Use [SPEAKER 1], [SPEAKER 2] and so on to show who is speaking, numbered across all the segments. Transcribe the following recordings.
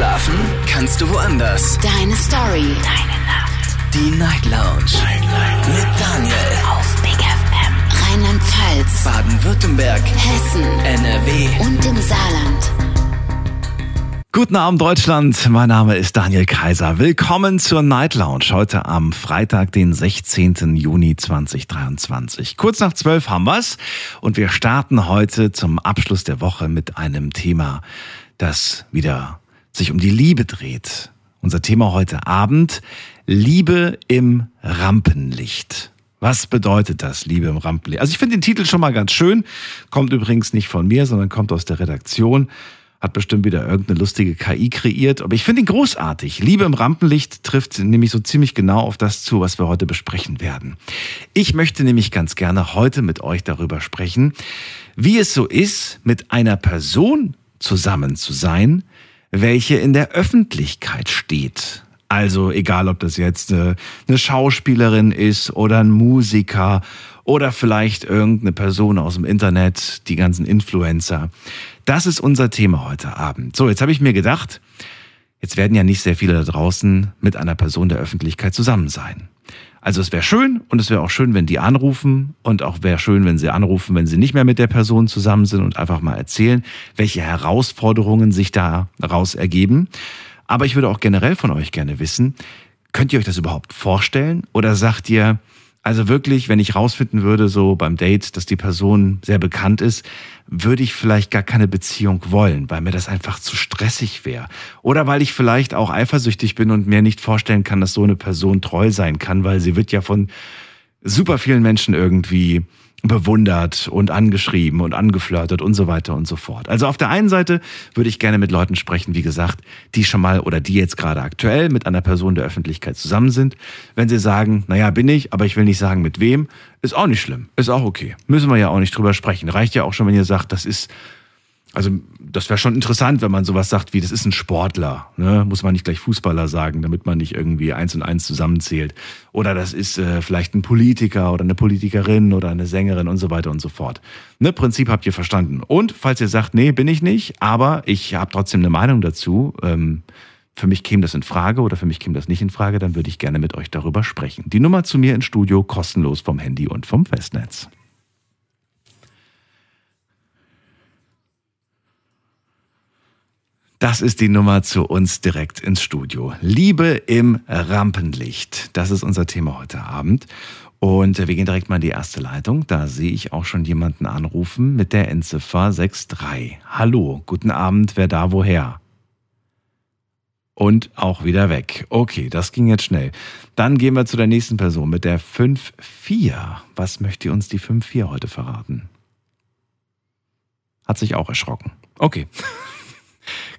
[SPEAKER 1] Schlafen kannst du woanders.
[SPEAKER 2] Deine Story. Deine Nacht.
[SPEAKER 1] Die Night Lounge. Night, Night. Mit Daniel.
[SPEAKER 2] Auf Big FM. Rheinland-Pfalz.
[SPEAKER 1] Baden-Württemberg.
[SPEAKER 2] Hessen.
[SPEAKER 1] NRW.
[SPEAKER 2] Und im Saarland.
[SPEAKER 3] Guten Abend Deutschland, mein Name ist Daniel Kaiser. Willkommen zur Night Lounge heute am Freitag, den 16. Juni 2023. Kurz nach zwölf haben wir's und wir starten heute zum Abschluss der Woche mit einem Thema, das wieder sich um die Liebe dreht. Unser Thema heute Abend, Liebe im Rampenlicht. Was bedeutet das, Liebe im Rampenlicht? Also ich finde den Titel schon mal ganz schön, kommt übrigens nicht von mir, sondern kommt aus der Redaktion hat bestimmt wieder irgendeine lustige KI kreiert, aber ich finde ihn großartig. Liebe im Rampenlicht trifft nämlich so ziemlich genau auf das zu, was wir heute besprechen werden. Ich möchte nämlich ganz gerne heute mit euch darüber sprechen, wie es so ist, mit einer Person zusammen zu sein, welche in der Öffentlichkeit steht. Also egal, ob das jetzt eine, eine Schauspielerin ist oder ein Musiker oder vielleicht irgendeine Person aus dem Internet, die ganzen Influencer. Das ist unser Thema heute Abend. So, jetzt habe ich mir gedacht, jetzt werden ja nicht sehr viele da draußen mit einer Person der Öffentlichkeit zusammen sein. Also es wäre schön und es wäre auch schön, wenn die anrufen und auch wäre schön, wenn sie anrufen, wenn sie nicht mehr mit der Person zusammen sind und einfach mal erzählen, welche Herausforderungen sich daraus ergeben. Aber ich würde auch generell von euch gerne wissen, könnt ihr euch das überhaupt vorstellen oder sagt ihr, also wirklich, wenn ich rausfinden würde, so beim Date, dass die Person sehr bekannt ist, würde ich vielleicht gar keine Beziehung wollen, weil mir das einfach zu stressig wäre. Oder weil ich vielleicht auch eifersüchtig bin und mir nicht vorstellen kann, dass so eine Person treu sein kann, weil sie wird ja von super vielen Menschen irgendwie bewundert und angeschrieben und angeflirtet und so weiter und so fort. Also auf der einen Seite würde ich gerne mit Leuten sprechen, wie gesagt, die schon mal oder die jetzt gerade aktuell mit einer Person der Öffentlichkeit zusammen sind. Wenn sie sagen, naja, bin ich, aber ich will nicht sagen mit wem, ist auch nicht schlimm, ist auch okay. Müssen wir ja auch nicht drüber sprechen. Reicht ja auch schon, wenn ihr sagt, das ist also das wäre schon interessant, wenn man sowas sagt wie, das ist ein Sportler. Ne? Muss man nicht gleich Fußballer sagen, damit man nicht irgendwie eins und eins zusammenzählt. Oder das ist äh, vielleicht ein Politiker oder eine Politikerin oder eine Sängerin und so weiter und so fort. Ne? Prinzip habt ihr verstanden. Und falls ihr sagt, nee, bin ich nicht, aber ich habe trotzdem eine Meinung dazu, ähm, für mich käme das in Frage oder für mich käme das nicht in Frage, dann würde ich gerne mit euch darüber sprechen. Die Nummer zu mir ins Studio kostenlos vom Handy und vom Festnetz. Das ist die Nummer zu uns direkt ins Studio. Liebe im Rampenlicht. Das ist unser Thema heute Abend. Und wir gehen direkt mal in die erste Leitung. Da sehe ich auch schon jemanden anrufen mit der Endziffer 63. Hallo, guten Abend, wer da woher? Und auch wieder weg. Okay, das ging jetzt schnell. Dann gehen wir zu der nächsten Person mit der 5-4. Was möchte uns die 5-4 heute verraten? Hat sich auch erschrocken. Okay.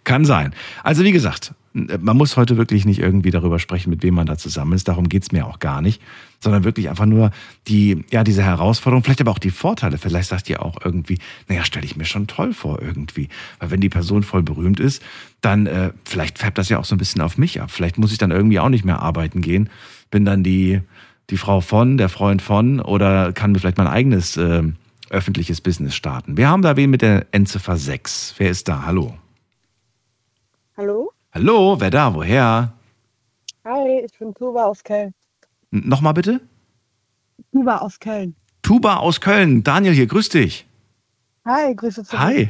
[SPEAKER 3] Kann sein. Also wie gesagt, man muss heute wirklich nicht irgendwie darüber sprechen, mit wem man da zusammen ist. Darum geht's mir auch gar nicht. Sondern wirklich einfach nur die, ja, diese Herausforderung, vielleicht aber auch die Vorteile. Vielleicht sagt ihr auch irgendwie, naja, stelle ich mir schon toll vor irgendwie. Weil wenn die Person voll berühmt ist, dann äh, vielleicht färbt das ja auch so ein bisschen auf mich ab. Vielleicht muss ich dann irgendwie auch nicht mehr arbeiten gehen. Bin dann die, die Frau von, der Freund von oder kann mir vielleicht mein eigenes äh, öffentliches Business starten. Wir haben da wen mit der Endziffer 6. Wer ist da? Hallo.
[SPEAKER 4] Hallo?
[SPEAKER 3] Hallo, wer da? Woher?
[SPEAKER 4] Hi, ich bin Tuba aus Köln.
[SPEAKER 3] N Nochmal bitte?
[SPEAKER 4] Tuba aus Köln.
[SPEAKER 3] Tuba aus Köln. Daniel hier, grüß dich.
[SPEAKER 4] Hi, grüße zurück.
[SPEAKER 3] Hi.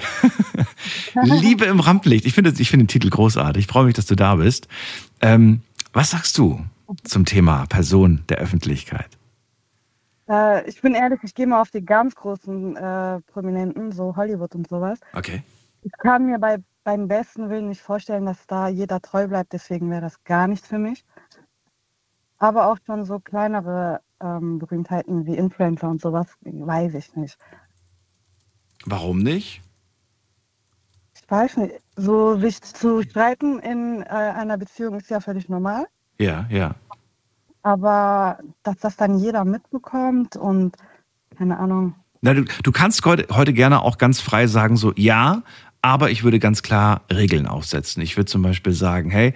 [SPEAKER 3] Liebe im Rampenlicht. Ich finde ich finde den Titel großartig. Ich freue mich, dass du da bist. Ähm, was sagst du zum Thema Person der Öffentlichkeit?
[SPEAKER 4] Äh, ich bin ehrlich, ich gehe mal auf die ganz großen äh, Prominenten, so Hollywood und sowas.
[SPEAKER 3] Okay.
[SPEAKER 4] Ich kann mir bei beim besten Willen nicht vorstellen, dass da jeder treu bleibt, deswegen wäre das gar nichts für mich. Aber auch schon so kleinere ähm, Berühmtheiten wie Influencer und sowas, weiß ich nicht.
[SPEAKER 3] Warum nicht?
[SPEAKER 4] Ich weiß nicht. So sich zu streiten in äh, einer Beziehung ist ja völlig normal.
[SPEAKER 3] Ja, ja.
[SPEAKER 4] Aber dass das dann jeder mitbekommt und keine Ahnung.
[SPEAKER 3] Na, du, du kannst heute, heute gerne auch ganz frei sagen, so ja, aber ich würde ganz klar Regeln aufsetzen. Ich würde zum Beispiel sagen, hey,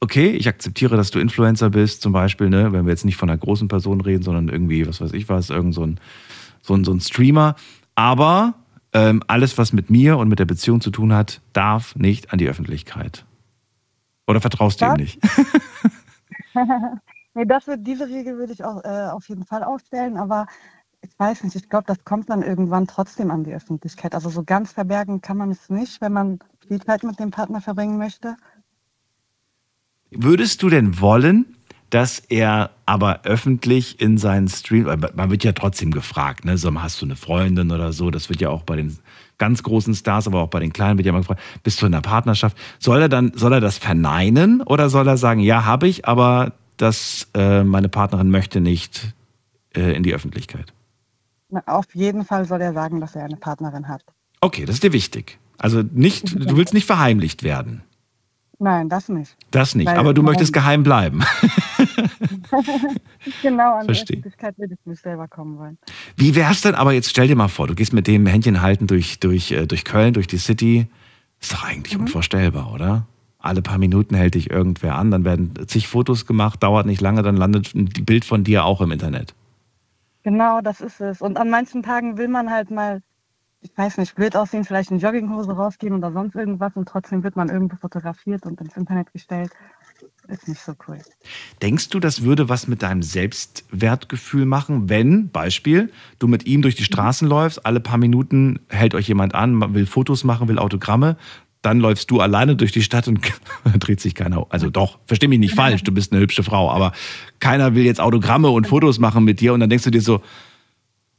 [SPEAKER 3] okay, ich akzeptiere, dass du Influencer bist, zum Beispiel, ne, wenn wir jetzt nicht von einer großen Person reden, sondern irgendwie, was weiß ich was, irgend so ein, so ein, so ein Streamer. Aber ähm, alles, was mit mir und mit der Beziehung zu tun hat, darf nicht an die Öffentlichkeit. Oder vertraust du ihm nicht?
[SPEAKER 4] Nee, das wird, diese Regel würde ich auch äh, auf jeden Fall aufstellen, aber ich weiß nicht, ich glaube, das kommt dann irgendwann trotzdem an die Öffentlichkeit. Also so ganz verbergen kann man es nicht, wenn man viel Zeit mit dem Partner verbringen möchte.
[SPEAKER 3] Würdest du denn wollen, dass er aber öffentlich in seinen Stream, man wird ja trotzdem gefragt, ne? So, hast du eine Freundin oder so? Das wird ja auch bei den ganz großen Stars, aber auch bei den kleinen wird ja immer gefragt, bist du in einer Partnerschaft? Soll er dann, soll er das verneinen oder soll er sagen, ja, habe ich, aber das, äh, meine Partnerin möchte nicht äh, in die Öffentlichkeit?
[SPEAKER 4] Auf jeden Fall soll er sagen, dass er eine Partnerin hat.
[SPEAKER 3] Okay, das ist dir wichtig. Also nicht, du willst nicht verheimlicht werden.
[SPEAKER 4] Nein, das nicht.
[SPEAKER 3] Das nicht,
[SPEAKER 4] Weil-
[SPEAKER 3] aber du möchtest geheim bleiben.
[SPEAKER 4] Genau an
[SPEAKER 3] Verstehe.
[SPEAKER 4] die Öffentlichkeit würde ich nicht selber kommen wollen.
[SPEAKER 3] Wie wär's denn aber jetzt, stell dir mal vor, du gehst mit dem Händchen halten durch, durch, äh, durch Köln, durch die City. Ist doch eigentlich unvorstellbar, oder? Alle paar Minuten hält dich irgendwer an, dann werden zig Fotos gemacht, dauert nicht lange, dann landet ein Bild von dir auch im Internet.
[SPEAKER 4] Genau, das ist es. Und an manchen Tagen will man halt mal, ich weiß nicht, blöd aussehen, vielleicht in Jogginghose rausgehen oder sonst irgendwas und trotzdem wird man irgendwo fotografiert und ins Internet gestellt. Ist nicht so cool.
[SPEAKER 3] Denkst du, das würde was mit deinem Selbstwertgefühl machen, wenn, Beispiel, du mit ihm durch die Straßen läufst, alle paar Minuten hält euch jemand an, will Fotos machen, will Autogramme, dann läufst du alleine durch die Stadt und dreht sich keiner. Also doch, versteh mich nicht falsch, du bist eine hübsche Frau, aber keiner will jetzt Autogramme und Fotos machen mit dir und dann denkst du dir so,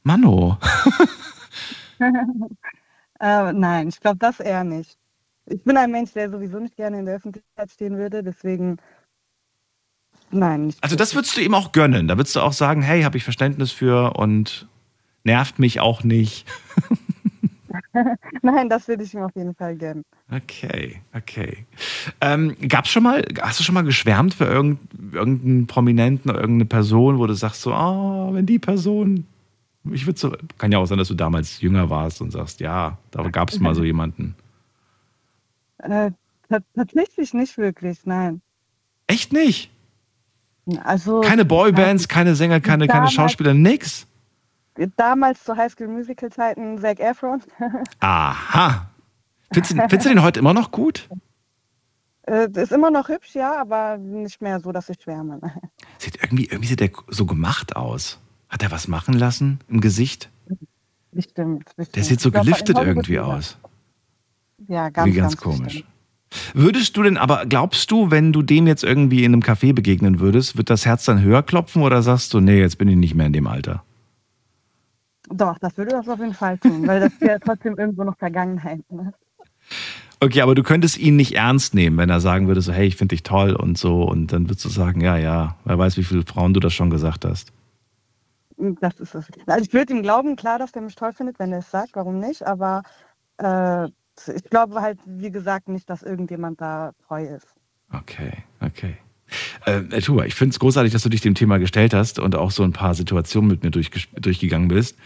[SPEAKER 3] Mano,
[SPEAKER 4] Äh, nein, ich glaube das eher nicht. Ich bin ein Mensch, der sowieso nicht gerne in der Öffentlichkeit stehen würde, deswegen nein. Nicht
[SPEAKER 3] also das würdest du ihm auch gönnen. Da würdest du auch sagen, hey, habe ich Verständnis für und nervt mich auch nicht.
[SPEAKER 4] Nein, das würde ich ihm auf jeden Fall gönnen.
[SPEAKER 3] Okay, okay. Ähm, gab's schon mal, hast du schon mal geschwärmt für irgend, irgendeinen Prominenten oder irgendeine Person, wo du sagst so, oh, wenn die Person, ich würde so, kann ja auch sein, dass du damals jünger warst und sagst, ja, da gab es mal so jemanden.
[SPEAKER 4] Äh, ta- tatsächlich nicht wirklich, nein.
[SPEAKER 3] Echt nicht?
[SPEAKER 4] Also
[SPEAKER 3] Keine Boybands, keine Sänger, keine, keine Schauspieler, nix?
[SPEAKER 4] Damals zu Highschool Musical Zeiten Zac Efron.
[SPEAKER 3] Aha. Findest du, findest du den heute immer noch gut?
[SPEAKER 4] Äh, ist immer noch hübsch, ja, aber nicht mehr so, dass ich schwärme.
[SPEAKER 3] Sieht irgendwie, irgendwie sieht der so gemacht aus. Hat er was machen lassen im Gesicht?
[SPEAKER 4] Bestimmt, bestimmt.
[SPEAKER 3] Der sieht so
[SPEAKER 4] glaub,
[SPEAKER 3] geliftet irgendwie aus.
[SPEAKER 4] Ja, ganz,
[SPEAKER 3] Wie ganz,
[SPEAKER 4] ganz
[SPEAKER 3] komisch.
[SPEAKER 4] bestimmt.
[SPEAKER 3] Würdest du denn, aber glaubst du, wenn du dem jetzt irgendwie in einem Café begegnen würdest, wird das Herz dann höher klopfen oder sagst du, nee, jetzt bin ich nicht mehr in dem Alter?
[SPEAKER 4] Doch, das würde das auf jeden Fall tun, weil das ist ja trotzdem irgendwo noch Vergangenheit. Ne?
[SPEAKER 3] Okay, aber du könntest ihn nicht ernst nehmen, wenn er sagen würde, so, hey, ich finde dich toll und so, und dann würdest du sagen, ja, ja, wer weiß, wie viele Frauen du das schon gesagt hast.
[SPEAKER 4] Das ist es. Also ich würde ihm glauben, klar, dass der mich toll findet, wenn er es sagt, warum nicht, aber äh, ich glaube halt, wie gesagt, nicht, dass irgendjemand da treu ist.
[SPEAKER 3] Okay, okay. Äh, Tuba, ich finde es großartig, dass du dich dem Thema gestellt hast und auch so ein paar Situationen mit mir durchges- durchgegangen bist.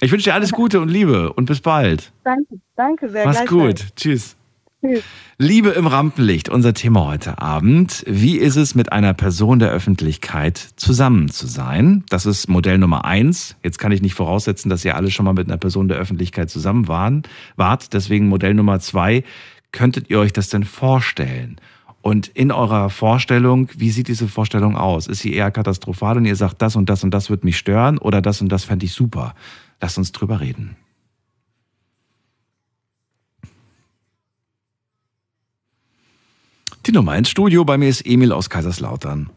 [SPEAKER 3] Ich wünsche dir alles Gute und Liebe und bis bald.
[SPEAKER 4] Danke, danke sehr.
[SPEAKER 3] Mach's gut. Tschüss.
[SPEAKER 4] Tschüss.
[SPEAKER 3] Liebe im Rampenlicht, unser Thema heute Abend. Wie ist es, mit einer Person der Öffentlichkeit zusammen zu sein? Das ist Modell Nummer eins. Jetzt kann ich nicht voraussetzen, dass ihr alle schon mal mit einer Person der Öffentlichkeit zusammen waren, wart. Deswegen Modell Nummer zwei. Könntet ihr euch das denn vorstellen? Und in eurer Vorstellung, wie sieht diese Vorstellung aus? Ist sie eher katastrophal und ihr sagt, das und das und das wird mich stören oder das und das fände ich super? Lasst uns drüber reden. Die Nummer ins Studio. Bei mir ist Emil aus Kaiserslautern.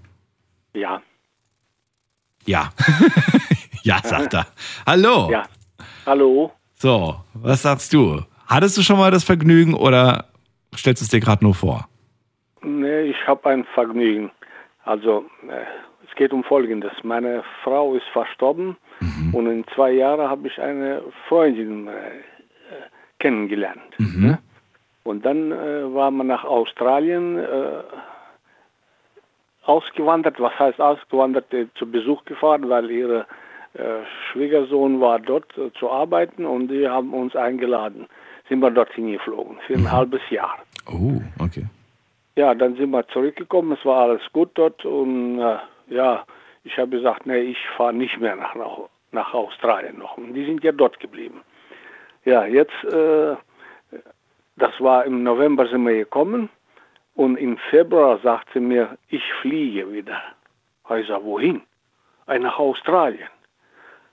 [SPEAKER 5] Ja,
[SPEAKER 3] Ja. ja, sagt er. Hallo.
[SPEAKER 5] ja. Hallo.
[SPEAKER 3] So, was sagst du? Hattest du schon mal das Vergnügen oder stellst du es dir gerade nur vor?
[SPEAKER 5] Nee, ich habe ein Vergnügen. Also, äh, es geht um Folgendes. Meine Frau ist verstorben und in zwei Jahren habe ich eine Freundin äh, kennengelernt. Ne? Und dann äh, war man nach Australien äh, ausgewandert. Was heißt ausgewandert? Äh, zu Besuch gefahren, weil ihre äh, Schwiegersohn war dort äh, zu arbeiten und die haben uns eingeladen. Sind wir dorthin geflogen für ein halbes Jahr.
[SPEAKER 3] Oh, okay.
[SPEAKER 5] Ja, dann sind wir zurückgekommen, es war alles gut dort und äh, ja, ich habe gesagt, nee, ich fahre nicht mehr nach, nach, nach Australien noch. Und die sind ja dort geblieben. Ja, jetzt, äh, das war im November sind wir gekommen Und im Februar sagt sie mir, ich fliege wieder. Ich sage, wohin? Äh, nach Australien.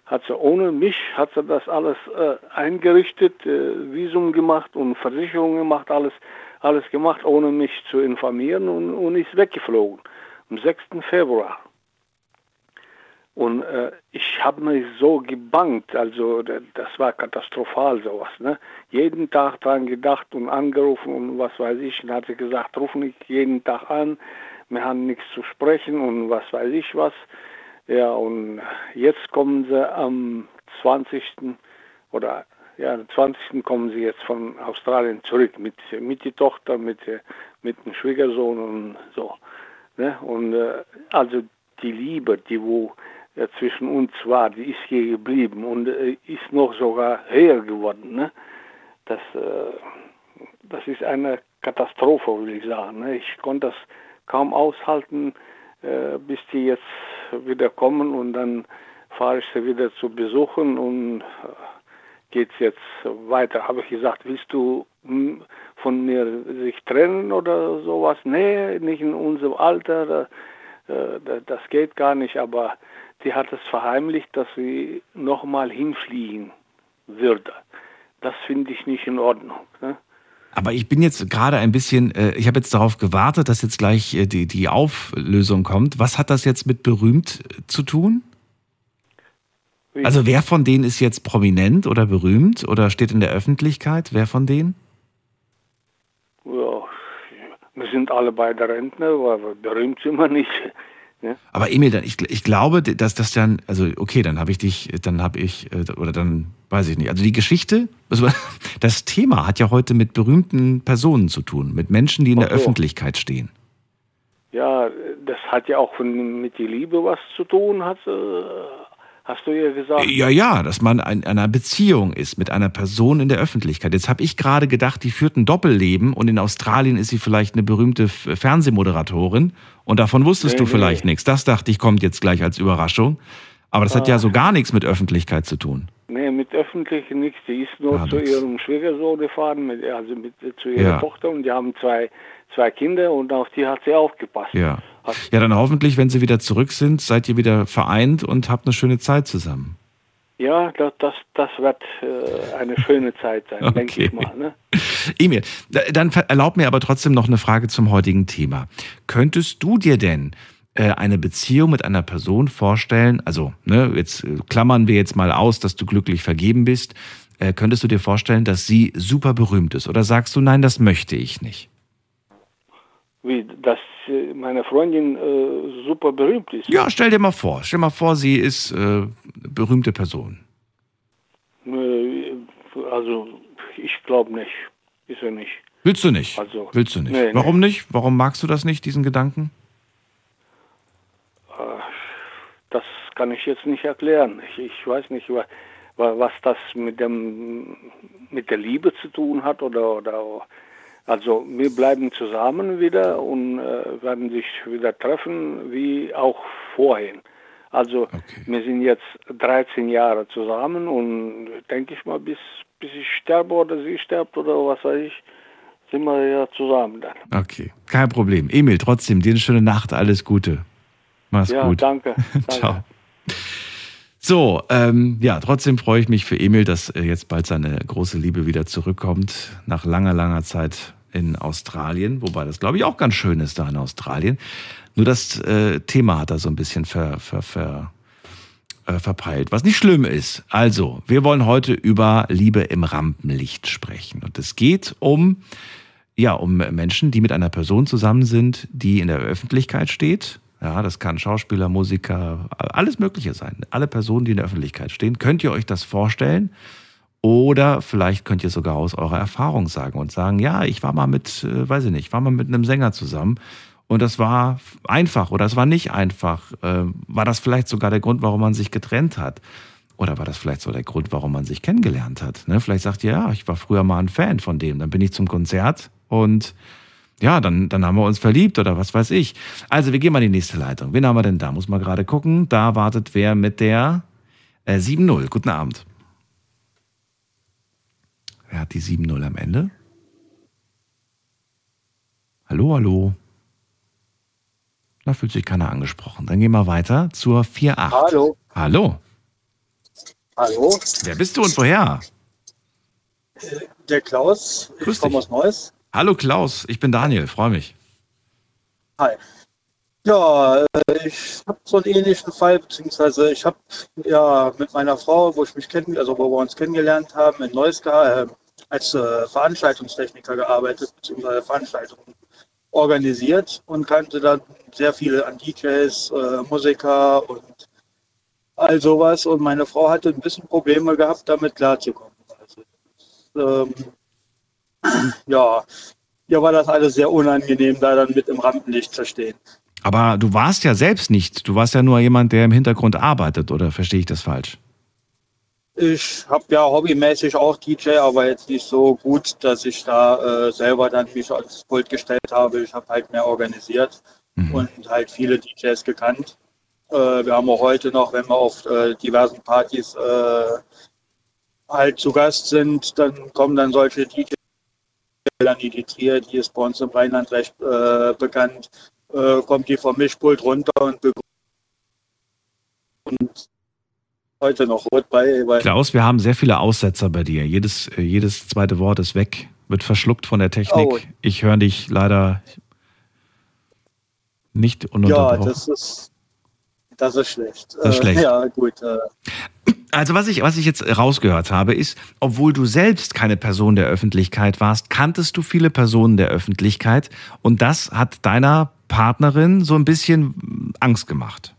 [SPEAKER 5] Hat sie ohne mich, hat sie das alles äh, eingerichtet, äh, Visum gemacht und Versicherung gemacht, alles, alles gemacht, ohne mich zu informieren und, und ist weggeflogen. Am 6. Februar. Und äh, ich habe mich so gebankt, also das war katastrophal sowas. Ne? Jeden Tag dran gedacht und angerufen und was weiß ich. Und hat sie gesagt, ruf mich jeden Tag an, wir haben nichts zu sprechen und was weiß ich was. Ja, und jetzt kommen sie am 20. oder ja, am 20. kommen sie jetzt von Australien zurück mit, mit die Tochter, mit, mit dem Schwiegersohn und so. Ne? Und äh, also die Liebe, die wo ja, zwischen uns war, die ist hier geblieben und äh, ist noch sogar höher geworden. Ne? Das, äh, das ist eine Katastrophe, will ich sagen. Ne? Ich konnte das kaum aushalten, äh, bis die jetzt wieder kommen und dann fahre ich sie wieder zu besuchen und geht es jetzt weiter. Habe ich gesagt, willst du hm, von mir sich trennen oder sowas? Nee, nicht in unserem Alter, äh, das geht gar nicht, aber sie hat es verheimlicht, dass sie nochmal hinfliegen würde. Das finde ich nicht in Ordnung. Ne?
[SPEAKER 3] Aber ich bin jetzt gerade ein bisschen, äh, ich habe jetzt darauf gewartet, dass jetzt gleich äh, die, die Auflösung kommt. Was hat das jetzt mit berühmt zu tun? Also wer von denen ist jetzt prominent oder berühmt oder steht in der Öffentlichkeit? Wer von denen?
[SPEAKER 5] Ja, wir sind alle beide Rentner, aber berühmt sind wir nicht.
[SPEAKER 3] Ja? Aber Emil, dann, ich, ich glaube, dass das dann, also okay, dann habe ich dich, dann habe ich, äh, oder dann weiß ich nicht. Also die Geschichte, also das Thema hat ja heute mit berühmten Personen zu tun, mit Menschen, die in der Öffentlichkeit stehen.
[SPEAKER 5] Ja, das hat ja auch mit der Liebe was zu tun, hat, äh, Hast du ihr gesagt?
[SPEAKER 3] Ja, ja, dass man in einer Beziehung ist mit einer Person in der Öffentlichkeit. Jetzt habe ich gerade gedacht, die führt ein Doppelleben und in Australien ist sie vielleicht eine berühmte Fernsehmoderatorin und davon wusstest nee, du vielleicht nee. nichts. Das dachte ich, kommt jetzt gleich als Überraschung. Aber das ah. hat ja so gar nichts mit Öffentlichkeit zu tun.
[SPEAKER 5] Nee, mit öffentlich nichts. Die ist nur ja, zu nix. ihrem Schwiegersohn gefahren, mit, also mit, zu ihrer ja. Tochter und die haben zwei, zwei Kinder und auf die hat sie aufgepasst.
[SPEAKER 3] Ja. Ja, dann hoffentlich, wenn Sie wieder zurück sind, seid ihr wieder vereint und habt eine schöne Zeit zusammen.
[SPEAKER 5] Ja, das, das, das wird äh, eine schöne Zeit sein, okay. denke ich mal. Ne?
[SPEAKER 3] Emil, dann erlaub mir aber trotzdem noch eine Frage zum heutigen Thema. Könntest du dir denn äh, eine Beziehung mit einer Person vorstellen, also ne, jetzt äh, klammern wir jetzt mal aus, dass du glücklich vergeben bist, äh, könntest du dir vorstellen, dass sie super berühmt ist? Oder sagst du, nein, das möchte ich nicht?
[SPEAKER 5] wie dass meine Freundin äh, super berühmt ist.
[SPEAKER 3] Ja, stell dir mal vor. Stell dir mal vor, sie ist äh, berühmte Person.
[SPEAKER 5] Äh, also ich glaube nicht. Ist er nicht.
[SPEAKER 3] Willst du nicht? Also, Willst du nicht? Nee, Warum nee. nicht? Warum magst du das nicht, diesen Gedanken?
[SPEAKER 5] Äh, das kann ich jetzt nicht erklären. Ich, ich weiß nicht, was das mit, dem, mit der Liebe zu tun hat oder, oder also wir bleiben zusammen wieder und äh, werden sich wieder treffen, wie auch vorhin. Also okay. wir sind jetzt 13 Jahre zusammen und denke ich mal, bis, bis ich sterbe oder sie stirbt oder was weiß ich, sind wir ja zusammen dann.
[SPEAKER 3] Okay, kein Problem. Emil, trotzdem, dir eine schöne Nacht, alles Gute. Mach's ja, gut.
[SPEAKER 5] Danke. danke. Ciao.
[SPEAKER 3] So, ähm, ja, trotzdem freue ich mich für Emil, dass jetzt bald seine große Liebe wieder zurückkommt. Nach langer, langer Zeit in Australien, wobei das, glaube ich, auch ganz schön ist da in Australien. Nur das äh, Thema hat er so ein bisschen ver, ver, ver, äh, verpeilt, was nicht schlimm ist. Also, wir wollen heute über Liebe im Rampenlicht sprechen. Und es geht um, ja, um Menschen, die mit einer Person zusammen sind, die in der Öffentlichkeit steht. Ja, das kann Schauspieler, Musiker, alles Mögliche sein. Alle Personen, die in der Öffentlichkeit stehen. Könnt ihr euch das vorstellen? Oder vielleicht könnt ihr sogar aus eurer Erfahrung sagen und sagen, ja, ich war mal mit, äh, weiß ich nicht, war mal mit einem Sänger zusammen und das war einfach oder es war nicht einfach. Äh, war das vielleicht sogar der Grund, warum man sich getrennt hat? Oder war das vielleicht so der Grund, warum man sich kennengelernt hat? Ne? Vielleicht sagt ihr, ja, ich war früher mal ein Fan von dem. Dann bin ich zum Konzert und ja, dann, dann haben wir uns verliebt oder was weiß ich. Also, wir gehen mal in die nächste Leitung. Wen haben wir denn da? Muss man gerade gucken. Da wartet wer mit der äh, 7-0. Guten Abend. Wer hat die 7-0 am Ende? Hallo, hallo. Da fühlt sich keiner angesprochen. Dann gehen wir weiter zur 4.8.
[SPEAKER 6] Hallo.
[SPEAKER 3] Hallo.
[SPEAKER 6] Hallo,
[SPEAKER 3] Wer bist du und woher?
[SPEAKER 6] der Klaus.
[SPEAKER 3] Grüß
[SPEAKER 6] ich komme
[SPEAKER 3] dich.
[SPEAKER 6] aus Neuss.
[SPEAKER 3] Hallo Klaus, ich bin Daniel, freue mich.
[SPEAKER 6] Hi. Ja, äh, ich habe so einen ähnlichen Fall, beziehungsweise ich habe ja mit meiner Frau, wo ich mich kennen, also wo wir uns kennengelernt haben, in Neuss geha- äh, als äh, Veranstaltungstechniker gearbeitet, beziehungsweise Veranstaltungen organisiert und kannte dann sehr viele an DJs, äh, Musiker und all sowas. Und meine Frau hatte ein bisschen Probleme gehabt, damit klarzukommen. Also, ähm, ja, ja, war das alles sehr unangenehm, da dann mit im Rampenlicht zu stehen.
[SPEAKER 3] Aber du warst ja selbst nicht. Du warst ja nur jemand, der im Hintergrund arbeitet, oder verstehe ich das falsch?
[SPEAKER 6] Ich habe ja hobbymäßig auch DJ, aber jetzt nicht so gut, dass ich da äh, selber dann mich ans Pult gestellt habe. Ich habe halt mehr organisiert
[SPEAKER 3] Mhm.
[SPEAKER 6] und halt viele DJs gekannt. Äh, wir haben auch heute noch, wenn wir auf äh, diversen Partys äh, halt zu Gast sind, dann kommen dann solche DJs, dann die Trier, die ist bei uns im Rheinland recht äh, bekannt, äh, kommt die vom Mischpult runter und begrüßt und heute noch rot bei,
[SPEAKER 3] Klaus, wir haben sehr viele Aussetzer bei dir. Jedes, äh, jedes zweite Wort ist weg, wird verschluckt von der Technik.
[SPEAKER 6] Oh.
[SPEAKER 3] Ich höre dich leider nicht
[SPEAKER 6] Ja,
[SPEAKER 3] ununterbrochen.
[SPEAKER 6] das ist, das ist schlecht.
[SPEAKER 3] Das ist schlecht.
[SPEAKER 6] Ja, gut. Äh,
[SPEAKER 3] Also was ich, was ich jetzt rausgehört habe, ist, obwohl du selbst keine Person der Öffentlichkeit warst, kanntest du viele Personen der Öffentlichkeit und das hat deiner Partnerin so ein bisschen Angst gemacht.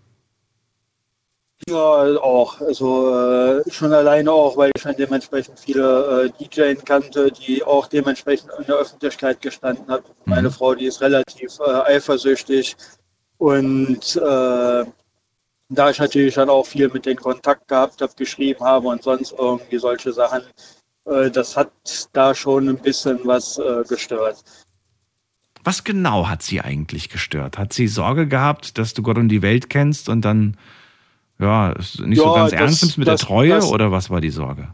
[SPEAKER 6] ja, auch. Also äh, schon alleine auch, weil ich dann dementsprechend viele äh, DJs kannte, die auch dementsprechend in der Öffentlichkeit gestanden haben. Meine Frau, die ist relativ äh, eifersüchtig und äh, da ich natürlich dann auch viel mit denen Kontakt gehabt habe, geschrieben habe und sonst irgendwie solche Sachen, äh, das hat da schon ein bisschen was äh, gestört.
[SPEAKER 3] Was genau hat sie eigentlich gestört? Hat sie Sorge gehabt, dass du Gott und die Welt kennst und dann ja, nicht so
[SPEAKER 6] Ja,
[SPEAKER 3] ganz
[SPEAKER 6] das-
[SPEAKER 3] ernst nimmst mit
[SPEAKER 6] das-
[SPEAKER 3] der Treue
[SPEAKER 6] das-
[SPEAKER 3] oder was war die Sorge?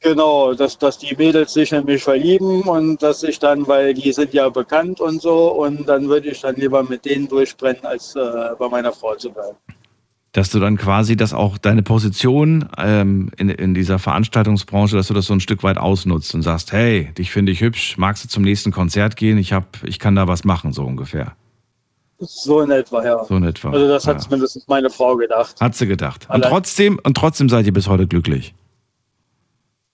[SPEAKER 6] Genau, dass, dass die Mädels sich in mich verlieben und dass ich dann, weil die sind ja bekannt und so, und dann würde ich dann lieber mit denen durchbrennen, als äh, bei meiner Frau zu bleiben.
[SPEAKER 3] Dass du dann quasi, dass auch deine Position ähm, in, in dieser Veranstaltungsbranche, dass du das so ein Stück weit ausnutzt und sagst, hey, dich finde ich hübsch, magst du zum nächsten Konzert gehen? Ich hab, ich kann da was machen, so ungefähr.
[SPEAKER 6] So in etwa, ja.
[SPEAKER 3] So in etwa.
[SPEAKER 6] Also das hat
[SPEAKER 3] ja.
[SPEAKER 6] zumindest meine Frau gedacht.
[SPEAKER 3] Hat sie gedacht. Und
[SPEAKER 6] Allein-
[SPEAKER 3] trotzdem, und trotzdem seid ihr bis heute glücklich.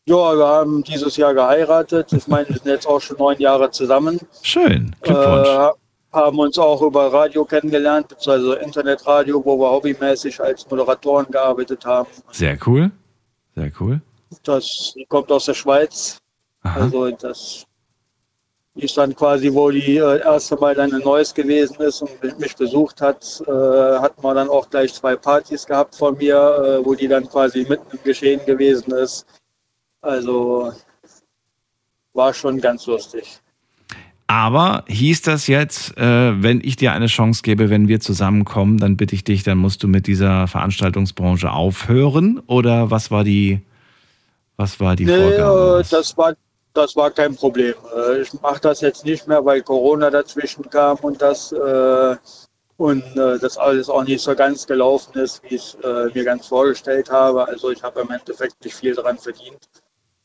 [SPEAKER 6] Ja, wir haben dieses Jahr geheiratet. Ich meine, wir sind jetzt auch schon neun Jahre zusammen.
[SPEAKER 3] Schön. Glückwunsch.
[SPEAKER 6] Äh, haben uns auch über Radio kennengelernt, beziehungsweise Internetradio, wo wir hobbymäßig als Moderatoren gearbeitet haben.
[SPEAKER 3] Sehr cool. Sehr cool.
[SPEAKER 6] Das kommt aus der Schweiz.
[SPEAKER 3] Aha.
[SPEAKER 6] Also das ist dann quasi, wo die äh, erste Mal dann in Neuss gewesen ist und mich besucht hat, äh, hatten wir dann auch gleich zwei Partys gehabt von mir, äh, wo die dann quasi mitten im Geschehen gewesen ist. Also war schon ganz lustig.
[SPEAKER 3] Aber hieß das jetzt, äh, wenn ich dir eine Chance gebe, wenn wir zusammenkommen, dann bitte ich dich, dann musst du mit dieser Veranstaltungsbranche aufhören? Oder was war die, was war die
[SPEAKER 6] Nee,
[SPEAKER 3] Vorgabe?
[SPEAKER 6] äh, das war das war kein Problem. Äh, Ich mache das jetzt nicht mehr, weil Corona dazwischen kam und das äh, und äh, das alles auch nicht so ganz gelaufen ist, wie ich es äh, mir ganz vorgestellt habe. Also ich habe im Endeffekt nicht viel daran verdient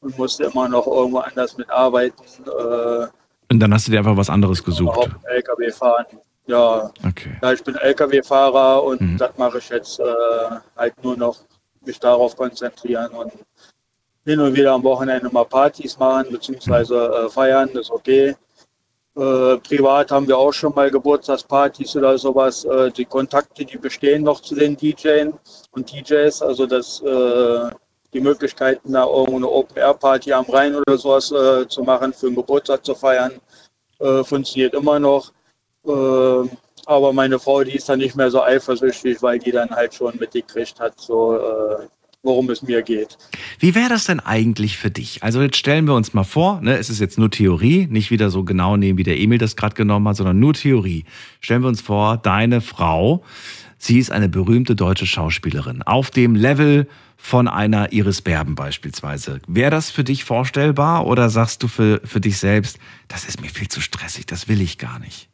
[SPEAKER 6] und musste immer noch irgendwo anders mitarbeiten, äh,
[SPEAKER 3] Und dann hast du dir einfach was anderes gesucht.
[SPEAKER 6] LKW fahren. Ja,
[SPEAKER 3] Okay.
[SPEAKER 6] ja, ich bin LKW-Fahrer und
[SPEAKER 3] Mhm.
[SPEAKER 6] das mache ich jetzt äh, halt nur noch mich darauf konzentrieren und hin und wieder am Wochenende mal Partys machen beziehungsweise äh, feiern, ist okay. Äh, privat haben wir auch schon mal Geburtstagspartys oder sowas. Äh, die Kontakte, die bestehen noch zu den DJs und DJs, also dass äh, die Möglichkeiten, da irgendwo eine Open-Air-Party am Rhein oder sowas äh, zu machen, für einen Geburtstag zu feiern, äh, funktioniert immer noch. Äh, aber meine Frau, die ist dann nicht mehr so eifersüchtig, weil die dann halt schon mitgekriegt hat, so äh, worum es mir geht.
[SPEAKER 3] Wie wäre das denn eigentlich für dich? Also jetzt stellen wir uns mal vor, ne, es ist jetzt nur Theorie, nicht wieder so genau nehmen, wie der Emil das gerade genommen hat, sondern nur Theorie. Stellen wir uns vor, deine Frau, sie ist eine berühmte deutsche Schauspielerin, auf dem Level von einer Iris Berben beispielsweise. Wäre das für dich vorstellbar oder sagst du für, für dich selbst, das ist mir viel zu stressig, das will ich gar nicht?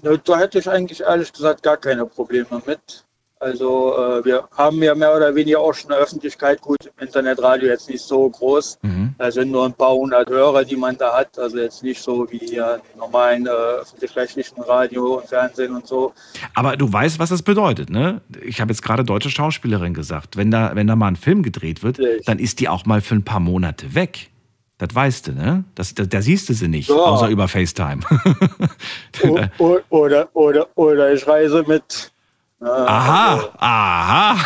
[SPEAKER 6] Da hätte ich eigentlich ehrlich gesagt gar keine Probleme mit. Also äh, wir haben ja mehr oder weniger auch schon eine Öffentlichkeit, gut, im Internetradio jetzt nicht so groß.
[SPEAKER 3] Mhm.
[SPEAKER 6] Da sind nur ein paar hundert Hörer, die man da hat. Also jetzt nicht so wie hier normalen äh, öffentlich-rechtlichen Radio und Fernsehen und so.
[SPEAKER 3] Aber du weißt, was das bedeutet, ne? Ich habe jetzt gerade deutsche Schauspielerin gesagt. Wenn da, wenn da mal ein Film gedreht wird,
[SPEAKER 6] Richtig.
[SPEAKER 3] dann ist die auch mal für ein paar Monate weg. Das weißt du, ne? Das, da, da siehst du sie nicht,
[SPEAKER 6] Ja.
[SPEAKER 3] außer über FaceTime.
[SPEAKER 6] O o oder, oder, oder ich reise mit.
[SPEAKER 3] Aha,
[SPEAKER 6] also,
[SPEAKER 3] aha.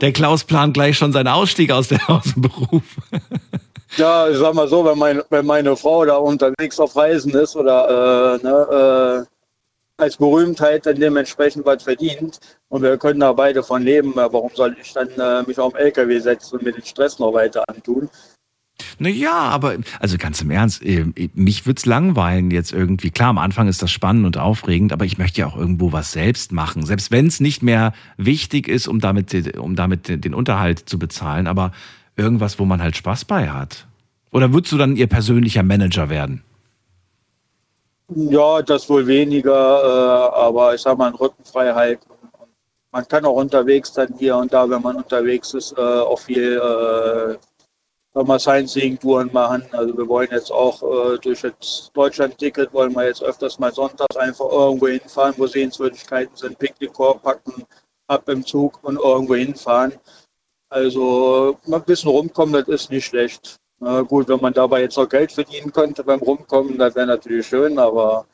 [SPEAKER 3] Der Klaus plant gleich schon seinen Ausstieg aus, der, aus dem Beruf.
[SPEAKER 6] Ja, ich sag mal so, wenn meine, wenn meine Frau da unterwegs auf Reisen ist oder äh, ne, äh, als Berühmtheit dann dementsprechend was verdient und wir können da beide von leben, warum soll ich dann äh, mich auf den LKW setzen und mir den Stress noch weiter antun?
[SPEAKER 3] Naja, aber also ganz im Ernst, äh, mich wird's langweilen jetzt irgendwie. Klar, am Anfang ist das spannend und aufregend, aber ich möchte ja auch irgendwo was selbst machen. Selbst wenn es nicht mehr wichtig ist, um damit, um damit den Unterhalt zu bezahlen, aber irgendwas, wo man halt Spaß bei hat. Oder würdest du dann ihr persönlicher Manager werden?
[SPEAKER 6] Ja, das wohl weniger, äh, aber ich sag mal, Rückenfreiheit. Man kann auch unterwegs dann hier und da, wenn man unterwegs ist, äh, auch viel äh, sag mal Sightseeing-Touren machen. Also wir wollen jetzt auch äh, durch das Deutschland-Ticket wollen wir jetzt öfters mal sonntags einfach irgendwo hinfahren, wo Sehenswürdigkeiten sind, Picknickkorb packen, ab im Zug und irgendwo hinfahren. Also mal ein bisschen rumkommen, das ist nicht schlecht. Na gut, wenn man dabei jetzt auch Geld verdienen könnte beim Rumkommen, das wäre natürlich schön, aber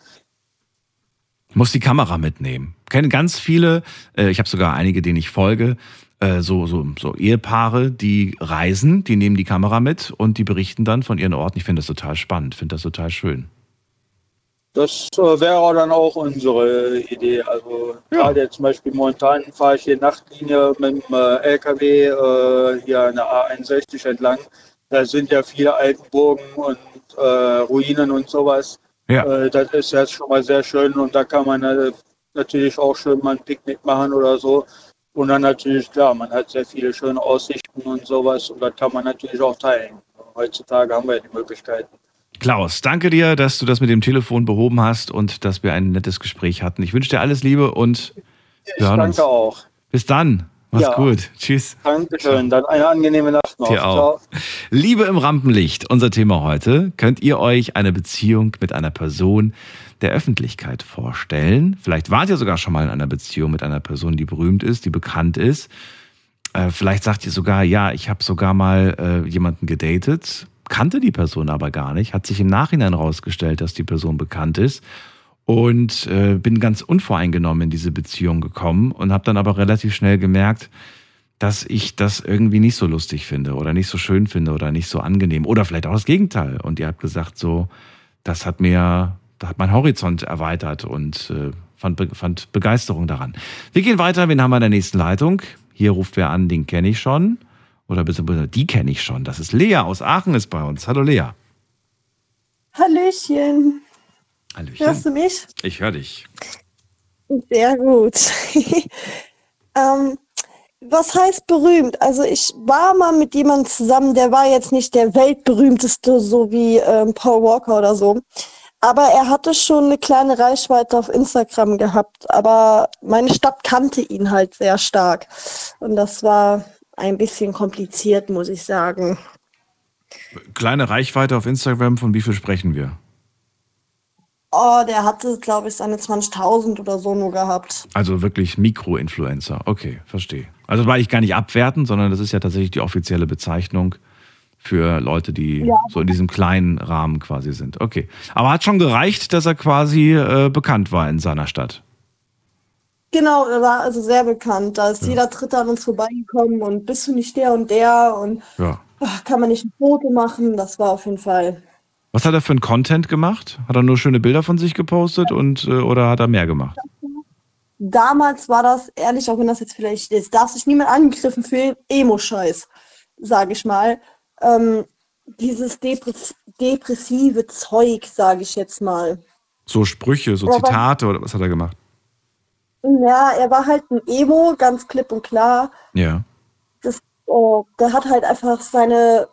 [SPEAKER 3] Muss die Kamera mitnehmen. Kenne ganz viele, äh, ich habe sogar einige, denen ich folge, äh, so, so, so Ehepaare, die reisen, die nehmen die Kamera mit und die berichten dann von ihren Orten. Ich finde das total spannend, finde das total schön.
[SPEAKER 6] Das äh, wäre dann auch unsere Idee. Also
[SPEAKER 3] Ja.
[SPEAKER 6] gerade jetzt zum Beispiel momentan fahre ich hier Nachtlinie mit dem äh, LKW äh, hier an der A61 entlang. Da sind ja viele Altenburgen und äh, Ruinen und sowas.
[SPEAKER 3] Ja.
[SPEAKER 6] Äh, das ist jetzt schon mal sehr schön und da kann man natürlich auch schön mal ein Picknick machen oder so. Und dann natürlich, klar, man hat sehr viele schöne Aussichten und sowas und das kann man natürlich auch teilen. Heutzutage haben wir ja die Möglichkeiten.
[SPEAKER 3] Klaus, danke dir, dass du das mit dem Telefon behoben hast und dass wir ein nettes Gespräch hatten. Ich wünsche dir alles Liebe und
[SPEAKER 6] Ich
[SPEAKER 3] hören uns.
[SPEAKER 6] danke auch.
[SPEAKER 3] Bis dann. Mach's
[SPEAKER 6] Ja.
[SPEAKER 3] gut. Tschüss.
[SPEAKER 6] Dankeschön. Dann eine angenehme Nacht noch.
[SPEAKER 3] Dir auch. Liebe im Rampenlicht, unser Thema heute. Könnt ihr euch eine Beziehung mit einer Person der Öffentlichkeit vorstellen? Vielleicht wart ihr sogar schon mal in einer Beziehung mit einer Person, die berühmt ist, die bekannt ist. Äh, vielleicht sagt ihr sogar, ja, ich habe sogar mal äh, jemanden gedatet, kannte die Person aber gar nicht, hat sich im Nachhinein rausgestellt, dass die Person bekannt ist und äh, bin ganz unvoreingenommen in diese Beziehung gekommen und habe dann aber relativ schnell gemerkt, dass ich das irgendwie nicht so lustig finde oder nicht so schön finde oder nicht so angenehm oder vielleicht auch das Gegenteil. Und ihr habt gesagt, so, das hat mir, da hat mein Horizont erweitert und äh, fand, be- fand Begeisterung daran. Wir gehen weiter, wen haben wir in der nächsten Leitung? Hier ruft wer an, den kenne ich schon. Oder beziehungsweise die kenne ich schon. Das ist Lea aus Aachen ist bei uns. Hallo Lea.
[SPEAKER 7] Hallöchen.
[SPEAKER 3] Hallöchen.
[SPEAKER 7] Hörst du mich?
[SPEAKER 3] Ich höre dich.
[SPEAKER 7] Sehr gut. ähm, was heißt berühmt? Also ich war mal mit jemandem zusammen, der war jetzt nicht der weltberühmteste, so wie ähm, Paul Walker oder so. Aber er hatte schon eine kleine Reichweite auf Instagram gehabt. Aber meine Stadt kannte ihn halt sehr stark. Und das war ein bisschen kompliziert, muss ich sagen.
[SPEAKER 3] Kleine Reichweite auf Instagram, von wie viel sprechen wir?
[SPEAKER 7] Oh, der hatte, glaube ich, seine 20.000 oder so nur gehabt.
[SPEAKER 3] Also wirklich Mikro-Influencer. Okay, verstehe. Also das war ich gar nicht abwerten, sondern das ist ja tatsächlich die offizielle Bezeichnung für Leute, die
[SPEAKER 7] Ja.
[SPEAKER 3] so in diesem kleinen Rahmen quasi sind. Okay. Aber hat schon gereicht, dass er quasi äh, bekannt war in seiner Stadt.
[SPEAKER 7] Genau, er war also sehr bekannt. Da ist jeder Dritte an uns vorbeigekommen und bist du nicht der und der und
[SPEAKER 3] Ja.
[SPEAKER 7] ach, kann man nicht ein Foto machen? Das war auf jeden Fall.
[SPEAKER 3] Was hat er für einen Content gemacht? Hat er nur schöne Bilder von sich gepostet und äh, oder hat er mehr gemacht?
[SPEAKER 7] Damals war das, ehrlich, auch wenn das jetzt vielleicht, jetzt darf sich niemand angegriffen fühlen, Emo-Scheiß, sage ich mal. Ähm, dieses Depress depressive Zeug, sage ich jetzt mal.
[SPEAKER 3] So Sprüche, so
[SPEAKER 7] aber-
[SPEAKER 3] Zitate oder was hat er gemacht?
[SPEAKER 7] Ja, er war halt ein Emo, ganz klipp und klar.
[SPEAKER 3] Ja.
[SPEAKER 7] das, äh, der hat halt einfach seine,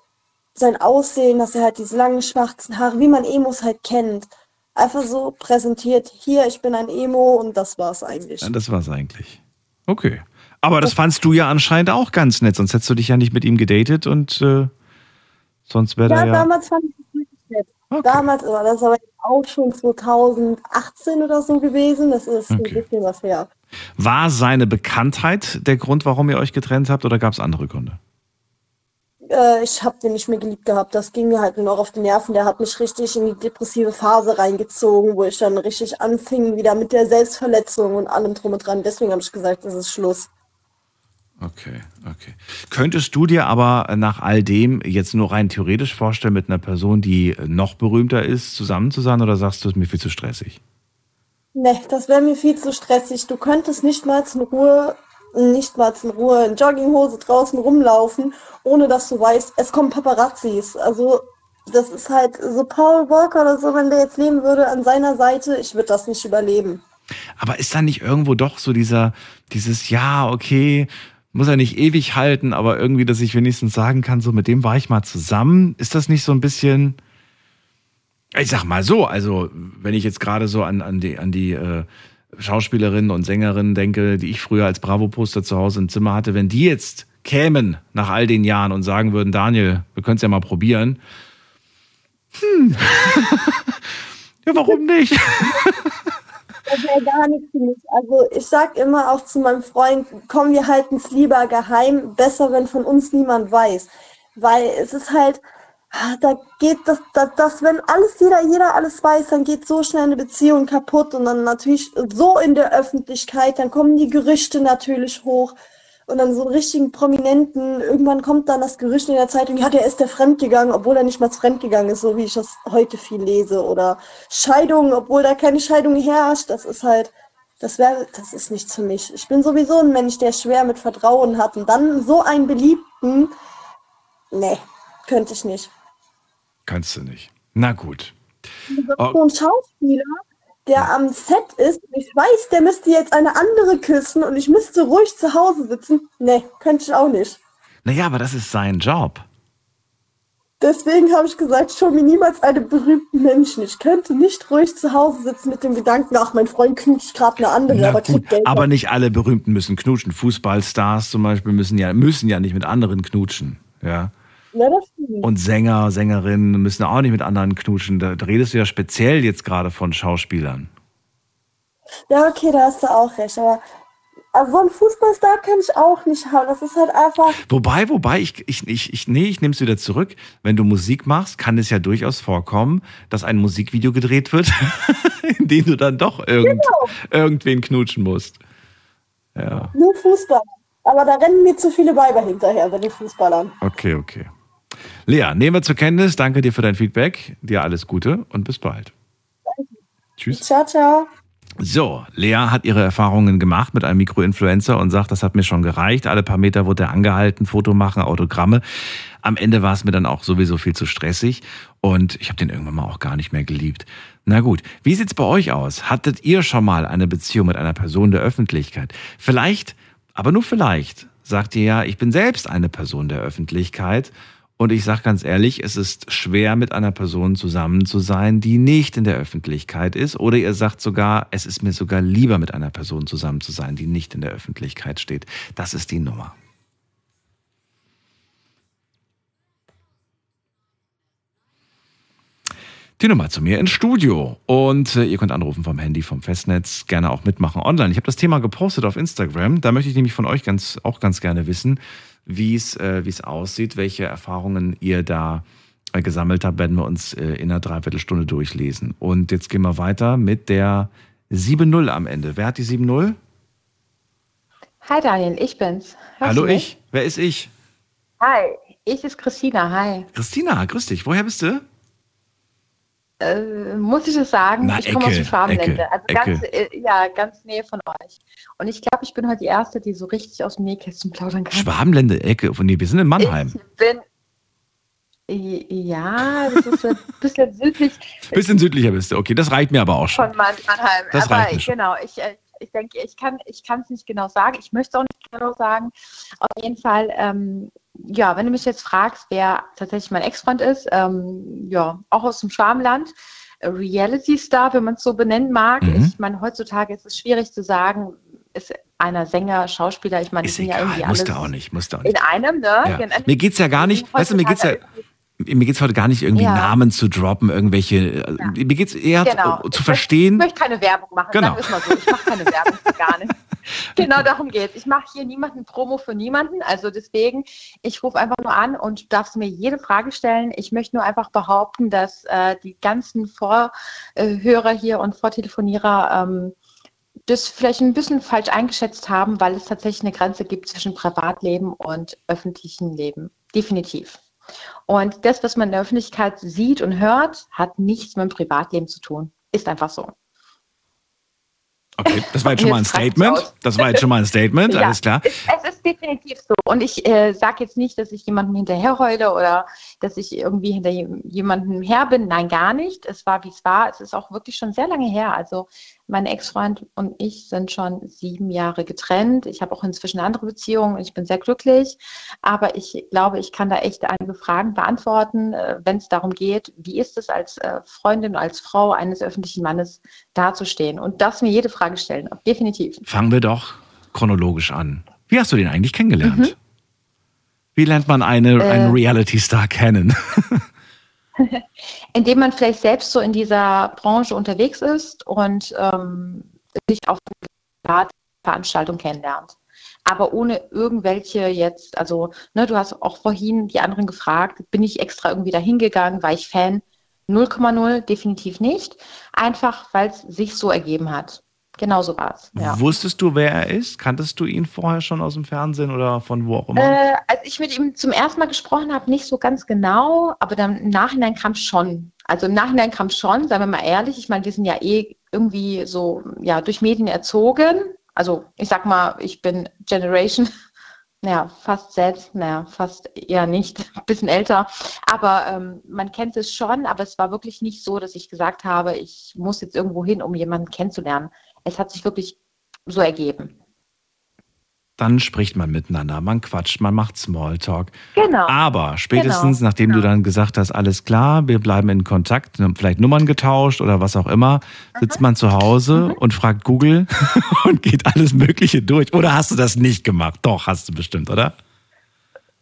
[SPEAKER 7] sein Aussehen, dass er halt diese langen schwarzen Haare, wie man Emos halt kennt. Einfach so präsentiert, hier, ich bin ein Emo und das war's eigentlich.
[SPEAKER 3] Ja, das war's eigentlich. Okay. Aber das fandst du ja anscheinend auch ganz nett, sonst hättest du dich ja nicht mit ihm gedatet und äh, sonst wäre
[SPEAKER 7] Ja,
[SPEAKER 3] ja.
[SPEAKER 7] damals fand ich es wirklich nett.
[SPEAKER 3] Okay.
[SPEAKER 7] Damals, aber das ist aber auch schon 2018 oder so gewesen. Das ist
[SPEAKER 3] Okay.
[SPEAKER 7] ein bisschen was her.
[SPEAKER 3] War seine Bekanntheit der Grund, warum ihr euch getrennt habt, oder gab es andere Gründe?
[SPEAKER 7] Äh, ich habe den nicht mehr geliebt gehabt. Das ging mir halt nur noch auf die Nerven. Der hat mich richtig in die depressive Phase reingezogen, wo ich dann richtig anfing, wieder mit der Selbstverletzung und allem drum und dran. Deswegen habe ich gesagt, das ist Schluss.
[SPEAKER 3] Okay, okay. Könntest du dir aber nach all dem jetzt nur rein theoretisch vorstellen, mit einer Person, die noch berühmter ist, zusammen zu sein, oder sagst du, es ist mir viel zu stressig?
[SPEAKER 7] Ne, das wäre mir viel zu stressig. Du könntest nicht mal in Ruhe, nicht mal in Ruhe in Jogginghose draußen rumlaufen, ohne dass du weißt, es kommen Paparazzis. Also, das ist halt so Paul Walker oder so, wenn der jetzt leben würde an seiner Seite, ich würde das nicht überleben.
[SPEAKER 3] Aber ist da nicht irgendwo doch so dieser, dieses, ja, okay, muss er nicht ewig halten, aber irgendwie, dass ich wenigstens sagen kann, so mit dem war ich mal zusammen. Ist das nicht so ein bisschen, ich sag mal so, also wenn ich jetzt gerade so an, an die, an die äh, Schauspielerinnen und Sängerinnen denke, die ich früher als Bravo-Poster zu Hause im Zimmer hatte, wenn die jetzt kämen nach all den Jahren und sagen würden, Daniel, wir können es ja mal probieren. Hm. ja, warum nicht?
[SPEAKER 7] Das wäre gar nichts für mich. Also ich sag immer auch zu meinem Freund, komm, wir halten es lieber geheim, besser, wenn von uns niemand weiß. Weil es ist halt, ah, da geht das, das, das, wenn alles jeder, jeder alles weiß, dann geht so schnell eine Beziehung kaputt und dann natürlich so in der Öffentlichkeit, dann kommen die Gerüchte natürlich hoch. Und dann so einen richtigen Prominenten, irgendwann kommt dann das Gerücht in der Zeitung, ja, der ist der fremdgegangen, obwohl er nicht mal fremdgegangen ist, so wie ich das heute viel lese. Oder Scheidung, obwohl da keine Scheidung herrscht. Das ist halt, das wäre, das ist nichts für mich. Ich bin sowieso ein Mensch, der schwer mit Vertrauen hat. Und dann so einen Beliebten, nee, könnte ich nicht.
[SPEAKER 3] Kannst du nicht. Na gut.
[SPEAKER 7] So ein Schauspieler, der am Set ist, und ich weiß, der müsste jetzt eine andere küssen und ich müsste ruhig zu Hause sitzen. Nee, könnte ich auch nicht.
[SPEAKER 3] Naja, aber das ist sein Job.
[SPEAKER 7] Deswegen habe ich gesagt, show mir niemals einen berühmten Menschen. Ich könnte nicht ruhig zu Hause sitzen mit dem Gedanken, ach, mein Freund knutscht gerade eine andere,
[SPEAKER 3] Na
[SPEAKER 7] aber
[SPEAKER 3] gut,
[SPEAKER 7] kriegt Geld.
[SPEAKER 3] aber nicht alle Berühmten müssen knutschen. Fußballstars zum Beispiel müssen ja, müssen ja nicht mit anderen knutschen. Ja.
[SPEAKER 7] Ja.
[SPEAKER 3] Und Sänger, Sängerinnen müssen auch nicht mit anderen knutschen. Da, da redest du ja speziell jetzt gerade von Schauspielern.
[SPEAKER 7] Ja, okay, da hast du auch recht. Aber also so einen Fußballstar kann ich auch nicht haben. Das ist halt einfach.
[SPEAKER 3] Wobei, wobei, ich, ich, ich, ich nee, ich nehme es wieder zurück. Wenn du Musik machst, kann es ja durchaus vorkommen, dass ein Musikvideo gedreht wird, in dem du dann doch irgend, irgendwen knutschen musst. Ja,
[SPEAKER 7] Nur Fußball. Aber da rennen mir zu viele Weiber hinterher bei den Fußballern.
[SPEAKER 3] okay, okay. Lea, nehmen wir zur Kenntnis. Danke dir für dein Feedback. Dir alles Gute und bis bald. Tschüss.
[SPEAKER 7] Ciao, ciao.
[SPEAKER 3] So, Lea hat ihre Erfahrungen gemacht mit einem Mikroinfluencer und sagt, das hat mir schon gereicht. Alle paar Meter wurde er angehalten, Foto machen, Autogramme. Am Ende war es mir dann auch sowieso viel zu stressig und ich habe den irgendwann mal auch gar nicht mehr geliebt. Na gut, wie sieht's bei euch aus? Hattet ihr schon mal eine Beziehung mit einer Person der Öffentlichkeit? Vielleicht, aber nur vielleicht, sagt ihr ja, ich bin selbst eine Person der Öffentlichkeit und ich sage ganz ehrlich, es ist schwer, mit einer Person zusammen zu sein, die nicht in der Öffentlichkeit ist. Oder ihr sagt sogar, es ist mir sogar lieber, mit einer Person zusammen zu sein, die nicht in der Öffentlichkeit steht. Das ist die Nummer. Die Nummer zu mir ins Studio. Und äh, ihr könnt anrufen vom Handy, vom Festnetz, gerne auch mitmachen online. Ich habe das Thema gepostet auf Instagram. Da möchte ich nämlich von euch ganz, auch ganz gerne wissen, wie es äh, wie es aussieht, welche Erfahrungen ihr da äh, gesammelt habt, werden wir uns äh, in einer Dreiviertelstunde durchlesen. Und jetzt gehen wir weiter mit der 7-0 am Ende. Wer hat die 7-0?
[SPEAKER 8] Hi Daniel, ich bin's. Hörst
[SPEAKER 3] Hallo ich. Wer ist ich?
[SPEAKER 8] Hi, ich ist Christina. Hi.
[SPEAKER 3] Christina, grüß dich. Woher bist du?
[SPEAKER 8] Äh, muss ich es sagen?
[SPEAKER 3] Na,
[SPEAKER 8] ich komme aus dem Schwabenländle.
[SPEAKER 3] Ecke,
[SPEAKER 8] also ganz, äh, ja, ganz Nähe von euch. Und ich glaube, ich bin heute die Erste, die so richtig aus dem Nähkästchen plaudern kann.
[SPEAKER 3] Schwabenländer Ecke. Nee, wir sind in Mannheim.
[SPEAKER 8] Ich bin. Ja, das ist ein bisschen südlich
[SPEAKER 3] Bisschen südlicher bist du. Okay, das reicht mir aber auch schon.
[SPEAKER 8] von Man- Mannheim.
[SPEAKER 3] Das
[SPEAKER 8] Aber
[SPEAKER 3] reicht mir schon.
[SPEAKER 8] genau, ich, äh, ich denke, ich kann ich es nicht genau sagen. Ich möchte es auch nicht genau sagen. Auf jeden Fall, ähm, ja, wenn du mich jetzt fragst, wer tatsächlich mein Ex-Freund ist, ähm, ja, auch aus dem Schwarmland, Reality Star, wenn man es so benennen mag.
[SPEAKER 3] Mhm.
[SPEAKER 8] Ich meine, heutzutage ist es schwierig zu sagen, ist einer Sänger, Schauspieler, ich meine, die
[SPEAKER 3] Ist
[SPEAKER 8] sind ja irgendwie alles
[SPEAKER 3] musste auch nicht, musste auch
[SPEAKER 8] in
[SPEAKER 3] nicht.
[SPEAKER 8] einem, ne?
[SPEAKER 3] Ja.
[SPEAKER 8] Genau.
[SPEAKER 3] Mir geht's ja gar nicht, weißt du, mir geht's ja, mir geht's heute gar nicht irgendwie
[SPEAKER 8] Ja.
[SPEAKER 3] Namen zu droppen, irgendwelche, äh, mir geht's eher
[SPEAKER 8] Genau.
[SPEAKER 3] zu, zu
[SPEAKER 8] Ich
[SPEAKER 3] verstehen.
[SPEAKER 8] Ich möchte keine Werbung machen,
[SPEAKER 3] Genau.
[SPEAKER 8] es so. Ich mache keine Werbung für gar nicht. Genau darum geht's. Ich mache hier niemanden Promo für niemanden. Also deswegen, ich rufe einfach nur an und du darfst mir jede Frage stellen. Ich möchte nur einfach behaupten, dass äh, die ganzen Vorhörer hier und Vortelefonierer ähm, das vielleicht ein bisschen falsch eingeschätzt haben, weil es tatsächlich eine Grenze gibt zwischen Privatleben und öffentlichem Leben. Definitiv. Und das, was man in der Öffentlichkeit sieht und hört, hat nichts mit dem Privatleben zu tun. Ist einfach so.
[SPEAKER 3] Okay, das war jetzt schon mal ein Statement. Das war jetzt schon mal ein Statement,
[SPEAKER 8] Ja,
[SPEAKER 3] alles klar.
[SPEAKER 8] Es, es ist definitiv so. Und ich äh, sage jetzt nicht, dass ich jemandem hinterherheule oder dass ich irgendwie hinter jem- jemandem her bin. Nein, gar nicht. Es war, wie es war. Es ist auch wirklich schon sehr lange her. Also mein Ex-Freund und ich sind schon sieben Jahre getrennt. Ich habe auch inzwischen eine andere Beziehungen und ich bin sehr glücklich. Aber ich glaube, ich kann da echt einige Fragen beantworten, äh, wenn es darum geht, wie ist es als äh, Freundin, als Frau eines öffentlichen Mannes dazustehen. Und das mir jede Frage stellen. Definitiv.
[SPEAKER 3] Fangen wir doch chronologisch an. Wie hast du den eigentlich kennengelernt?
[SPEAKER 8] Mhm.
[SPEAKER 3] Wie lernt man eine,
[SPEAKER 8] Äh.
[SPEAKER 3] einen Reality-Star kennen?
[SPEAKER 8] indem man vielleicht selbst so in dieser Branche unterwegs ist und ähm, sich auf Veranstaltung kennenlernt. Aber ohne irgendwelche jetzt, also ne, du hast auch vorhin die anderen gefragt, bin ich extra irgendwie dahin gegangen, war ich Fan? 0,0 definitiv nicht. Einfach, weil es sich so ergeben hat. Genauso war es. Ja.
[SPEAKER 3] Wusstest du, wer er ist? Kanntest du ihn vorher schon aus dem Fernsehen oder von wo auch immer?
[SPEAKER 8] Äh, als ich mit ihm zum ersten Mal gesprochen habe, nicht so ganz genau, aber dann im Nachhinein kam schon. Also im Nachhinein kam schon, seien wir mal ehrlich, ich meine, wir sind ja eh irgendwie so ja, durch Medien erzogen. Also ich sag mal, ich bin Generation, naja, fast selbst, naja, fast eher nicht, ein bisschen älter. Aber ähm, man kennt es schon, aber es war wirklich nicht so, dass ich gesagt habe, ich muss jetzt irgendwo hin, um jemanden kennenzulernen. Es hat sich wirklich so ergeben.
[SPEAKER 3] Dann spricht man miteinander, man quatscht, man macht Smalltalk.
[SPEAKER 8] Genau.
[SPEAKER 3] Aber spätestens,
[SPEAKER 8] Genau,
[SPEAKER 3] nachdem du dann gesagt hast, alles klar, wir bleiben in Kontakt, vielleicht Nummern getauscht oder was auch immer, sitzt man zu Hause und fragt Google und geht alles Mögliche durch. Oder hast du das nicht gemacht? Doch, hast du bestimmt, oder?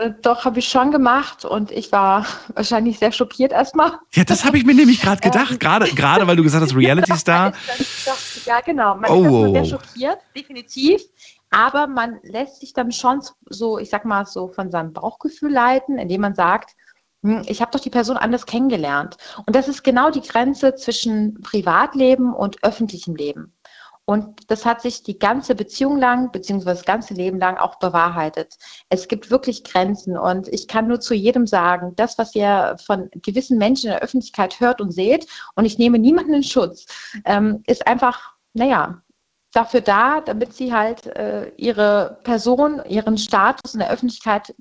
[SPEAKER 8] Äh, Doch, habe ich schon gemacht und ich war wahrscheinlich sehr schockiert erstmal.
[SPEAKER 3] Ja, das habe ich mir nämlich gerade gedacht. Gerade, gerade weil du gesagt hast, Reality Star.
[SPEAKER 8] Ja, genau. Man
[SPEAKER 3] Oh,
[SPEAKER 8] ist sehr schockiert, definitiv. Aber man lässt sich dann schon so, ich sag mal, so von seinem Bauchgefühl leiten, indem man sagt, hm, ich habe doch die Person anders kennengelernt. Und das ist genau die Grenze zwischen Privatleben und öffentlichem Leben. Und das hat sich die ganze Beziehung lang, beziehungsweise das ganze Leben lang auch bewahrheitet. Es gibt wirklich Grenzen und ich kann nur zu jedem sagen, das, was ihr von gewissen Menschen in der Öffentlichkeit hört und seht, und ich nehme niemanden in Schutz, ähm, ist einfach, naja, dafür da, damit sie halt äh, ihre Person, ihren Status in der Öffentlichkeit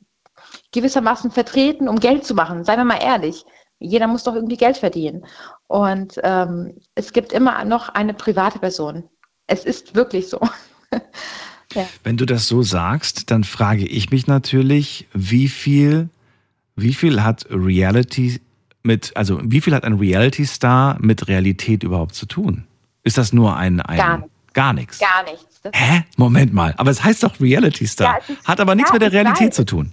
[SPEAKER 8] gewissermaßen vertreten, um Geld zu machen. Seien wir mal ehrlich. Jeder muss doch irgendwie Geld verdienen. Und ähm, es gibt immer noch eine private Person. Es ist wirklich so. ja.
[SPEAKER 3] Wenn du das so sagst, dann frage ich mich natürlich, wie viel, wie viel hat Reality mit, also wie viel hat ein Reality-Star mit Realität überhaupt zu tun? Ist das nur ein, ein
[SPEAKER 8] Gar nichts.
[SPEAKER 3] Gar nichts.
[SPEAKER 8] Gar nichts. Das
[SPEAKER 3] Hä? Moment mal. Aber es heißt doch Reality-Star.
[SPEAKER 8] Ja, es ist-
[SPEAKER 3] hat aber nichts
[SPEAKER 8] ja,
[SPEAKER 3] mit der Realität
[SPEAKER 8] weiß.
[SPEAKER 3] zu tun.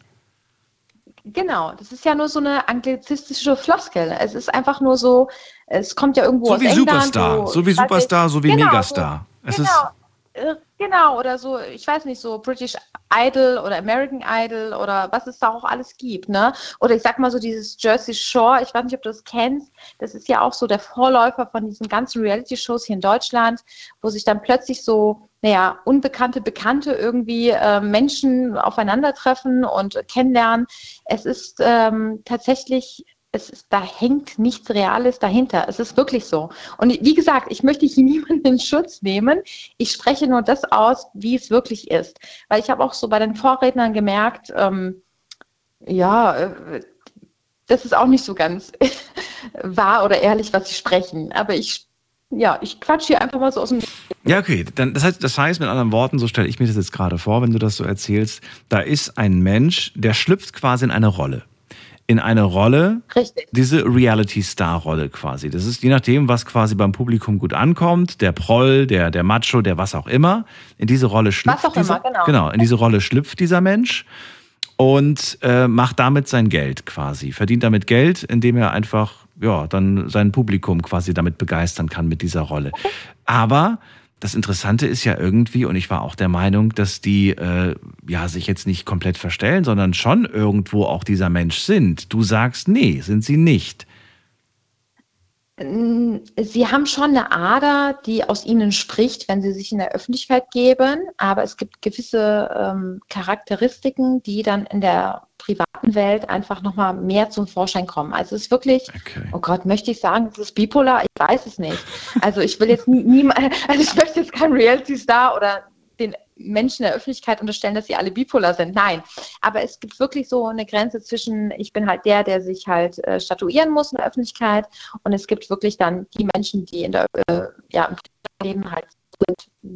[SPEAKER 8] Genau, das ist ja nur so eine anglizistische Floskel. Es ist einfach nur so, es kommt ja irgendwo
[SPEAKER 3] So
[SPEAKER 8] aus
[SPEAKER 3] wie
[SPEAKER 8] England.
[SPEAKER 3] Superstar,
[SPEAKER 8] wo-
[SPEAKER 3] so wie Superstar, so wie
[SPEAKER 8] Genau,
[SPEAKER 3] Megastar.
[SPEAKER 8] So,
[SPEAKER 3] Es
[SPEAKER 8] genau,
[SPEAKER 3] ist
[SPEAKER 8] äh, genau, oder so, ich weiß nicht, so British Idol oder American Idol oder was es da auch alles gibt, ne? Oder ich sag mal so dieses Jersey Shore, ich weiß nicht, ob du das kennst, das ist ja auch so der Vorläufer von diesen ganzen Reality-Shows hier in Deutschland, wo sich dann plötzlich so, naja, unbekannte Bekannte irgendwie äh, Menschen aufeinandertreffen und kennenlernen. Es ist ähm, tatsächlich es ist, da hängt nichts Reales dahinter. Es ist wirklich so. Und wie gesagt, ich möchte hier niemanden in Schutz nehmen. Ich spreche nur das aus, wie es wirklich ist. Weil ich habe auch so bei den Vorrednern gemerkt, ähm, ja, äh, das ist auch nicht so ganz wahr oder ehrlich, was sie sprechen. Aber ich, ja, ich quatsch hier einfach mal so aus dem.
[SPEAKER 3] Ja, okay. Dann, das, heißt, das heißt mit anderen Worten, so stelle ich mir das jetzt gerade vor, wenn du das so erzählst, da ist ein Mensch, der schlüpft quasi in eine Rolle. In eine Rolle,
[SPEAKER 8] Richtig.
[SPEAKER 3] diese Reality-Star-Rolle quasi. Das ist je nachdem, was quasi beim Publikum gut ankommt, der Proll, der, der Macho, der was auch immer. In diese Rolle schlüpft
[SPEAKER 8] auch
[SPEAKER 3] dieser,
[SPEAKER 8] immer, genau.
[SPEAKER 3] genau, in diese Rolle schlüpft dieser Mensch und äh, macht damit sein Geld quasi. Verdient damit Geld, indem er einfach, ja, dann sein Publikum quasi damit begeistern kann mit dieser Rolle. Aber das Interessante ist ja irgendwie, und ich war auch der Meinung, dass die äh, ja sich jetzt nicht komplett verstellen, sondern schon irgendwo auch dieser Mensch sind. Du sagst, nee, sind sie nicht.
[SPEAKER 8] Sie haben schon eine Ader, die aus ihnen spricht, wenn sie sich in der Öffentlichkeit geben, aber es gibt gewisse ähm, Charakteristiken, die dann in der privaten Welt einfach nochmal mehr zum Vorschein kommen. Also es ist wirklich,
[SPEAKER 3] Okay.
[SPEAKER 8] oh Gott, möchte ich sagen, es ist bipolar? Ich weiß es nicht. Also ich will jetzt nie, nie also ich möchte jetzt keinen Reality-Star oder den Menschen in der Öffentlichkeit unterstellen, dass sie alle bipolar sind. Nein, aber es gibt wirklich so eine Grenze zwischen, ich bin halt der, der sich halt äh, statuieren muss in der Öffentlichkeit und es gibt wirklich dann die Menschen, die in der, äh, ja, im Leben halt.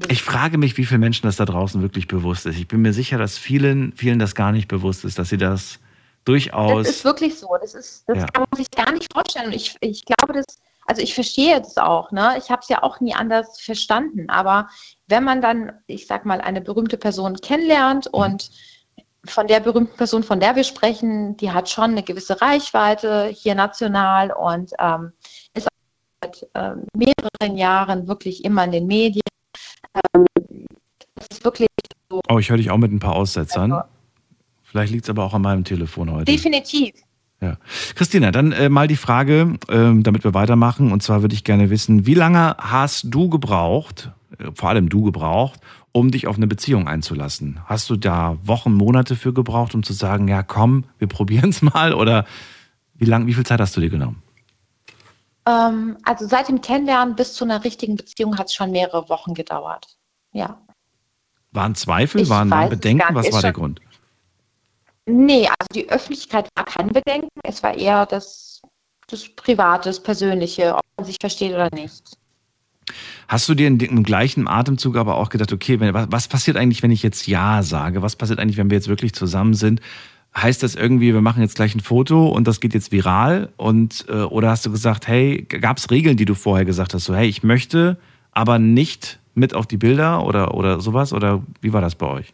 [SPEAKER 3] Ich frage mich, wie vielen Menschen das da draußen wirklich bewusst ist. Ich bin mir sicher, dass vielen, vielen das gar nicht bewusst ist, dass sie das durchaus.
[SPEAKER 8] Das ist wirklich so. Das, ist, das
[SPEAKER 3] Ja.
[SPEAKER 8] kann man sich gar nicht vorstellen. Ich, ich glaube, das, also ich verstehe das auch, ne? Ich habe es ja auch nie anders verstanden. Aber wenn man dann, ich sag mal, eine berühmte Person kennenlernt
[SPEAKER 3] Mhm.
[SPEAKER 8] und von der berühmten Person, von der wir sprechen, die hat schon eine gewisse Reichweite hier national und ähm, ist auch seit ähm, mehreren Jahren wirklich immer in den Medien. Ähm, das ist wirklich so.
[SPEAKER 3] oh, ich höre dich auch mit ein paar Aussetzern.
[SPEAKER 8] Also-
[SPEAKER 3] Vielleicht liegt es aber auch an meinem Telefon heute.
[SPEAKER 8] Definitiv.
[SPEAKER 3] Ja. Christina, dann äh, mal die Frage, ähm, damit wir weitermachen. Und zwar würde ich gerne wissen, wie lange hast du gebraucht, äh, vor allem du gebraucht, um dich auf eine Beziehung einzulassen? Hast du da Wochen, Monate für gebraucht, um zu sagen, ja komm, wir probieren es mal? Oder wie lang, wie viel Zeit hast du dir genommen?
[SPEAKER 8] Ähm, also seit dem Kennenlernen bis zu einer richtigen Beziehung hat es schon mehrere Wochen gedauert. Ja.
[SPEAKER 3] Waren Zweifel,
[SPEAKER 8] Ich
[SPEAKER 3] waren, Bedenken? Was war der Grund?
[SPEAKER 8] Nee, also die Öffentlichkeit war kein Bedenken. Es war eher das, das Private, das Persönliche, ob man sich versteht oder nicht.
[SPEAKER 3] Hast du dir in dem gleichen Atemzug aber auch gedacht, okay, wenn, was, was passiert eigentlich, wenn ich jetzt Ja sage? Was passiert eigentlich, wenn wir jetzt wirklich zusammen sind? Heißt das irgendwie, wir machen jetzt gleich ein Foto und das geht jetzt viral? Und äh, oder hast du gesagt, hey, gab es Regeln, die du vorher gesagt hast, so hey, ich möchte, aber nicht mit auf die Bilder oder oder sowas? Oder wie war das bei euch?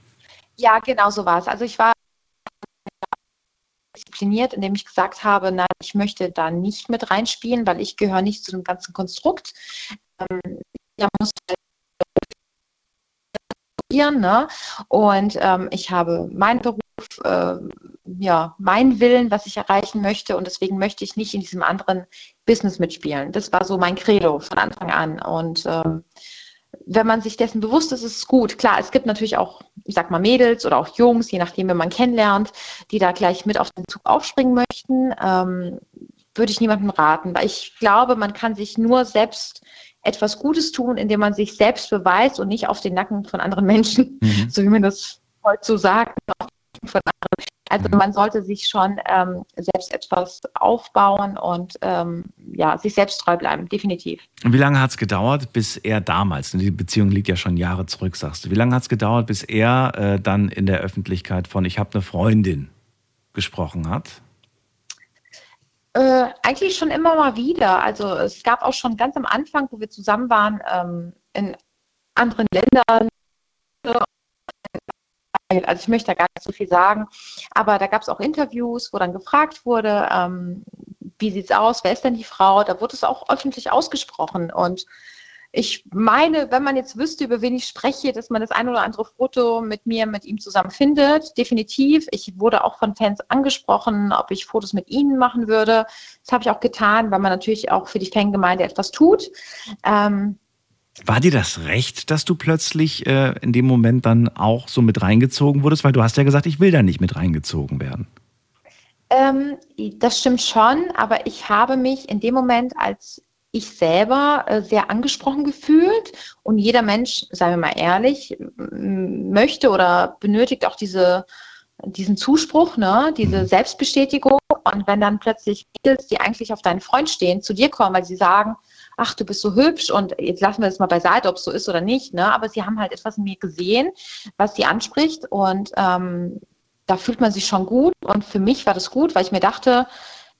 [SPEAKER 8] Ja, genau so war es. Also ich war diszipliniert, indem ich gesagt habe, nein, ich möchte da nicht mit reinspielen, weil ich gehöre nicht zu dem ganzen Konstrukt. Ähm, ja, muss ne? Und ähm, ich habe meinen Beruf, äh, ja, meinen Willen, was ich erreichen möchte und deswegen möchte ich nicht in diesem anderen Business mitspielen. Das war so mein Credo von Anfang an und ähm, wenn man sich dessen bewusst ist, ist es gut. Klar, es gibt natürlich auch, ich sag mal, Mädels oder auch Jungs, je nachdem, wenn man kennenlernt, die da gleich mit auf den Zug aufspringen möchten. Ähm, würde ich niemandem raten, weil ich glaube, man kann sich nur selbst etwas Gutes tun, indem man sich selbst beweist und nicht auf den Nacken von anderen Menschen,
[SPEAKER 3] Mhm.
[SPEAKER 8] so wie man das heute so sagt, von anderen. Also
[SPEAKER 3] Mhm.
[SPEAKER 8] man sollte sich schon ähm, selbst etwas aufbauen und ähm, ja, sich selbst treu bleiben, definitiv.
[SPEAKER 3] Und wie lange hat es gedauert, bis er damals, die Beziehung liegt ja schon Jahre zurück, sagst du, wie lange hat es gedauert, bis er äh, dann in der Öffentlichkeit von Ich habe eine Freundin gesprochen hat?
[SPEAKER 8] Äh, eigentlich schon immer mal wieder. Also es gab auch schon ganz am Anfang, wo wir zusammen waren, ähm, in anderen Ländern. Also ich möchte da gar nicht so viel sagen, aber da gab es auch Interviews, wo dann gefragt wurde, ähm, wie sieht's aus, wer ist denn die Frau? Da wurde es auch öffentlich ausgesprochen und ich meine, wenn man jetzt wüsste, über wen ich spreche, dass man das ein oder andere Foto mit mir, mit ihm zusammen findet. Definitiv. Ich wurde auch von Fans angesprochen, ob ich Fotos mit ihnen machen würde. Das habe ich auch getan, weil man natürlich auch für die Fangemeinde etwas tut. Ähm,
[SPEAKER 3] War dir das recht, dass du plötzlich äh, in dem Moment dann auch so mit reingezogen wurdest? Weil du hast ja gesagt, ich will da nicht mit reingezogen werden.
[SPEAKER 8] ähm, das stimmt schon, aber ich habe mich in dem Moment als ich selber äh, sehr angesprochen gefühlt und jeder Mensch, seien wir mal ehrlich, möchte oder benötigt auch diese, diesen Zuspruch, ne, diese Selbstbestätigung. Und wenn dann plötzlich Mädels, die eigentlich auf deinen Freund stehen, zu dir kommen, weil sie sagen, ach, du bist so hübsch und jetzt lassen wir das mal beiseite, ob es so ist oder nicht, ne? Aber sie haben halt etwas in mir gesehen, was sie anspricht und ähm, da fühlt man sich schon gut. Und für mich war das gut, weil ich mir dachte,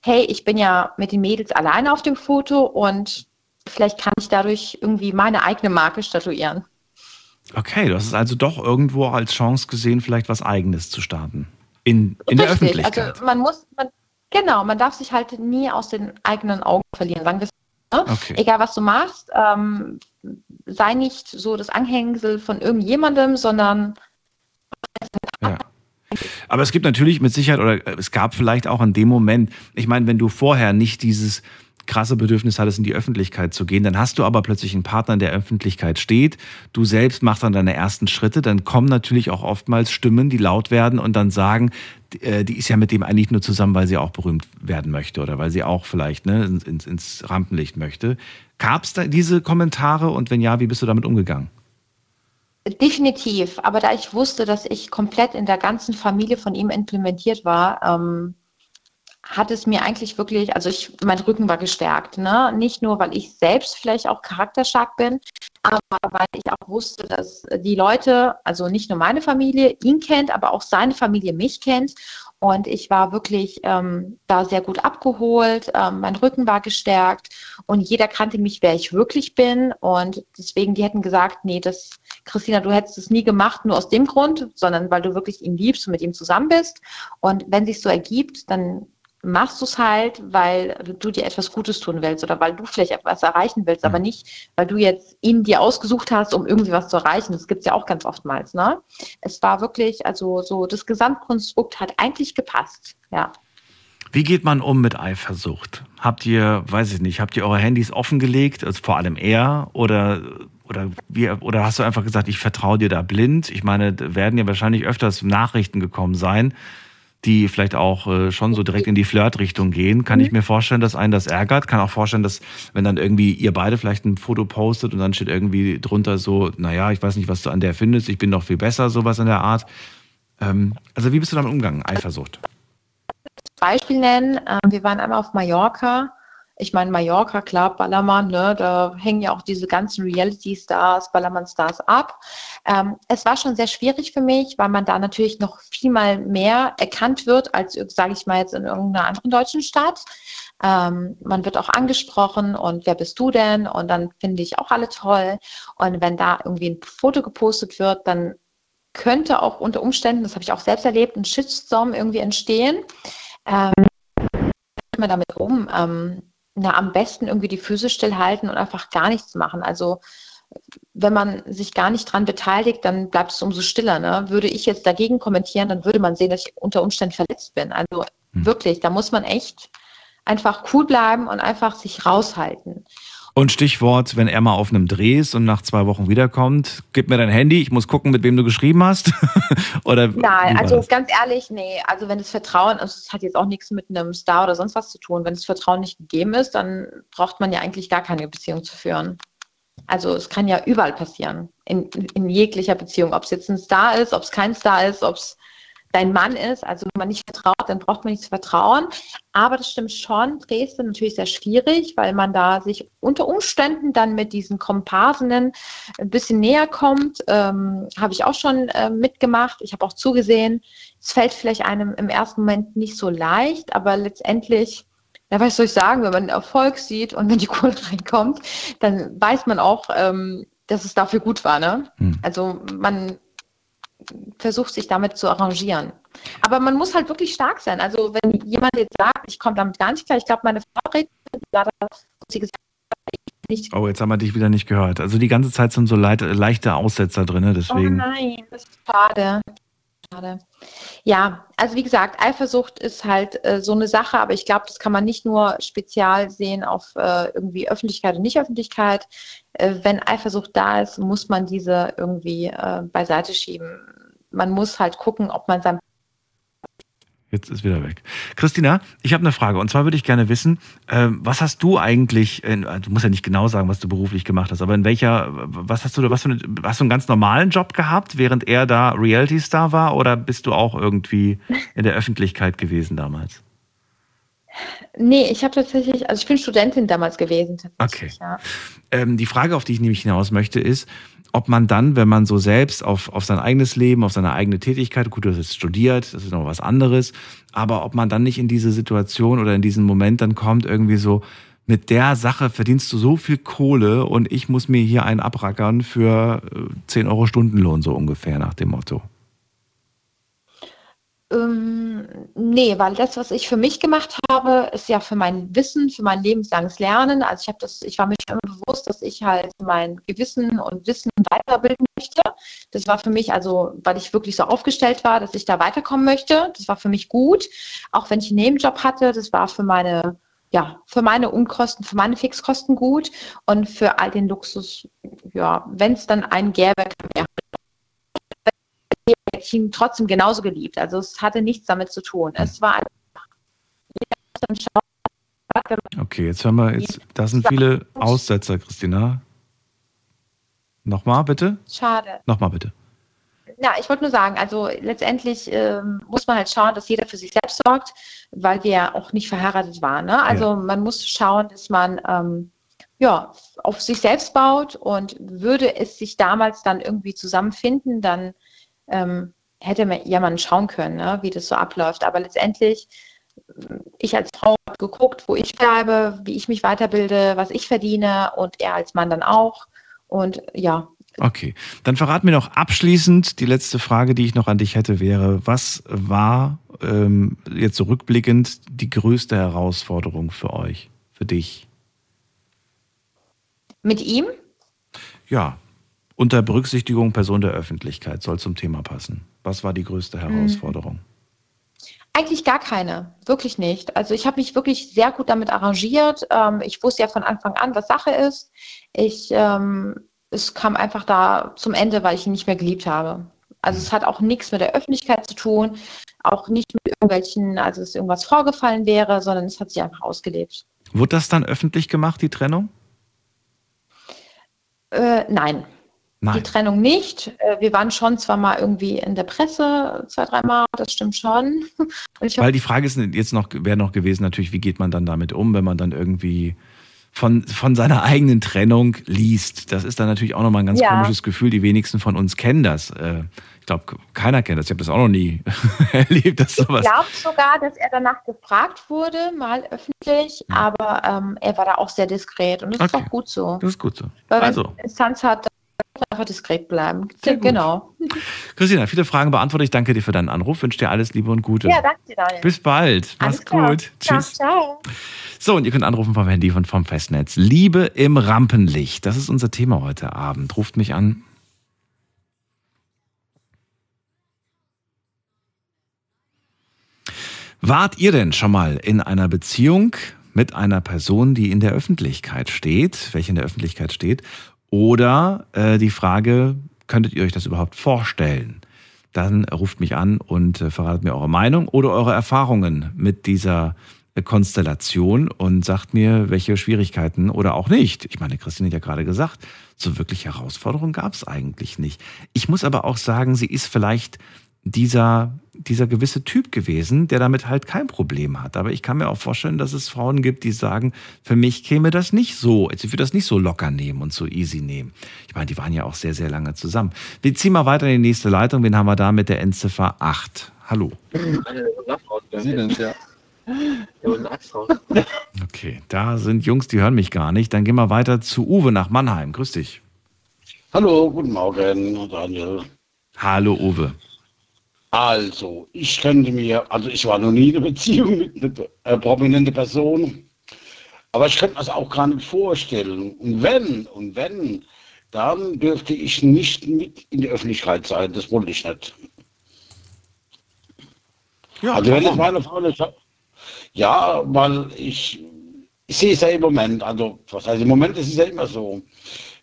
[SPEAKER 8] hey, ich bin ja mit den Mädels alleine auf dem Foto und vielleicht kann ich dadurch irgendwie meine eigene Marke statuieren.
[SPEAKER 3] Okay, du hast es also doch irgendwo als Chance gesehen, vielleicht was Eigenes zu starten. In, in der Öffentlichkeit.
[SPEAKER 8] Also man muss, man, genau, man darf sich halt nie aus den eigenen Augen verlieren, sagen wir Ne? Okay. Egal was du machst, ähm, sei nicht so das Anhängsel von irgendjemandem, sondern
[SPEAKER 3] ja. Aber es gibt natürlich mit Sicherheit, oder es gab vielleicht auch in dem Moment, ich meine, wenn du vorher nicht dieses krasse Bedürfnis hattest, in die Öffentlichkeit zu gehen, dann hast du aber plötzlich einen Partner, der in der Öffentlichkeit steht, du selbst machst dann deine ersten Schritte, dann kommen natürlich auch oftmals Stimmen, die laut werden und dann sagen, äh, die ist ja mit dem eigentlich nur zusammen, weil sie auch berühmt werden möchte oder weil sie auch vielleicht ne, ins, ins Rampenlicht möchte. Gab es diese Kommentare? Und wenn ja, wie bist du damit umgegangen?
[SPEAKER 8] Definitiv, aber da ich wusste, dass ich komplett in der ganzen Familie von ihm implementiert war, ähm, hat es mir eigentlich wirklich, also ich, mein Rücken war gestärkt, ne? Nicht nur, weil ich selbst vielleicht auch charakterstark bin, aber weil ich auch wusste, dass die Leute, also nicht nur meine Familie, ihn kennt, aber auch seine Familie mich kennt. Und ich war wirklich ähm, da sehr gut abgeholt. Ähm, mein Rücken war gestärkt und jeder kannte mich, wer ich wirklich bin. Und deswegen, die hätten gesagt, nee, das, Christina, du hättest es nie gemacht, nur aus dem Grund, sondern weil du wirklich ihn liebst und mit ihm zusammen bist. Und wenn sich so ergibt, dann machst du es halt, weil du dir etwas Gutes tun willst oder weil du vielleicht etwas erreichen willst, aber mhm. nicht, weil du jetzt ihn dir ausgesucht hast, um irgendwie was zu erreichen. Das gibt es ja auch ganz oftmals. Ne? Es war wirklich, also so das Gesamtkonstrukt hat eigentlich gepasst, ja.
[SPEAKER 3] Wie geht man um mit Eifersucht? Habt ihr, weiß ich nicht, habt ihr eure Handys offengelegt, also vor allem er, oder oder wie, oder hast du einfach gesagt, ich vertraue dir da blind? Ich meine, werden ja wahrscheinlich öfters Nachrichten gekommen sein die vielleicht auch äh, schon so direkt in die Flirtrichtung gehen, kann mhm. ich mir vorstellen, dass einen das ärgert. Kann auch vorstellen, dass wenn dann irgendwie ihr beide vielleicht ein Foto postet und dann steht irgendwie drunter so, naja, ich weiß nicht, was du an der findest, ich bin noch viel besser, sowas in der Art. Ähm, also wie bist du damit umgegangen? Eifersucht.
[SPEAKER 8] Beispiel nennen, äh, wir waren einmal auf Mallorca ich meine, Mallorca, klar, Ballermann, ne, da hängen ja auch diese ganzen Reality-Stars, Ballermann-Stars ab. Ähm, es war schon sehr schwierig für mich, weil man da natürlich noch viel mal mehr erkannt wird, als, sage ich mal, jetzt in irgendeiner anderen deutschen Stadt. Ähm, man wird auch angesprochen und wer bist du denn? Und dann finde ich auch alle toll. Und wenn da irgendwie ein Foto gepostet wird, dann könnte auch unter Umständen, das habe ich auch selbst erlebt, ein Shitstorm irgendwie entstehen. Ähm, man damit um? Ähm, na, am besten irgendwie die Füße stillhalten und einfach gar nichts machen. Also wenn man sich gar nicht dran beteiligt, dann bleibt es umso stiller. Ne? Würde ich jetzt dagegen kommentieren, dann würde man sehen, dass ich unter Umständen verletzt bin. Also hm. wirklich, da muss man echt einfach cool bleiben und einfach sich raushalten.
[SPEAKER 3] Und Stichwort, wenn er mal auf einem Dreh ist und nach zwei Wochen wiederkommt, gib mir dein Handy, ich muss gucken, mit wem du geschrieben hast. oder
[SPEAKER 8] Nein, also das? ganz ehrlich, nee. Also wenn das Vertrauen, also es hat jetzt auch nichts mit einem Star oder sonst was zu tun. Wenn das Vertrauen nicht gegeben ist, dann braucht man ja eigentlich gar keine Beziehung zu führen. Also es kann ja überall passieren, in, in jeglicher Beziehung. Ob es jetzt ein Star ist, ob es kein Star ist, ob es dein Mann ist. Also wenn man nicht vertraut, dann braucht man nicht zu vertrauen. Aber das stimmt schon, Dresden natürlich sehr schwierig, weil man da sich unter Umständen dann mit diesen Komparsinnen ein bisschen näher kommt. Ähm, Habe ich auch schon äh, mitgemacht. Ich habe auch zugesehen. Es fällt vielleicht einem im ersten Moment nicht so leicht, aber letztendlich ja, was soll ich sagen, wenn man Erfolg sieht und wenn die Kohle reinkommt, dann weiß man auch, ähm, dass es dafür gut war. Ne? Hm. Also man versucht sich damit zu arrangieren. Aber man muss halt wirklich stark sein. Also wenn jemand jetzt sagt, ich komme damit gar nicht klar, ich glaube, meine Frau leider, sie gesagt,
[SPEAKER 3] nicht. Oh, jetzt haben wir dich wieder nicht gehört. Also die ganze Zeit sind so leichte Aussetzer drin, deswegen.
[SPEAKER 8] Oh nein, das ist schade. Schade. Ja, also wie gesagt, Eifersucht ist halt äh, so eine Sache, aber ich glaube, das kann man nicht nur spezial sehen auf äh, irgendwie Öffentlichkeit und Nicht-Öffentlichkeit. Äh, wenn Eifersucht da ist, muss man diese irgendwie äh, beiseite schieben. Man muss halt gucken, ob man sein
[SPEAKER 3] Jetzt ist wieder weg. Christina, ich habe eine Frage. Und zwar würde ich gerne wissen, äh, was hast du eigentlich, äh, du musst ja nicht genau sagen, was du beruflich gemacht hast, aber in welcher, was hast du, was für eine, hast du einen ganz normalen Job gehabt, während er da Reality Star war, oder bist du auch irgendwie in der Öffentlichkeit gewesen damals?
[SPEAKER 8] Nee, ich habe tatsächlich, also ich bin Studentin damals gewesen.
[SPEAKER 3] Okay. Ja. Ähm, die Frage, auf die ich nämlich hinaus möchte, ist, ob man dann, wenn man so selbst auf, auf sein eigenes Leben, auf seine eigene Tätigkeit, gut, du hast jetzt studiert, das ist noch was anderes, aber ob man dann nicht in diese Situation oder in diesen Moment dann kommt, irgendwie so, mit der Sache verdienst du so viel Kohle und ich muss mir hier einen abrackern für 10 äh, Euro Stundenlohn, so ungefähr nach dem Motto.
[SPEAKER 8] Ähm, nee, weil das, was ich für mich gemacht habe, ist ja für mein Wissen, für mein lebenslanges Lernen. Also ich habe das, ich war mir schon bewusst, dass ich halt mein Gewissen und Wissen weiterbilden möchte. Das war für mich, also weil ich wirklich so aufgestellt war, dass ich da weiterkommen möchte. Das war für mich gut. Auch wenn ich einen Nebenjob hatte, das war für meine, ja, für meine Unkosten, für meine Fixkosten gut und für all den Luxus, ja, wenn es dann einen gäbe, kann er Team trotzdem genauso geliebt. Also es hatte nichts damit zu tun. Es war
[SPEAKER 3] Okay, jetzt haben wir jetzt, da sind viele Aussetzer, Christina. Nochmal bitte?
[SPEAKER 8] Schade.
[SPEAKER 3] Nochmal bitte.
[SPEAKER 8] Ja, ich wollte nur sagen, also letztendlich ähm, muss man halt schauen, dass jeder für sich selbst sorgt, weil wir ja auch nicht verheiratet waren. Ne? Also ja. man muss schauen, dass man ähm, ja, auf sich selbst baut und würde es sich damals dann irgendwie zusammenfinden, dann ähm, hätte man ja mal schauen können, ne, wie das so abläuft. Aber letztendlich, ich als Frau habe geguckt, wo ich bleibe, wie ich mich weiterbilde, was ich verdiene und er als Mann dann auch. Und ja.
[SPEAKER 3] Okay, dann verrat mir noch abschließend, die letzte Frage, die ich noch an dich hätte, wäre, was war ähm, jetzt so rückblickend die größte Herausforderung für euch, für dich?
[SPEAKER 8] Mit ihm?
[SPEAKER 3] Ja, unter Berücksichtigung Person der Öffentlichkeit soll zum Thema passen. Was war die größte mhm. Herausforderung?
[SPEAKER 8] Eigentlich gar keine, wirklich nicht. Also ich habe mich wirklich sehr gut damit arrangiert. Ähm, ich wusste ja von Anfang an, was Sache ist. Ich, ähm, es kam einfach da zum Ende, weil ich ihn nicht mehr geliebt habe. Also es hat auch nichts mit der Öffentlichkeit zu tun, auch nicht mit irgendwelchen, also dass irgendwas vorgefallen wäre, sondern es hat sich einfach ausgelebt.
[SPEAKER 3] Wurde das dann öffentlich gemacht, die Trennung?
[SPEAKER 8] Äh, nein. Nein. Die Trennung nicht. Äh, wir waren schon zwar mal irgendwie in der Presse zwei, dreimal, das stimmt schon.
[SPEAKER 3] Weil die Frage ist jetzt noch, wäre noch gewesen natürlich, wie geht man dann damit um, wenn man dann irgendwie von, von seiner eigenen Trennung liest. Das ist dann natürlich auch nochmal ein ganz ja. komisches Gefühl. Die wenigsten von uns kennen das. Äh, ich glaube, keiner kennt das. Ich habe das auch noch nie erlebt. Dass sowas
[SPEAKER 8] ich glaube sogar, dass er danach gefragt wurde, mal öffentlich, ja. aber ähm, er war da auch sehr diskret und das okay. ist auch gut so.
[SPEAKER 3] Das ist gut so.
[SPEAKER 8] Weil also. Instanz hat, einfach diskret bleiben. Genau.
[SPEAKER 3] Christina, viele Fragen beantworte ich. Danke dir für deinen Anruf. Wünsche dir alles Liebe und Gute.
[SPEAKER 8] Ja, danke dir, Daniel.
[SPEAKER 3] Bis bald. Mach's gut. Tschüss. Ciao. So, und ihr könnt anrufen vom Handy und vom Festnetz. Liebe im Rampenlicht. Das ist unser Thema heute Abend. Ruft mich an. Wart ihr denn schon mal in einer Beziehung mit einer Person, die in der Öffentlichkeit steht, welche in der Öffentlichkeit steht, oder äh, die Frage, könntet ihr euch das überhaupt vorstellen? Dann ruft mich an und äh, verratet mir eure Meinung oder eure Erfahrungen mit dieser äh, Konstellation und sagt mir, welche Schwierigkeiten oder auch nicht. Ich meine, Christine hat ja gerade gesagt, so wirklich Herausforderungen gab es eigentlich nicht. Ich muss aber auch sagen, sie ist vielleicht dieser, dieser gewisse Typ gewesen, der damit halt kein Problem hat. Aber ich kann mir auch vorstellen, dass es Frauen gibt, die sagen, für mich käme das nicht so, ich würde das nicht so locker nehmen und so easy nehmen. Ich meine, die waren ja auch sehr, sehr lange zusammen. Wir ziehen mal weiter in die nächste Leitung. Wen haben wir da mit der Endziffer 8? Hallo. Sie sind ja. Okay, da sind Jungs, die hören mich gar nicht. Dann gehen wir weiter zu Uwe nach Mannheim. Grüß dich.
[SPEAKER 9] Hallo, guten Morgen, Daniel.
[SPEAKER 3] Hallo, Uwe.
[SPEAKER 9] Also, ich könnte mir, also ich war noch nie in einer Beziehung mit einer äh, prominenten Person, aber ich könnte mir das auch gar nicht vorstellen. Und wenn, und wenn, dann dürfte ich nicht mit in die Öffentlichkeit sein. Das wollte ich nicht. Ja, also wenn es meine Frau nicht ja, weil ich, ich sehe es ja im Moment, also was heißt im Moment, ist es ja immer so.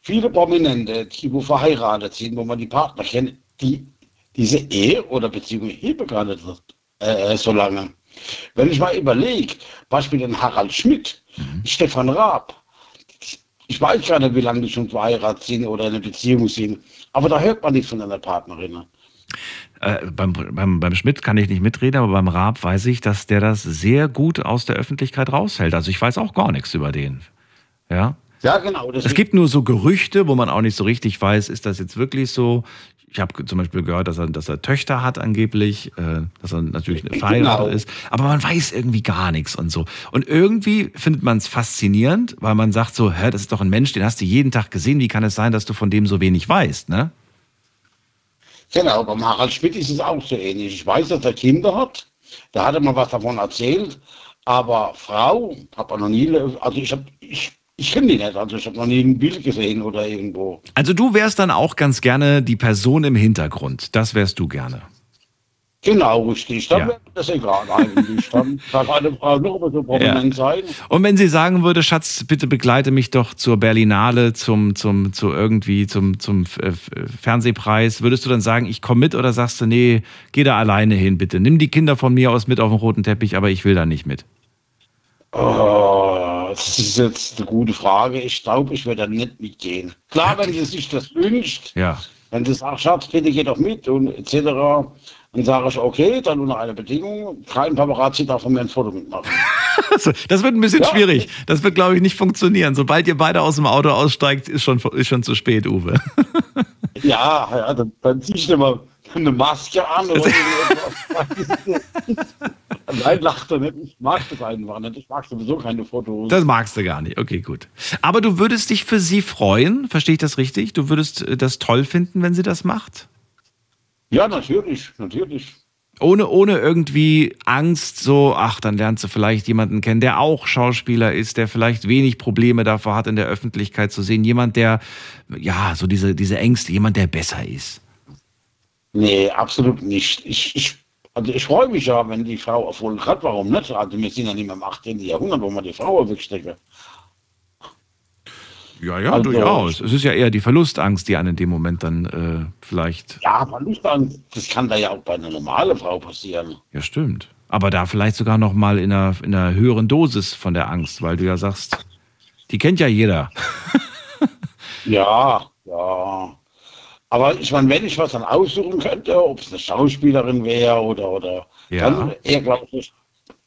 [SPEAKER 9] Viele Prominente, die wo verheiratet sind, wo man die Partner kennt, die diese Ehe oder Beziehung hebe gar nicht äh, so lange. Wenn ich mal überlege, Beispiel den Harald Schmidt, mhm. Stefan Raab, ich weiß gar nicht, wie lange die schon verheiratet sind oder in einer Beziehung sind, aber da hört man nichts von einer Partnerin.
[SPEAKER 3] Äh, beim, beim, beim Schmidt kann ich nicht mitreden, aber beim Raab weiß ich, dass der das sehr gut aus der Öffentlichkeit raushält. Also ich weiß auch gar nichts über den. Ja.
[SPEAKER 9] Ja, genau.
[SPEAKER 3] Es gibt nur so Gerüchte, wo man auch nicht so richtig weiß, ist das jetzt wirklich so? Ich habe zum Beispiel gehört, dass er, dass er Töchter hat angeblich, äh, dass er natürlich eine verheiratet
[SPEAKER 9] Genau.
[SPEAKER 3] ist, aber man weiß irgendwie gar nichts und so. Und irgendwie findet man es faszinierend, weil man sagt so, hä, das ist doch ein Mensch, den hast du jeden Tag gesehen, wie kann es sein, dass du von dem so wenig weißt, ne?
[SPEAKER 9] Genau, beim Harald Schmidt ist es auch so ähnlich. Ich weiß, dass er Kinder hat. Da hat er mal was davon erzählt. Aber Frau, habe er noch nie, also ich habe, ich, ich kenne die nicht. Also ich habe noch nie ein Bild gesehen oder irgendwo.
[SPEAKER 3] Also du wärst dann auch ganz gerne die Person im Hintergrund. Das wärst du gerne.
[SPEAKER 9] Genau, richtig. Dann
[SPEAKER 3] Ja.
[SPEAKER 9] wäre das egal eigentlich. Dann kann eine Frau noch so prominent sein.
[SPEAKER 3] Und wenn sie sagen würde, Schatz, bitte begleite mich doch zur Berlinale, zum, zum, zu irgendwie, zum, zum äh, Fernsehpreis, würdest du dann sagen, ich komme mit oder sagst du, nee, geh da alleine hin, bitte. Nimm die Kinder von mir aus mit auf den roten Teppich, aber ich will da nicht mit.
[SPEAKER 9] Oh, das ist jetzt eine gute Frage. Ich glaube, ich werde da nicht mitgehen. Klar, wenn sie sich das wünscht,
[SPEAKER 3] Ja.
[SPEAKER 9] wenn sie sagt, Schatz, bitte geh doch mit und etc., dann sage ich, okay, dann unter einer Bedingung, kein Paparazzi darf von mir ein Foto mitmachen.
[SPEAKER 3] Also, das wird ein bisschen
[SPEAKER 9] Ja.
[SPEAKER 3] schwierig. Das wird, glaube ich, nicht funktionieren. Sobald ihr beide aus dem Auto aussteigt, ist schon, ist schon zu spät, Uwe.
[SPEAKER 9] Ja, ja, dann, dann zieh ich mal eine Maske an oder. Nein, lacht er nicht. Ich mag das einfach nicht. Ich mag sowieso keine Fotos.
[SPEAKER 3] Das magst du gar nicht. Okay, gut. Aber du würdest dich für sie freuen, verstehe ich das richtig? Du würdest äh, das toll finden, wenn sie das macht?
[SPEAKER 9] ja, natürlich, natürlich.
[SPEAKER 3] Ohne, ohne irgendwie Angst, so, ach, dann lernst du vielleicht jemanden kennen, der auch Schauspieler ist, der vielleicht wenig Probleme davor hat, in der Öffentlichkeit zu sehen. Jemand, der, ja, so diese, diese Ängste, jemand, der besser ist.
[SPEAKER 9] Nee, absolut nicht. Ich, ich, also ich freue mich ja, wenn die Frau Erfolg hat. Warum nicht? Also wir sind ja nicht mehr im 18. Jahrhundert, wo man die Frau wegstecke.
[SPEAKER 3] Ja, ja,
[SPEAKER 9] Also-
[SPEAKER 3] durchaus. Es ist ja eher die Verlustangst, die einen in dem Moment dann äh, vielleicht.
[SPEAKER 9] Ja, dann, das kann da ja auch bei einer normalen Frau passieren.
[SPEAKER 3] Ja, stimmt. Aber da vielleicht sogar noch mal in einer, in einer höheren Dosis von der Angst, weil du ja sagst, die kennt ja jeder.
[SPEAKER 9] Ja, ja. Aber ich meine, wenn ich was dann aussuchen könnte, ob es eine Schauspielerin wäre oder, oder
[SPEAKER 3] Ja.
[SPEAKER 9] dann eher, glaube ich,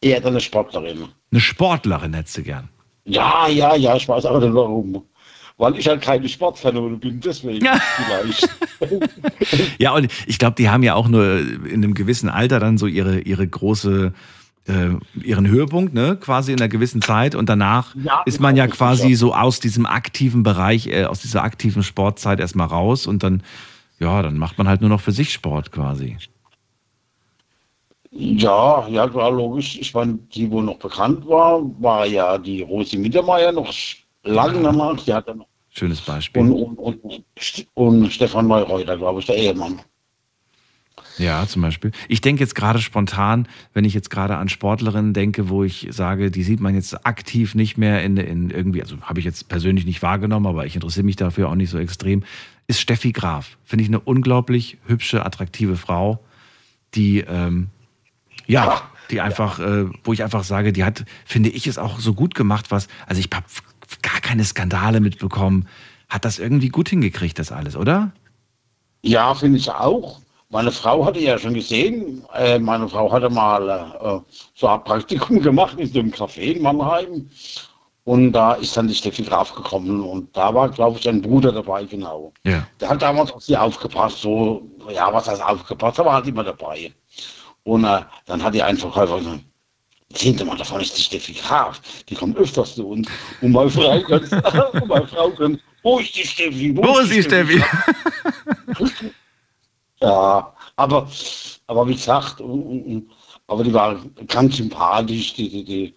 [SPEAKER 9] eher dann eine Sportlerin.
[SPEAKER 3] Eine Sportlerin hättest du gern.
[SPEAKER 9] Ja, ja, ja, ich weiß auch nicht warum. Weil ich halt keine Sportfan bin, deswegen vielleicht.
[SPEAKER 3] Ja, und ich glaube, die haben ja auch nur in einem gewissen Alter dann so ihre, ihre große, äh, ihren Höhepunkt, ne, quasi in einer gewissen Zeit. Und danach
[SPEAKER 9] Ja,
[SPEAKER 3] ist man ja
[SPEAKER 9] genau,
[SPEAKER 3] quasi so aus diesem aktiven Bereich, äh, aus dieser aktiven Sportzeit erstmal raus und dann, ja, dann macht man halt nur noch für sich Sport quasi.
[SPEAKER 9] Ja, ja, klar, logisch. Ich meine, die, wo noch bekannt war, war ja die Rosi Mittermeier noch lange danach. Die hat dann
[SPEAKER 3] Schönes Beispiel.
[SPEAKER 9] und, und, und, und Stefan Neureuter, glaube ich, der Ehemann.
[SPEAKER 3] Ja, zum Beispiel. Ich denke jetzt gerade spontan, wenn ich jetzt gerade an Sportlerinnen denke, wo ich sage, die sieht man jetzt aktiv nicht mehr in, in irgendwie, also habe ich jetzt persönlich nicht wahrgenommen, aber ich interessiere mich dafür auch nicht so extrem, ist Steffi Graf. Finde ich eine unglaublich hübsche, attraktive Frau, die, ähm, ja, die einfach, äh, wo ich einfach sage, die hat, finde ich, es auch so gut gemacht, was, also ich habe gar keine Skandale mitbekommen, hat das irgendwie gut hingekriegt, das alles, oder?
[SPEAKER 9] Ja, finde ich auch. Meine Frau hatte ja schon gesehen, äh, meine Frau hatte mal äh, so ein Praktikum gemacht in so einem Café in Mannheim. Und da ist dann die Steffi Graf gekommen und da war, glaube ich, ein Bruder dabei, genau.
[SPEAKER 3] Ja.
[SPEAKER 9] Der hat damals auf sie aufgepasst, so, ja, was heißt aufgepasst, aber halt immer dabei. Und äh, dann hat die Einverkäufer gesagt, Zehnte Mal davon ist die Steffi Graf, die kommt öfters zu uns. Und meine Frau, und meine Frau sagt, wo ist die Steffi?
[SPEAKER 3] Wo ist die Steffi?
[SPEAKER 9] Ja, aber, aber wie gesagt, und, und, aber die war ganz sympathisch, die, die, die.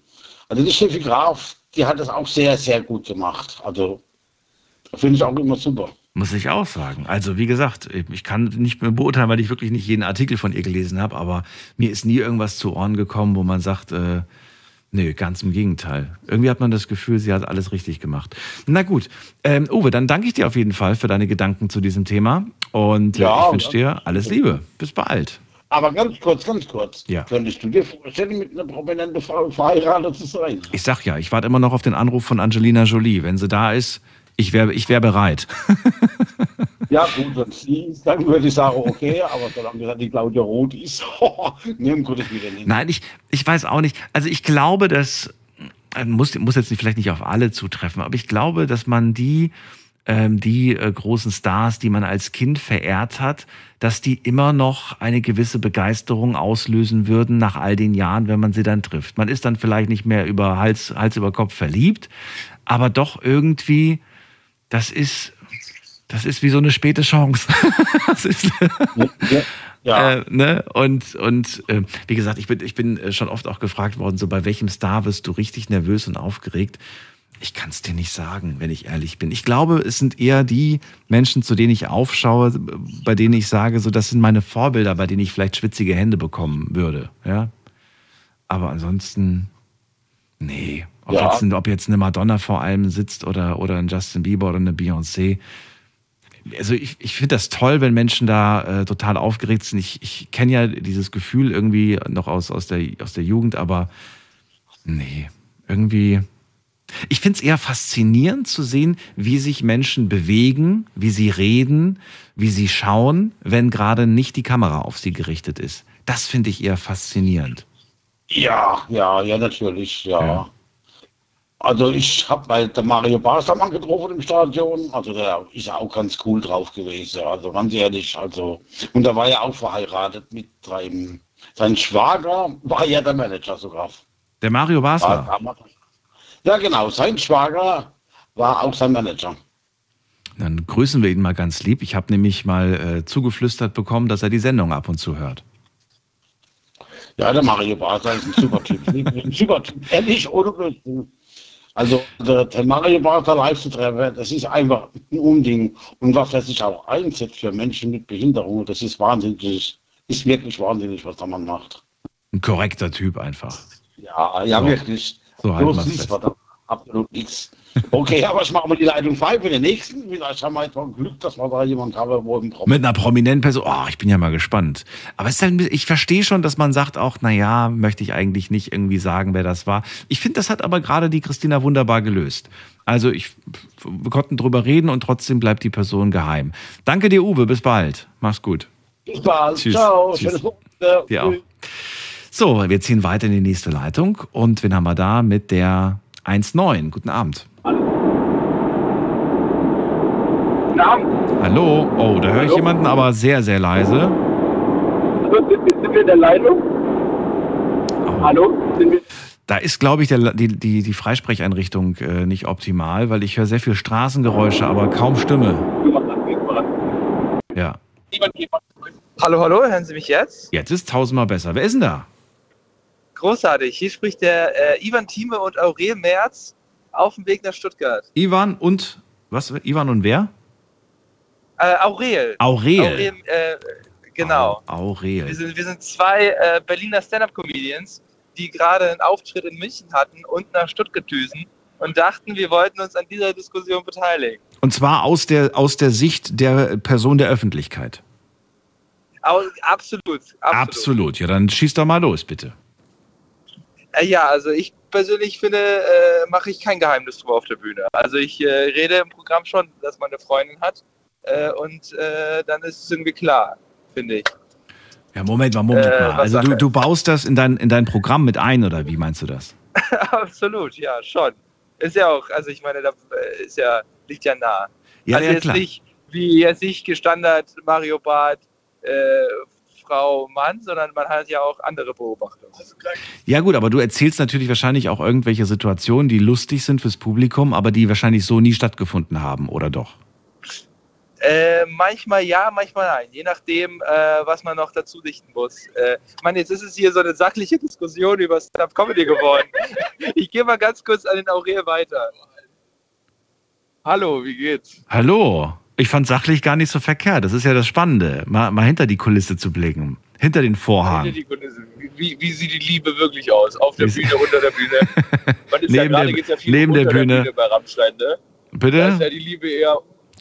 [SPEAKER 9] Also die Steffi Graf, die hat das auch sehr, sehr gut gemacht. Also finde ich auch immer super.
[SPEAKER 3] Muss ich auch sagen. Also, wie gesagt, ich kann nicht mehr beurteilen, weil ich wirklich nicht jeden Artikel von ihr gelesen habe, aber mir ist nie irgendwas zu Ohren gekommen, wo man sagt, äh, nee, ganz im Gegenteil. Irgendwie hat man das Gefühl, sie hat alles richtig gemacht. Na gut, ähm, Uwe, dann danke ich dir auf jeden Fall für deine Gedanken zu diesem Thema und äh,
[SPEAKER 9] Ja,
[SPEAKER 3] ich wünsche dir alles Liebe. Bis bald.
[SPEAKER 9] Aber ganz kurz, ganz kurz.
[SPEAKER 3] Ja.
[SPEAKER 9] Könntest du dir vorstellen, mit einer prominenten Frau verheiratet zu sein?
[SPEAKER 3] Ich sag ja, ich warte immer noch auf den Anruf von Angelina Jolie. Wenn sie da ist, ich wäre ich wär bereit.
[SPEAKER 9] Ja, gut, wenn sie ist, dann würde ich sagen, okay, aber solange die Claudia Roth ist, nehmen könnte ich wieder nicht.
[SPEAKER 3] Nein, ich, ich weiß auch nicht. Also ich glaube, dass äh, muss, muss jetzt vielleicht nicht auf alle zutreffen, aber ich glaube, dass man die, ähm, die äh, großen Stars, die man als Kind verehrt hat, dass die immer noch eine gewisse Begeisterung auslösen würden nach all den Jahren, wenn man sie dann trifft. Man ist dann vielleicht nicht mehr über Hals, Hals über Kopf verliebt, aber doch irgendwie, das ist, das ist wie so eine späte Chance. das ist,
[SPEAKER 9] Ja. Ja.
[SPEAKER 3] Äh, ne? Und, und äh, wie gesagt, ich bin, ich bin äh, schon oft auch gefragt worden, so bei welchem Star wirst du richtig nervös und aufgeregt? Ich kann es dir nicht sagen, wenn ich ehrlich bin. Ich glaube, es sind eher die Menschen, zu denen ich aufschaue, bei denen ich sage, so das sind meine Vorbilder, bei denen ich vielleicht schwitzige Hände bekommen würde. Ja, aber ansonsten, nee. Ob,
[SPEAKER 9] Ja.
[SPEAKER 3] jetzt, ob jetzt eine Madonna vor allem sitzt oder, oder ein Justin Bieber oder eine Beyoncé. Also ich, ich finde das toll, wenn Menschen da äh, total aufgeregt sind. Ich, ich kenne ja dieses Gefühl irgendwie noch aus, aus, der, aus der Jugend, aber nee, irgendwie. Ich finde es eher faszinierend zu sehen, wie sich Menschen bewegen, wie sie reden, wie sie schauen, wenn gerade nicht die Kamera auf sie gerichtet ist. Das finde ich eher faszinierend.
[SPEAKER 9] Ja, ja, ja, natürlich, ja.
[SPEAKER 3] Ja.
[SPEAKER 9] Also ich habe bei der Mario Barstermann getroffen im Stadion. Also der ist ja auch ganz cool drauf gewesen. Also ganz ehrlich, also und da war er auch verheiratet mit seinem sein Schwager war ja der Manager sogar.
[SPEAKER 3] Der Mario Basler.
[SPEAKER 9] Ja genau, sein Schwager war auch sein Manager.
[SPEAKER 3] Dann grüßen wir ihn mal ganz lieb. Ich habe nämlich mal äh, zugeflüstert bekommen, dass er die Sendung ab und zu hört.
[SPEAKER 9] Ja, der Mario Basler ist ein super Typ. ein super Typ. Ehrlich, ohne Blödsinn. Also der, der Mario live zu treffen, das ist einfach ein Unding. Und was er sich auch einsetzt für Menschen mit Behinderung, das ist wahnsinnig, ist wirklich wahnsinnig, was der Mann macht.
[SPEAKER 3] Ein korrekter Typ einfach.
[SPEAKER 9] Ja, ja,
[SPEAKER 3] So.
[SPEAKER 9] wirklich.
[SPEAKER 3] So halten
[SPEAKER 9] Bloß verdammt absolut nichts. Okay, aber ich mache mal die Leitung frei für den nächsten. Vielleicht haben wir jetzt mal Glück, dass wir da jemanden haben, wo im Problem.
[SPEAKER 3] Mit einer prominenten Person. Oh, ich bin ja mal gespannt. Aber es ist halt, ich verstehe schon, dass man sagt auch, na ja, möchte ich eigentlich nicht irgendwie sagen, wer das war. Ich finde, das hat aber gerade die Christina wunderbar gelöst. Also ich, wir konnten drüber reden und trotzdem bleibt die Person geheim. Danke dir, Uwe. Bis bald. Mach's gut.
[SPEAKER 9] Bis bald.
[SPEAKER 3] Tschüss.
[SPEAKER 9] Ciao.
[SPEAKER 3] Tschüss.
[SPEAKER 9] Schönes Wochenende.
[SPEAKER 3] Dir auch. So, wir ziehen weiter in die nächste Leitung. Und wen haben wir da mit der 1.9? Guten Abend.
[SPEAKER 10] Guten Abend.
[SPEAKER 3] Hallo. Oh, da höre ich
[SPEAKER 10] Hallo.
[SPEAKER 3] jemanden, aber sehr, sehr leise.
[SPEAKER 10] Sind wir, sind wir in der Leitung?
[SPEAKER 3] Oh.
[SPEAKER 10] Hallo? Sind wir,
[SPEAKER 3] Da ist, glaube ich, der, die, die, die Freisprecheinrichtung äh, nicht optimal, weil ich höre sehr viel Straßengeräusche, aber kaum Stimme. Ja.
[SPEAKER 11] Hallo, hallo, hören Sie mich jetzt?
[SPEAKER 3] Jetzt ist tausendmal besser. Wer ist denn da?
[SPEAKER 11] Großartig. Hier spricht der äh, Ivan Thieme und Aurel Merz auf dem Weg nach Stuttgart.
[SPEAKER 3] Ivan und was? Ivan und wer?
[SPEAKER 11] Äh, Aurel.
[SPEAKER 3] Aurel.
[SPEAKER 11] Aurel äh, genau. Wir
[SPEAKER 3] Aurel.
[SPEAKER 11] sind, wir sind zwei äh, Berliner Stand-Up-Comedians, die gerade einen Auftritt in München hatten und nach Stuttgart düsen und dachten, wir wollten uns an dieser Diskussion beteiligen.
[SPEAKER 3] Und zwar aus der, aus der Sicht der Person der Öffentlichkeit.
[SPEAKER 11] Au- absolut, absolut.
[SPEAKER 3] Absolut. Ja, dann schieß doch mal los, bitte.
[SPEAKER 11] Äh, ja, also ich persönlich finde, äh, mache ich kein Geheimnis drüber auf der Bühne. Also ich äh, rede im Programm schon, dass man eine Freundin hat äh, und äh, dann ist es irgendwie klar, finde ich.
[SPEAKER 3] Ja, Moment mal, Moment
[SPEAKER 11] Äh,
[SPEAKER 3] mal. Also du, du baust das in dein, in dein Programm mit ein, oder wie meinst du das?
[SPEAKER 11] Absolut, ja, schon. Ist ja auch, also ich meine, da äh, ist ja, liegt ja nah.
[SPEAKER 3] Ja,
[SPEAKER 11] also
[SPEAKER 3] ja,
[SPEAKER 11] jetzt
[SPEAKER 3] klar.
[SPEAKER 11] nicht wie jetzt nicht gestandard Mario Barth, Frau Mann, sondern man hat ja auch andere Beobachtungen.
[SPEAKER 3] Ja gut, aber du erzählst natürlich wahrscheinlich auch irgendwelche Situationen, die lustig sind fürs Publikum, aber die wahrscheinlich so nie stattgefunden haben, oder doch?
[SPEAKER 11] Äh, manchmal ja, manchmal nein. Je nachdem, äh, was man noch dazu dichten muss. Äh, ich meine, jetzt ist es hier so eine sachliche Diskussion über Stand-Up-Comedy geworden. ich gehe mal ganz kurz an den Aurel weiter. Hallo, wie geht's?
[SPEAKER 3] Hallo, ich fand sachlich gar nicht so verkehrt. Das ist ja das Spannende, mal, mal hinter die Kulisse zu blicken, hinter den Vorhang.
[SPEAKER 11] Hinter die Kulisse. Wie, wie sieht die Liebe wirklich aus? Auf der Bühne, unter der Bühne? Ja
[SPEAKER 3] Neben
[SPEAKER 11] gerade,
[SPEAKER 3] der-
[SPEAKER 11] ja
[SPEAKER 3] neben der
[SPEAKER 11] unter
[SPEAKER 3] Bühne.
[SPEAKER 11] bei Rammstein, ne? Da
[SPEAKER 3] Bitte?
[SPEAKER 11] ist ja die Liebe eher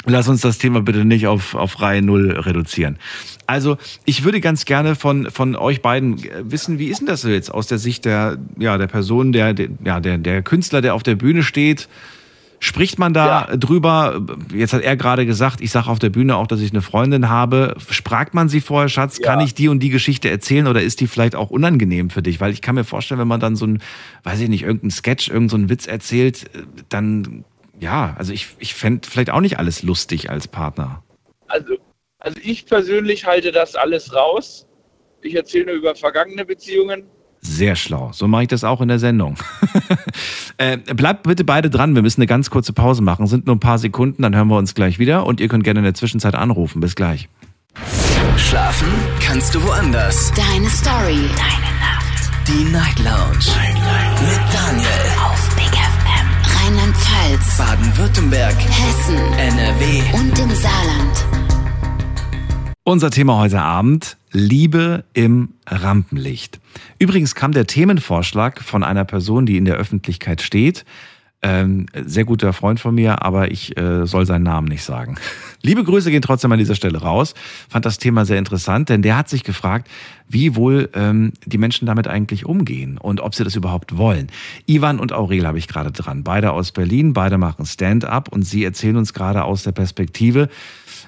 [SPEAKER 3] Lass uns das Thema bitte nicht auf, auf Reihe Null reduzieren. Also, ich würde ganz gerne von, von euch beiden äh, wissen, wie ist denn das so jetzt aus der Sicht der, ja, der Person, der, der, ja, der, der Künstler, der auf der Bühne steht? Spricht man da drüber? Jetzt hat er gerade gesagt, ich sage auf der Bühne auch, dass ich eine Freundin habe. Fragt man sie vorher, Schatz,
[SPEAKER 11] Ja.
[SPEAKER 3] kann ich die und die Geschichte erzählen oder ist die vielleicht auch unangenehm für dich? Weil ich kann mir vorstellen, wenn man dann so ein, weiß ich nicht, irgendein Sketch, irgendeinen so Witz erzählt, äh, dann, ja, also ich, ich fände vielleicht auch nicht alles lustig als Partner.
[SPEAKER 11] Also, also ich persönlich halte das alles raus. Ich erzähle nur über vergangene Beziehungen.
[SPEAKER 3] Sehr schlau. So mache ich das auch in der Sendung. äh, bleibt bitte beide dran. Wir müssen eine ganz kurze Pause machen. Sind nur ein paar Sekunden, dann hören wir uns gleich wieder. Und ihr könnt gerne in der Zwischenzeit anrufen. Bis gleich.
[SPEAKER 1] Schlafen kannst du woanders.
[SPEAKER 2] Deine Story. Deine Nacht.
[SPEAKER 1] Die Night Lounge. Mit Daniel.
[SPEAKER 2] Auf Big FM. Rheinland-Pfalz.
[SPEAKER 1] Baden-Württemberg.
[SPEAKER 2] Hessen.
[SPEAKER 1] NRW.
[SPEAKER 2] Und im Saarland.
[SPEAKER 3] Unser Thema heute Abend, Liebe im Rampenlicht. Übrigens kam der Themenvorschlag von einer Person, die in der Öffentlichkeit steht. Ähm, sehr guter Freund von mir, aber ich äh, soll seinen Namen nicht sagen. Liebe Grüße gehen trotzdem an dieser Stelle raus. Fand das Thema sehr interessant, denn der hat sich gefragt, wie wohl ähm, die Menschen damit eigentlich umgehen und ob sie das überhaupt wollen. Ivan und Aurel habe ich gerade dran. Beide aus Berlin, beide machen Stand-up und sie erzählen uns gerade aus der Perspektive,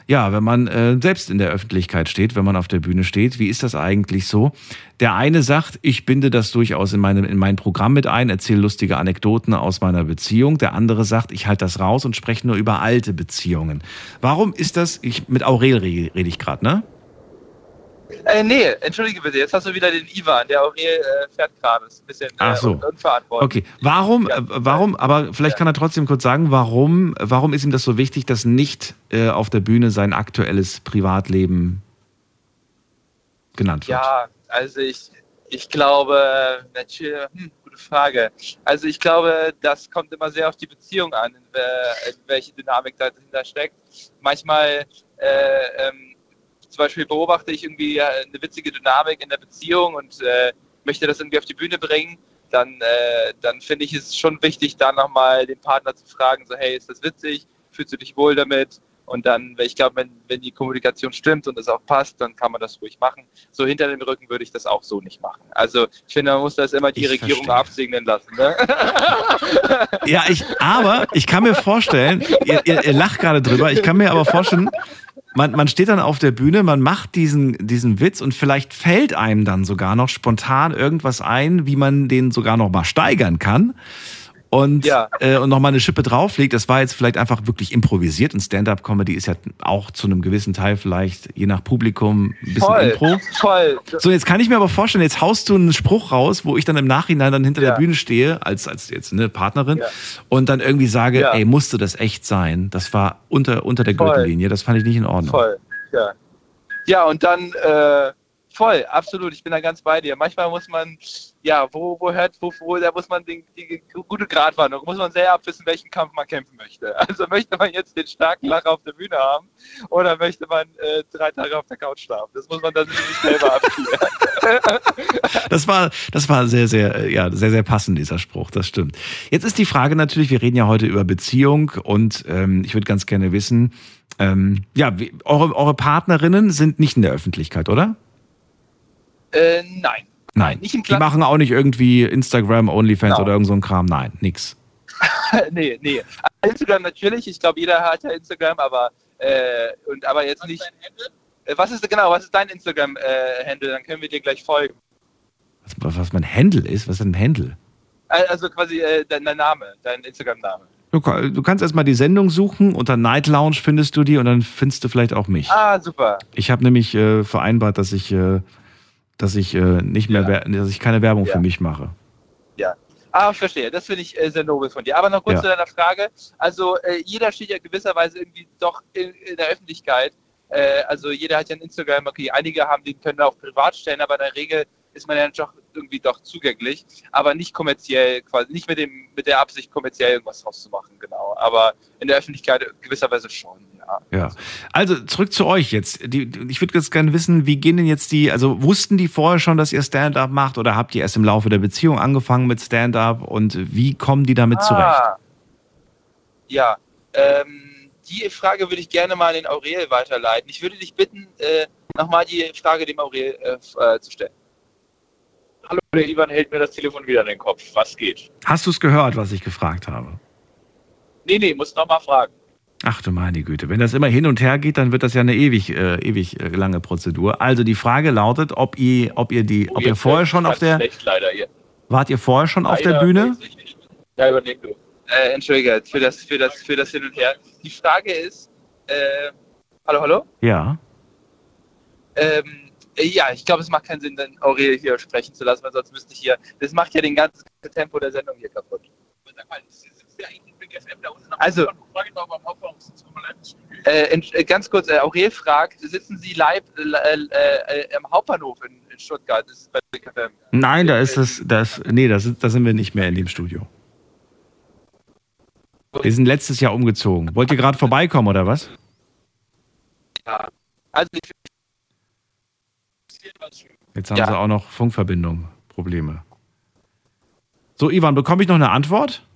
[SPEAKER 3] ja, wenn man äh, selbst in der Öffentlichkeit steht, wenn man auf der Bühne steht, wie ist das eigentlich so? Der eine sagt, ich binde das durchaus in, meine, in mein Programm mit ein, erzähle lustige Anekdoten aus meiner Beziehung. Der andere sagt, ich halte das raus und spreche nur über alte Beziehungen. Warum ist das, ich, mit Aurel rede ich gerade, ne?
[SPEAKER 11] Äh, nee, entschuldige bitte, jetzt hast du wieder den Ivan, der Aurel äh, fährt gerade. Ist ein bisschen
[SPEAKER 3] Ach so.
[SPEAKER 11] äh, un unverantwortlich.
[SPEAKER 3] Okay, warum, äh, warum, aber vielleicht kann er trotzdem kurz sagen, warum, warum ist ihm das so wichtig, dass nicht äh, auf der Bühne sein aktuelles Privatleben genannt wird?
[SPEAKER 11] Ja, also ich, ich glaube, natürlich, hm, gute Frage. Also ich glaube, das kommt immer sehr auf die Beziehung an, in, in welche Dynamik dahinter steckt. Manchmal äh, ähm, zum Beispiel beobachte ich irgendwie äh, eine witzige Dynamik in der Beziehung und äh, möchte das irgendwie auf die Bühne bringen. Dann, äh, dann finde ich es schon wichtig, da nochmal den Partner zu fragen, so hey, ist das witzig? Fühlst du dich wohl damit? Und dann, ich glaube, wenn, wenn die Kommunikation stimmt und es auch passt, dann kann man das ruhig machen. So hinter dem Rücken würde ich das auch so nicht machen. Also ich finde, man muss das immer die
[SPEAKER 3] Ich
[SPEAKER 11] Regierung
[SPEAKER 3] verstehe.
[SPEAKER 11] absegnen lassen. Ne?
[SPEAKER 3] Ja, ich, aber ich kann mir vorstellen, ihr, ihr, ihr lacht gerade drüber, ich kann mir aber vorstellen, man, man steht dann auf der Bühne, man macht diesen, diesen Witz und vielleicht fällt einem dann sogar noch spontan irgendwas ein, wie man den sogar noch mal steigern kann. Und, äh, und nochmal eine Schippe drauflegt. Das war jetzt vielleicht einfach wirklich improvisiert. Und Stand-up-Comedy ist ja auch zu einem gewissen Teil vielleicht, je nach Publikum, ein bisschen
[SPEAKER 11] Voll,
[SPEAKER 3] Impro.
[SPEAKER 11] voll.
[SPEAKER 3] So, jetzt kann ich mir aber vorstellen, jetzt haust du einen Spruch raus, wo ich dann im Nachhinein dann hinter der Bühne stehe, als, als jetzt eine Partnerin, und dann irgendwie sage,
[SPEAKER 11] Ja.
[SPEAKER 3] ey, musste das echt sein? Das war unter, unter der
[SPEAKER 11] Voll.
[SPEAKER 3] Gürtellinie, das fand ich nicht in Ordnung.
[SPEAKER 11] Voll, ja. Ja, und dann äh, voll, absolut, ich bin da ganz bei dir. Manchmal muss man, ja, wo, wo hört, wo, wo, da muss man den, die gute Gratwanderung, muss man sehr abwissen, welchen Kampf man kämpfen möchte. Also möchte man jetzt den starken Lacher auf der Bühne haben oder möchte man äh, drei Tage auf der Couch schlafen? Das muss man dann sich selber abklären.
[SPEAKER 3] Das war, das war sehr, sehr, äh, ja, sehr, sehr passend, dieser Spruch, das stimmt. Jetzt ist die Frage natürlich, wir reden ja heute über Beziehung und ähm, ich würde ganz gerne wissen, ähm, ja, wie, eure, eure Partnerinnen sind nicht in der Öffentlichkeit, oder?
[SPEAKER 11] äh, nein.
[SPEAKER 3] Nein.
[SPEAKER 11] Nicht im
[SPEAKER 3] Die machen auch nicht irgendwie Instagram, OnlyFans oder irgend so ein Kram. Nein, nix.
[SPEAKER 11] nee, nee. Instagram natürlich, ich glaube, jeder hat ja Instagram, aber, äh, und, aber jetzt nicht. Äh, Was ist genau, was ist dein Instagram-Handle? Dann können wir dir gleich folgen.
[SPEAKER 3] Was, was mein Handle ist? Was ist denn ein Handle?
[SPEAKER 11] Äh, Also quasi äh, dein, dein Name, dein Instagram-Name.
[SPEAKER 3] Du, du kannst erstmal die Sendung suchen, unter Night Lounge findest du die und dann findest du vielleicht auch mich.
[SPEAKER 11] Ah, super.
[SPEAKER 3] Ich habe nämlich äh, vereinbart, dass ich, äh, dass ich äh, nicht mehr, wer- dass ich keine Werbung für mich mache.
[SPEAKER 11] Ja. Ah, ich verstehe. Das finde ich äh, sehr nobel von dir. Aber noch kurz
[SPEAKER 3] Ja.
[SPEAKER 11] zu deiner Frage. Also äh, jeder steht ja gewisserweise irgendwie doch in, in der Öffentlichkeit. Äh, also jeder hat ja ein Instagram. Okay, einige haben den können auch privat stellen, aber in der Regel ist man ja doch irgendwie doch zugänglich, aber nicht kommerziell, quasi nicht mit dem mit der Absicht kommerziell irgendwas draus zu machen, genau. Aber in der Öffentlichkeit gewisserweise schon. Ja.
[SPEAKER 3] Ja. Also zurück zu euch jetzt. Die, ich würde jetzt gerne wissen, wie gehen denn jetzt die, also wussten die vorher schon, dass ihr Stand-up macht oder habt ihr erst im Laufe der Beziehung angefangen mit Stand-up und wie kommen die damit zurecht?
[SPEAKER 11] Ah. Ja, ähm, die Frage würde ich gerne mal an den Aurel weiterleiten. Ich würde dich bitten, äh, nochmal die Frage dem Aurel äh, äh, zu stellen.
[SPEAKER 12] Hallo, der Ivan hält mir das Telefon wieder in den Kopf. Was geht?
[SPEAKER 3] Hast du es gehört, was ich gefragt habe?
[SPEAKER 11] Nee, nee, muss nochmal fragen.
[SPEAKER 3] Ach du meine Güte, wenn das immer hin und her geht, dann wird das ja eine ewig, äh, ewig äh, lange Prozedur. Also die Frage lautet, ob ihr, ob ihr die, ob ihr vorher schon auf der,
[SPEAKER 11] Schlecht leider hier.
[SPEAKER 3] wart ihr vorher schon auf der
[SPEAKER 11] Leider
[SPEAKER 3] Bühne?
[SPEAKER 11] Ja, überleg du. Äh, Entschuldige für das, für, das, für das Hin und Her. Die Frage ist, äh, hallo, hallo?
[SPEAKER 3] Ja.
[SPEAKER 11] Ähm, äh, ja, ich glaube, es macht keinen Sinn, dann Aurel hier sprechen zu lassen, weil sonst müsste ich hier, das macht ja den ganzen Tempo der Sendung hier kaputt. Also, äh, ent- äh, ganz kurz, äh, Aurel fragt, sitzen Sie live äh, äh, äh, am Hauptbahnhof in, in Stuttgart?
[SPEAKER 3] Nein, da ist das, das nee, da sind, da sind wir nicht mehr in dem Studio. Wir sind letztes Jahr umgezogen. Wollt ihr gerade vorbeikommen oder was?
[SPEAKER 11] Ja. Also, ich
[SPEAKER 3] Jetzt haben
[SPEAKER 11] Ja.
[SPEAKER 3] sie auch noch Funkverbindung, Probleme. So, Ivan, bekomme ich noch eine Antwort?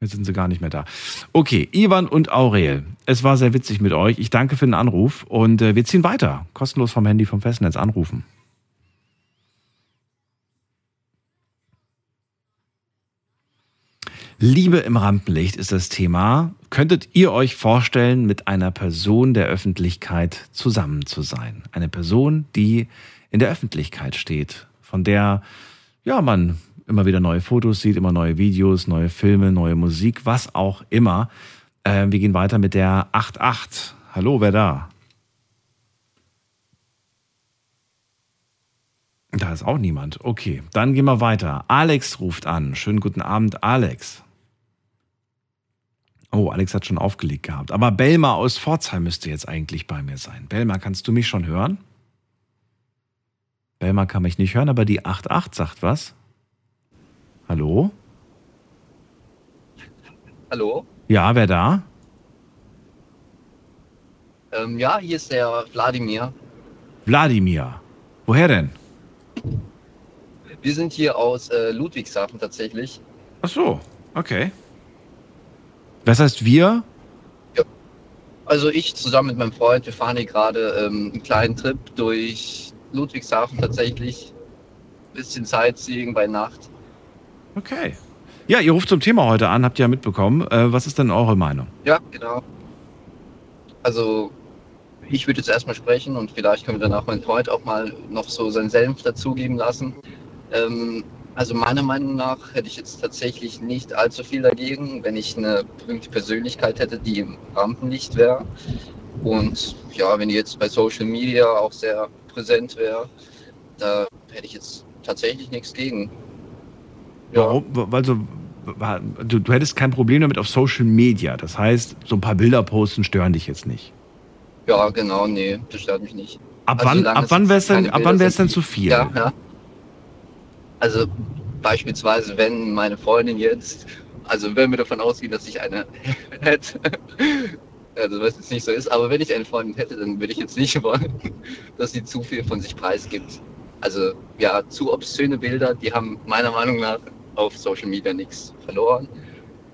[SPEAKER 3] Jetzt sind sie gar nicht mehr da. Okay, Ivan und Aurel, es war sehr witzig mit euch. Ich danke für den Anruf und äh, wir ziehen weiter. Kostenlos vom Handy vom Festnetz anrufen. Liebe im Rampenlicht ist das Thema. Könntet ihr euch vorstellen, mit einer Person der Öffentlichkeit zusammen zu sein? Eine Person, die in der Öffentlichkeit steht, von der ja man immer wieder neue Fotos sieht, immer neue Videos, neue Filme, neue Musik, was auch immer. Äh, wir gehen weiter mit der 88. Hallo, wer da? Da ist auch niemand. Okay, dann gehen wir weiter. Alex ruft an. Schönen guten Abend, Alex. Oh, Alex hat schon aufgelegt gehabt. Aber Belma aus Pforzheim müsste jetzt eigentlich bei mir sein. Belma, kannst du mich schon hören? Belma kann mich nicht hören, aber die 88 sagt was. Hallo?
[SPEAKER 13] Hallo?
[SPEAKER 3] Ja, wer da?
[SPEAKER 13] Ähm, ja, hier ist der Wladimir.
[SPEAKER 3] Wladimir. Woher denn?
[SPEAKER 13] Wir sind hier aus äh, Ludwigshafen tatsächlich.
[SPEAKER 3] Ach so, okay. Das heißt wir?
[SPEAKER 13] Also ich zusammen mit meinem Freund, wir fahren hier gerade ähm, einen kleinen Trip durch Ludwigshafen tatsächlich. Bisschen Sightseeing bei Nacht.
[SPEAKER 3] Okay. Ja, ihr ruft zum Thema heute an, habt ihr ja mitbekommen. Äh, was ist denn eure Meinung?
[SPEAKER 13] Ja, genau. Also ich würde jetzt erstmal sprechen und vielleicht können wir danach meinen Freund auch mal noch so seinen Senf dazugeben lassen. Ähm, also meiner Meinung nach hätte ich jetzt tatsächlich nicht allzu viel dagegen, wenn ich eine berühmte Persönlichkeit hätte, die im Rampenlicht wäre. Und ja, wenn die jetzt bei Social Media auch sehr präsent wäre, da hätte ich jetzt tatsächlich nichts gegen.
[SPEAKER 3] Warum? Also, du, du hättest kein Problem damit auf Social Media. Das heißt, so ein paar Bilder posten stören dich jetzt nicht.
[SPEAKER 13] Ja, genau, nee, das stört mich nicht.
[SPEAKER 3] Ab
[SPEAKER 13] Also
[SPEAKER 3] wann, ab wann wäre es denn, ab wann wär's denn zu viel?
[SPEAKER 13] Ja, ja. Also beispielsweise, wenn meine Freundin jetzt, also wenn wir davon ausgehen, dass ich eine hätte, also was jetzt nicht so ist, aber wenn ich eine Freundin hätte, dann würde ich jetzt nicht wollen, dass sie zu viel von sich preisgibt. Also ja, zu obszöne Bilder, die haben meiner Meinung nach auf Social Media nichts verloren.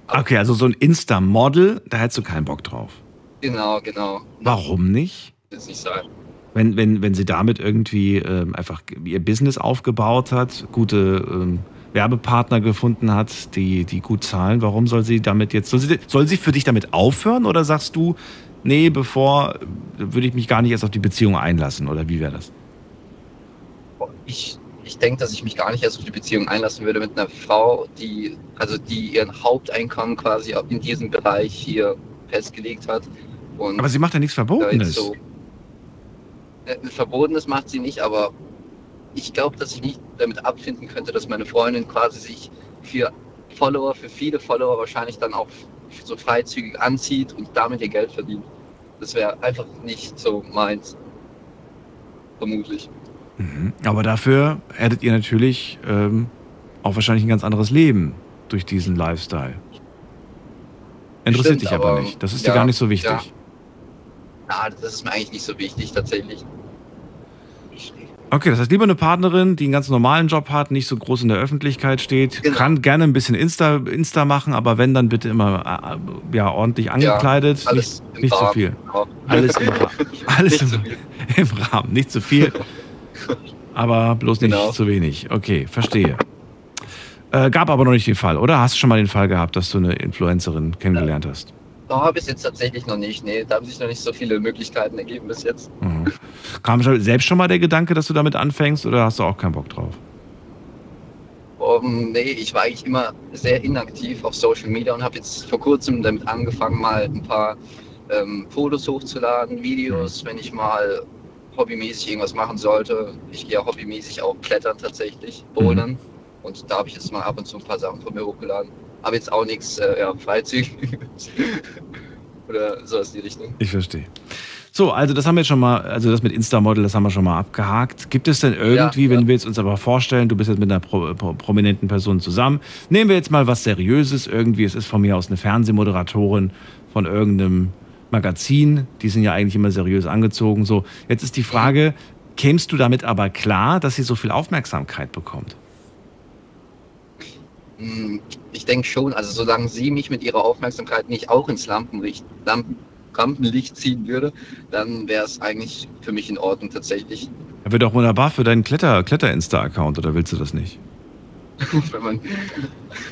[SPEAKER 3] Okay, also so ein Insta-Model, da hättest du keinen Bock drauf.
[SPEAKER 13] Genau, genau.
[SPEAKER 3] Warum nicht?
[SPEAKER 13] Das nicht sein.
[SPEAKER 3] Wenn, wenn, wenn sie damit irgendwie ähm, einfach ihr Business aufgebaut hat, gute ähm, Werbepartner gefunden hat, die, die gut zahlen, warum soll sie damit jetzt, soll sie, soll sie für dich damit aufhören oder sagst du, nee, bevor, äh, würde ich mich gar nicht erst auf die Beziehung einlassen oder wie wäre das?
[SPEAKER 13] ich, ich denke, dass ich mich gar nicht erst auf die Beziehung einlassen würde mit einer Frau, die, also die ihren Haupteinkommen quasi in diesem Bereich hier festgelegt hat. Und
[SPEAKER 3] Aber sie macht ja nichts Verbotenes.
[SPEAKER 13] so, äh, Verbotenes macht sie nicht, aber ich glaube, dass ich nicht damit abfinden könnte, dass meine Freundin quasi sich für Follower, für viele Follower wahrscheinlich dann auch so freizügig anzieht und damit ihr Geld verdient. Das wäre einfach nicht so meins. Vermutlich.
[SPEAKER 3] Mhm. Aber dafür hättet ihr natürlich ähm, auch wahrscheinlich ein ganz anderes Leben durch diesen Lifestyle. Interessiert
[SPEAKER 13] Stimmt,
[SPEAKER 3] dich aber,
[SPEAKER 13] aber,
[SPEAKER 3] nicht. Das ist
[SPEAKER 13] ja,
[SPEAKER 3] dir gar nicht so wichtig.
[SPEAKER 13] ja. Na, das ist mir eigentlich nicht so wichtig, tatsächlich.
[SPEAKER 3] Okay, das heißt lieber eine Partnerin, die einen ganz normalen Job hat, nicht so groß in der Öffentlichkeit steht,
[SPEAKER 13] Genau.
[SPEAKER 3] kann gerne ein bisschen Insta, Insta machen, aber wenn, dann bitte immer äh, ja, ordentlich angekleidet,
[SPEAKER 13] alles
[SPEAKER 3] nicht, zu
[SPEAKER 13] Rahmen,
[SPEAKER 3] viel.
[SPEAKER 13] genau.
[SPEAKER 3] Alles im, Ra alles im, im Rahmen, nicht zu viel, aber bloß nicht
[SPEAKER 13] Genau.
[SPEAKER 3] zu wenig. Okay, verstehe. Äh, gab aber noch nicht den Fall, oder? Hast du schon mal den Fall gehabt, dass du eine Influencerin kennengelernt hast?
[SPEAKER 13] Da bis jetzt tatsächlich noch nicht. Nee, da haben sich noch nicht so viele Möglichkeiten ergeben bis jetzt.
[SPEAKER 3] Mhm. Kam schon, selbst schon mal der Gedanke, dass du damit anfängst oder hast du auch keinen Bock drauf?
[SPEAKER 13] Um, nee, ich war eigentlich immer sehr inaktiv auf Social Media und habe jetzt vor kurzem damit angefangen, mal ein paar ähm, Fotos hochzuladen, Videos, wenn ich mal hobbymäßig irgendwas machen sollte. Ich gehe ja hobbymäßig auch klettern tatsächlich, bouldern. Und da habe ich jetzt mal ab und zu ein paar Sachen von mir hochgeladen. Aber jetzt auch nichts äh, ja, Freizügiges oder sowas in die Richtung.
[SPEAKER 3] Ich verstehe. So, also das haben wir jetzt schon mal, also das mit Insta-Model, das haben wir schon mal abgehakt. Gibt es denn irgendwie,
[SPEAKER 13] Ja,
[SPEAKER 3] wenn wir jetzt uns aber vorstellen, du bist jetzt mit einer pro, pro, prominenten Person zusammen, nehmen wir jetzt mal was Seriöses irgendwie, es ist von mir aus eine Fernsehmoderatorin von irgendeinem Magazin, die sind ja eigentlich immer seriös angezogen. So, jetzt ist die Frage, kämst du damit aber klar, dass sie so viel Aufmerksamkeit bekommt?
[SPEAKER 13] Hm, Ich denke schon, also solange sie mich mit ihrer Aufmerksamkeit nicht auch ins Lampenlicht, Lampen, Rampenlicht ziehen würde, dann wäre es eigentlich für mich in Ordnung tatsächlich.
[SPEAKER 3] Er wird auch wunderbar für deinen Kletter, Kletter-Insta-Account, oder willst du das nicht?
[SPEAKER 13] Wenn man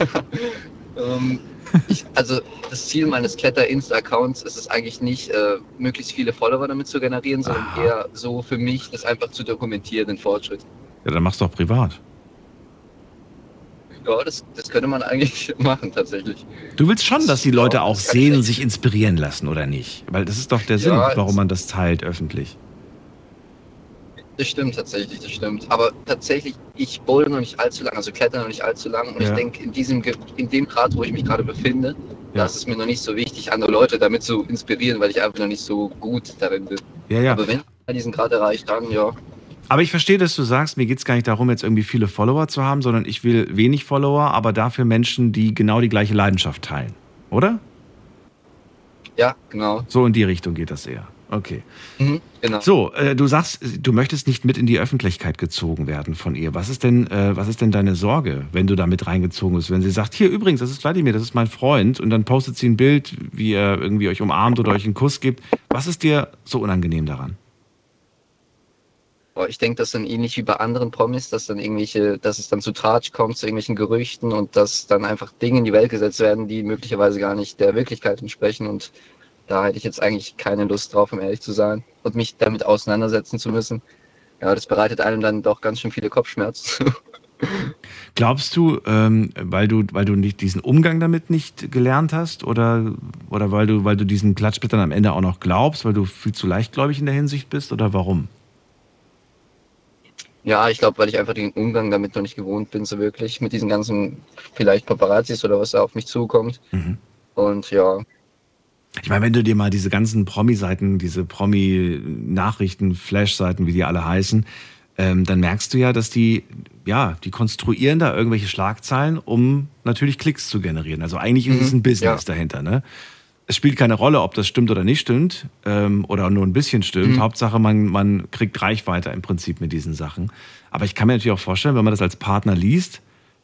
[SPEAKER 13] ähm, ich, also das Ziel meines Kletter-Insta-Accounts ist es eigentlich nicht, äh, möglichst viele Follower damit zu generieren, sondern eher so für mich, das einfach zu dokumentieren, den Fortschritt.
[SPEAKER 3] Ja, dann mach's doch privat.
[SPEAKER 13] Ja, das, das könnte man eigentlich machen tatsächlich.
[SPEAKER 3] Du willst schon, dass die Leute auch sehen und sich inspirieren lassen, oder nicht? Weil das ist doch der Sinn,
[SPEAKER 13] Ja,
[SPEAKER 3] warum man das teilt öffentlich.
[SPEAKER 13] Das stimmt tatsächlich, das stimmt. Aber tatsächlich, ich boulder noch nicht allzu lang, also kletter noch nicht allzu lang. Und
[SPEAKER 3] Ja.
[SPEAKER 13] ich denke, in diesem, in dem Grad, wo ich mich gerade befinde, da ist es mir noch nicht so wichtig, andere Leute damit zu inspirieren, weil ich einfach noch nicht so gut darin bin.
[SPEAKER 3] Ja, ja.
[SPEAKER 13] Aber wenn man diesen Grad erreicht, dann ja.
[SPEAKER 3] Aber ich verstehe, dass du sagst, mir geht's gar nicht darum, jetzt irgendwie viele Follower zu haben, sondern ich will wenig Follower, aber dafür Menschen, die genau die gleiche Leidenschaft teilen. Oder?
[SPEAKER 13] Ja, genau.
[SPEAKER 3] So in die Richtung geht das eher. Okay.
[SPEAKER 13] Mhm, genau.
[SPEAKER 3] So, äh, du sagst, du möchtest nicht mit in die Öffentlichkeit gezogen werden von ihr. Was ist denn, äh, was ist denn deine Sorge, wenn du da mit reingezogen bist? Wenn sie sagt, hier übrigens, das ist Vladimir, das ist mein Freund, und dann postet sie ein Bild, wie er irgendwie euch umarmt oder euch einen Kuss gibt. Was ist dir so unangenehm daran?
[SPEAKER 13] Boah, ich denke, das dann ähnlich wie bei anderen Promis, dass dann irgendwelche, dass es dann zu Tratsch kommt, zu irgendwelchen Gerüchten und dass dann einfach Dinge in die Welt gesetzt werden, die möglicherweise gar nicht der Wirklichkeit entsprechen. Und da hätte ich jetzt eigentlich keine Lust drauf, um ehrlich zu sein, und mich damit auseinandersetzen zu müssen. Ja, das bereitet einem dann doch ganz schön viele Kopfschmerzen.
[SPEAKER 3] Glaubst du, ähm, weil du, weil du nicht diesen Umgang damit nicht gelernt hast oder, oder weil du, weil du diesen Klatschblättern am Ende auch noch glaubst, weil du viel zu leichtgläubig in der Hinsicht bist oder warum?
[SPEAKER 13] Ja, ich glaube, weil ich einfach den Umgang damit noch nicht gewohnt bin, so wirklich, mit diesen ganzen vielleicht Paparazzis oder was da auf mich zukommt. Und ja,
[SPEAKER 3] Ich meine, wenn du dir mal diese ganzen Promi-Seiten, diese Promi-Nachrichten, Flash-Seiten, wie die alle heißen, ähm, dann merkst du ja, dass die, ja, die konstruieren da irgendwelche Schlagzeilen, um natürlich Klicks zu generieren. Also eigentlich ist es
[SPEAKER 13] Mhm,
[SPEAKER 3] ein Business
[SPEAKER 13] ja.
[SPEAKER 3] dahinter, ne? Es spielt keine Rolle, ob das stimmt oder nicht stimmt, ähm, oder nur ein bisschen stimmt.
[SPEAKER 13] Mhm.
[SPEAKER 3] Hauptsache, man, man kriegt Reichweite im Prinzip mit diesen Sachen. Aber ich kann mir natürlich auch vorstellen, wenn man das als Partner liest,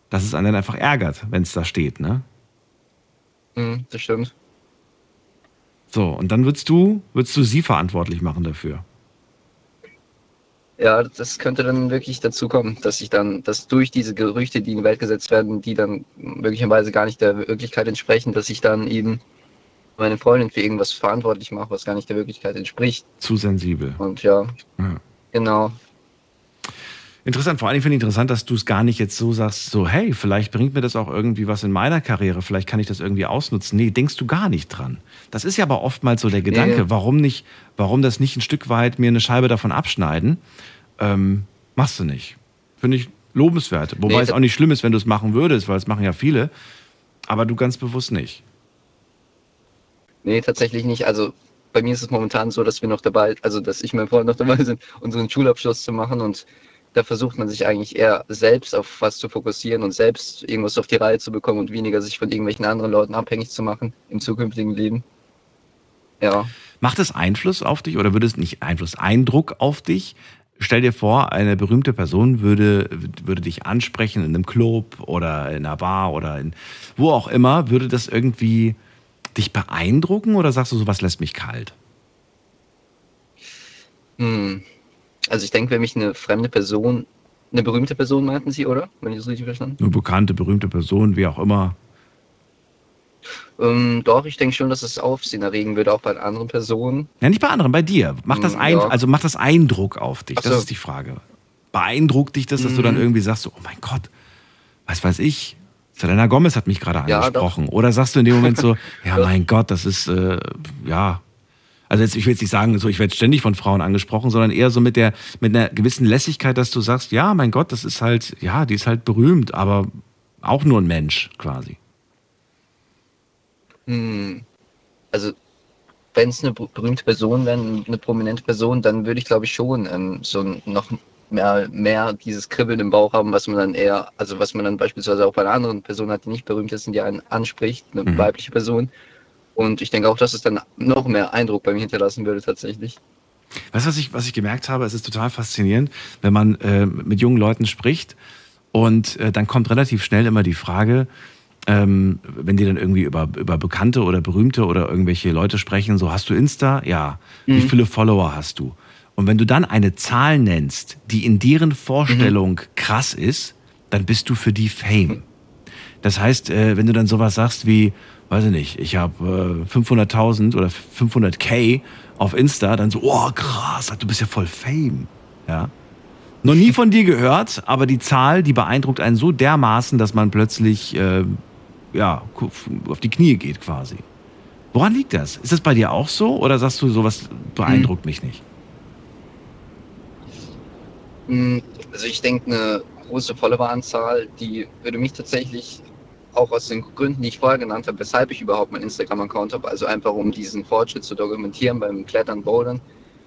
[SPEAKER 3] dass es einen dann einfach ärgert, wenn es da steht, ne?
[SPEAKER 13] mm, das stimmt.
[SPEAKER 3] So, und dann würdest du, würdest du sie verantwortlich machen dafür.
[SPEAKER 13] Ja, das könnte dann wirklich dazu kommen, dass ich dann, dass durch diese Gerüchte, die in die Welt gesetzt werden, die dann möglicherweise gar nicht der Wirklichkeit entsprechen, dass ich dann eben meine Freundin für irgendwas verantwortlich mache, was gar nicht der Wirklichkeit entspricht.
[SPEAKER 3] Zu sensibel.
[SPEAKER 13] Und ja,
[SPEAKER 3] Ja.
[SPEAKER 13] genau.
[SPEAKER 3] Interessant, vor allem finde ich interessant, dass du es gar nicht jetzt so sagst, so, hey, vielleicht bringt mir das auch irgendwie was in meiner Karriere, vielleicht kann ich das irgendwie ausnutzen. Nee, denkst du gar nicht dran. Das ist ja aber oftmals so der Gedanke,
[SPEAKER 13] Nee.
[SPEAKER 3] warum nicht, warum das nicht ein Stück weit mir eine Scheibe davon abschneiden, ähm, machst du nicht. Finde ich lobenswert. Wobei
[SPEAKER 13] Nee,
[SPEAKER 3] es auch nicht schlimm ist, wenn du es machen würdest, weil es machen ja viele, aber du ganz bewusst nicht.
[SPEAKER 13] Nee, tatsächlich nicht. Also bei mir ist es momentan so, dass wir noch dabei, also dass ich mein Freund noch dabei sind, unseren Schulabschluss zu machen und da versucht man sich eigentlich eher selbst auf was zu fokussieren und selbst irgendwas auf die Reihe zu bekommen und weniger sich von irgendwelchen anderen Leuten abhängig zu machen im zukünftigen Leben. Ja.
[SPEAKER 3] Macht es Einfluss auf dich oder würde es nicht Einfluss, Eindruck auf dich? Stell dir vor, eine berühmte Person würde, würde dich ansprechen in einem Club oder in einer Bar oder in, wo auch immer. Würde das irgendwie dich beeindrucken oder sagst du, sowas lässt mich kalt?
[SPEAKER 13] Hm. Also ich denke, wenn mich eine fremde Person Eine berühmte Person meinten Sie, oder? Wenn ich das richtig verstanden
[SPEAKER 3] Nur bekannte, berühmte Person, wie auch immer.
[SPEAKER 13] Ähm, doch, ich denke schon, dass es Aufsehen erregen würde, auch bei anderen Personen.
[SPEAKER 3] Ja, nicht bei anderen, bei dir. Macht das,
[SPEAKER 13] Hm,
[SPEAKER 3] ein,
[SPEAKER 13] ja.
[SPEAKER 3] also macht das Eindruck auf dich?
[SPEAKER 13] Ach
[SPEAKER 3] Das
[SPEAKER 13] so.
[SPEAKER 3] ist die Frage. Beeindruckt dich das, dass du dann
[SPEAKER 13] Mhm.
[SPEAKER 3] irgendwie sagst, so, oh mein Gott, was weiß ich, Selena Gomez hat mich gerade
[SPEAKER 13] Ja,
[SPEAKER 3] angesprochen. Oder sagst du in dem Moment so, ja, mein Gott, das ist, äh, ja. Also jetzt, ich will jetzt nicht sagen, so, ich werde ständig von Frauen angesprochen, sondern eher so mit der, mit einer gewissen Lässigkeit, dass du sagst, ja, mein Gott, das ist halt, ja, die ist halt berühmt, aber auch nur ein Mensch quasi.
[SPEAKER 13] Hm. Also, wenn es eine ber- berühmte Person wäre, eine prominente Person, dann würde ich glaube ich schon ähm, so ein- noch mehr, mehr dieses Kribbeln im Bauch haben, was man dann eher, also was man dann beispielsweise auch bei einer anderen Person hat, die nicht berühmt ist und die einen anspricht, eine
[SPEAKER 3] Mhm.
[SPEAKER 13] weibliche Person. Und ich denke auch, dass es dann noch mehr Eindruck bei mir hinterlassen würde tatsächlich.
[SPEAKER 3] Weißt du, was ich, was ich gemerkt habe? Es ist total faszinierend, wenn man äh, mit jungen Leuten spricht und äh, dann kommt relativ schnell immer die Frage, ähm, wenn die dann irgendwie über, über Bekannte oder Berühmte oder irgendwelche Leute sprechen, so hast du Insta? Ja. Wie
[SPEAKER 13] Mhm.
[SPEAKER 3] viele Follower hast du? Und wenn du dann eine Zahl nennst, die in deren Vorstellung krass ist, dann bist du für die Fame. Das heißt, äh, wenn du dann sowas sagst wie, weiß ich nicht, ich habe äh, 500.000 oder 500k auf Insta, dann so, oh krass, du bist ja voll Fame. Ja. Noch nie von dir gehört, aber die Zahl, die beeindruckt einen so dermaßen, dass man plötzlich äh, ja, auf die Knie geht quasi. Woran liegt das? Ist das bei dir auch so oder sagst du, sowas beeindruckt mich nicht?
[SPEAKER 13] Mm, Also ich denke, eine große Followeranzahl, die würde mich tatsächlich auch aus den Gründen, die ich vorher genannt habe, weshalb ich überhaupt meinen Instagram-Account habe, also einfach um diesen Fortschritt zu dokumentieren beim Klettern, Bouldern,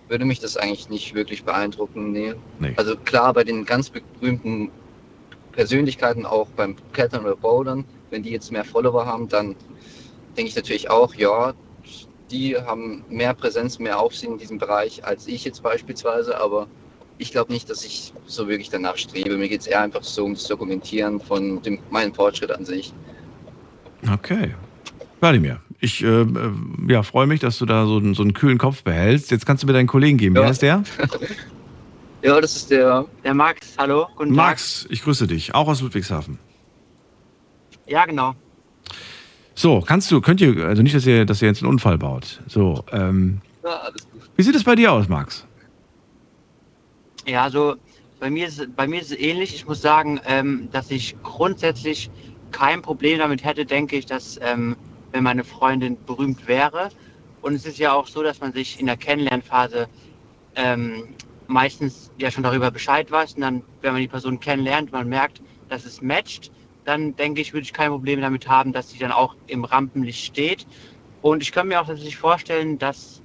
[SPEAKER 13] würde mich das eigentlich nicht wirklich beeindrucken. Nee.
[SPEAKER 3] Nee.
[SPEAKER 13] Also klar, bei den ganz berühmten Persönlichkeiten, auch beim Klettern oder Bouldern, wenn die jetzt mehr Follower haben, dann denke ich natürlich auch, ja, die haben mehr Präsenz, mehr Aufsehen in diesem Bereich als ich jetzt beispielsweise, aber ich glaube nicht, dass ich so wirklich danach strebe. Mir geht es eher einfach so ums Dokumentieren von dem, meinem Fortschritt an sich.
[SPEAKER 3] Okay. Wladimir, ich äh, äh, ja, freue mich, dass du da so, einen- so einen kühlen Kopf behältst. Jetzt kannst du mir deinen Kollegen geben. Wer
[SPEAKER 13] Ja.
[SPEAKER 3] ist der?
[SPEAKER 13] Ja, das ist der.
[SPEAKER 14] Der Max, hallo, guten
[SPEAKER 3] Max, ich grüße dich, auch aus Ludwigshafen.
[SPEAKER 14] Tag. Ja, genau.
[SPEAKER 3] So, kannst du, könnt ihr, also nicht, dass ihr, dass ihr jetzt einen Unfall baut. So, ähm,
[SPEAKER 13] Ja, alles gut.
[SPEAKER 3] wie sieht es bei dir aus, Max?
[SPEAKER 14] Ja, also bei mir ist, bei mir ist es ähnlich. Ich muss sagen, ähm, dass ich grundsätzlich kein Problem damit hätte, denke ich, dass ähm, wenn meine Freundin berühmt wäre. Und es ist ja auch so, dass man sich in der Kennenlernphase ähm, meistens ja schon darüber Bescheid weiß. Und dann, wenn man die Person kennenlernt, man merkt, dass es matcht, dann denke ich, würde ich kein Problem damit haben, dass sie dann auch im Rampenlicht steht. Und ich kann mir auch tatsächlich vorstellen, dass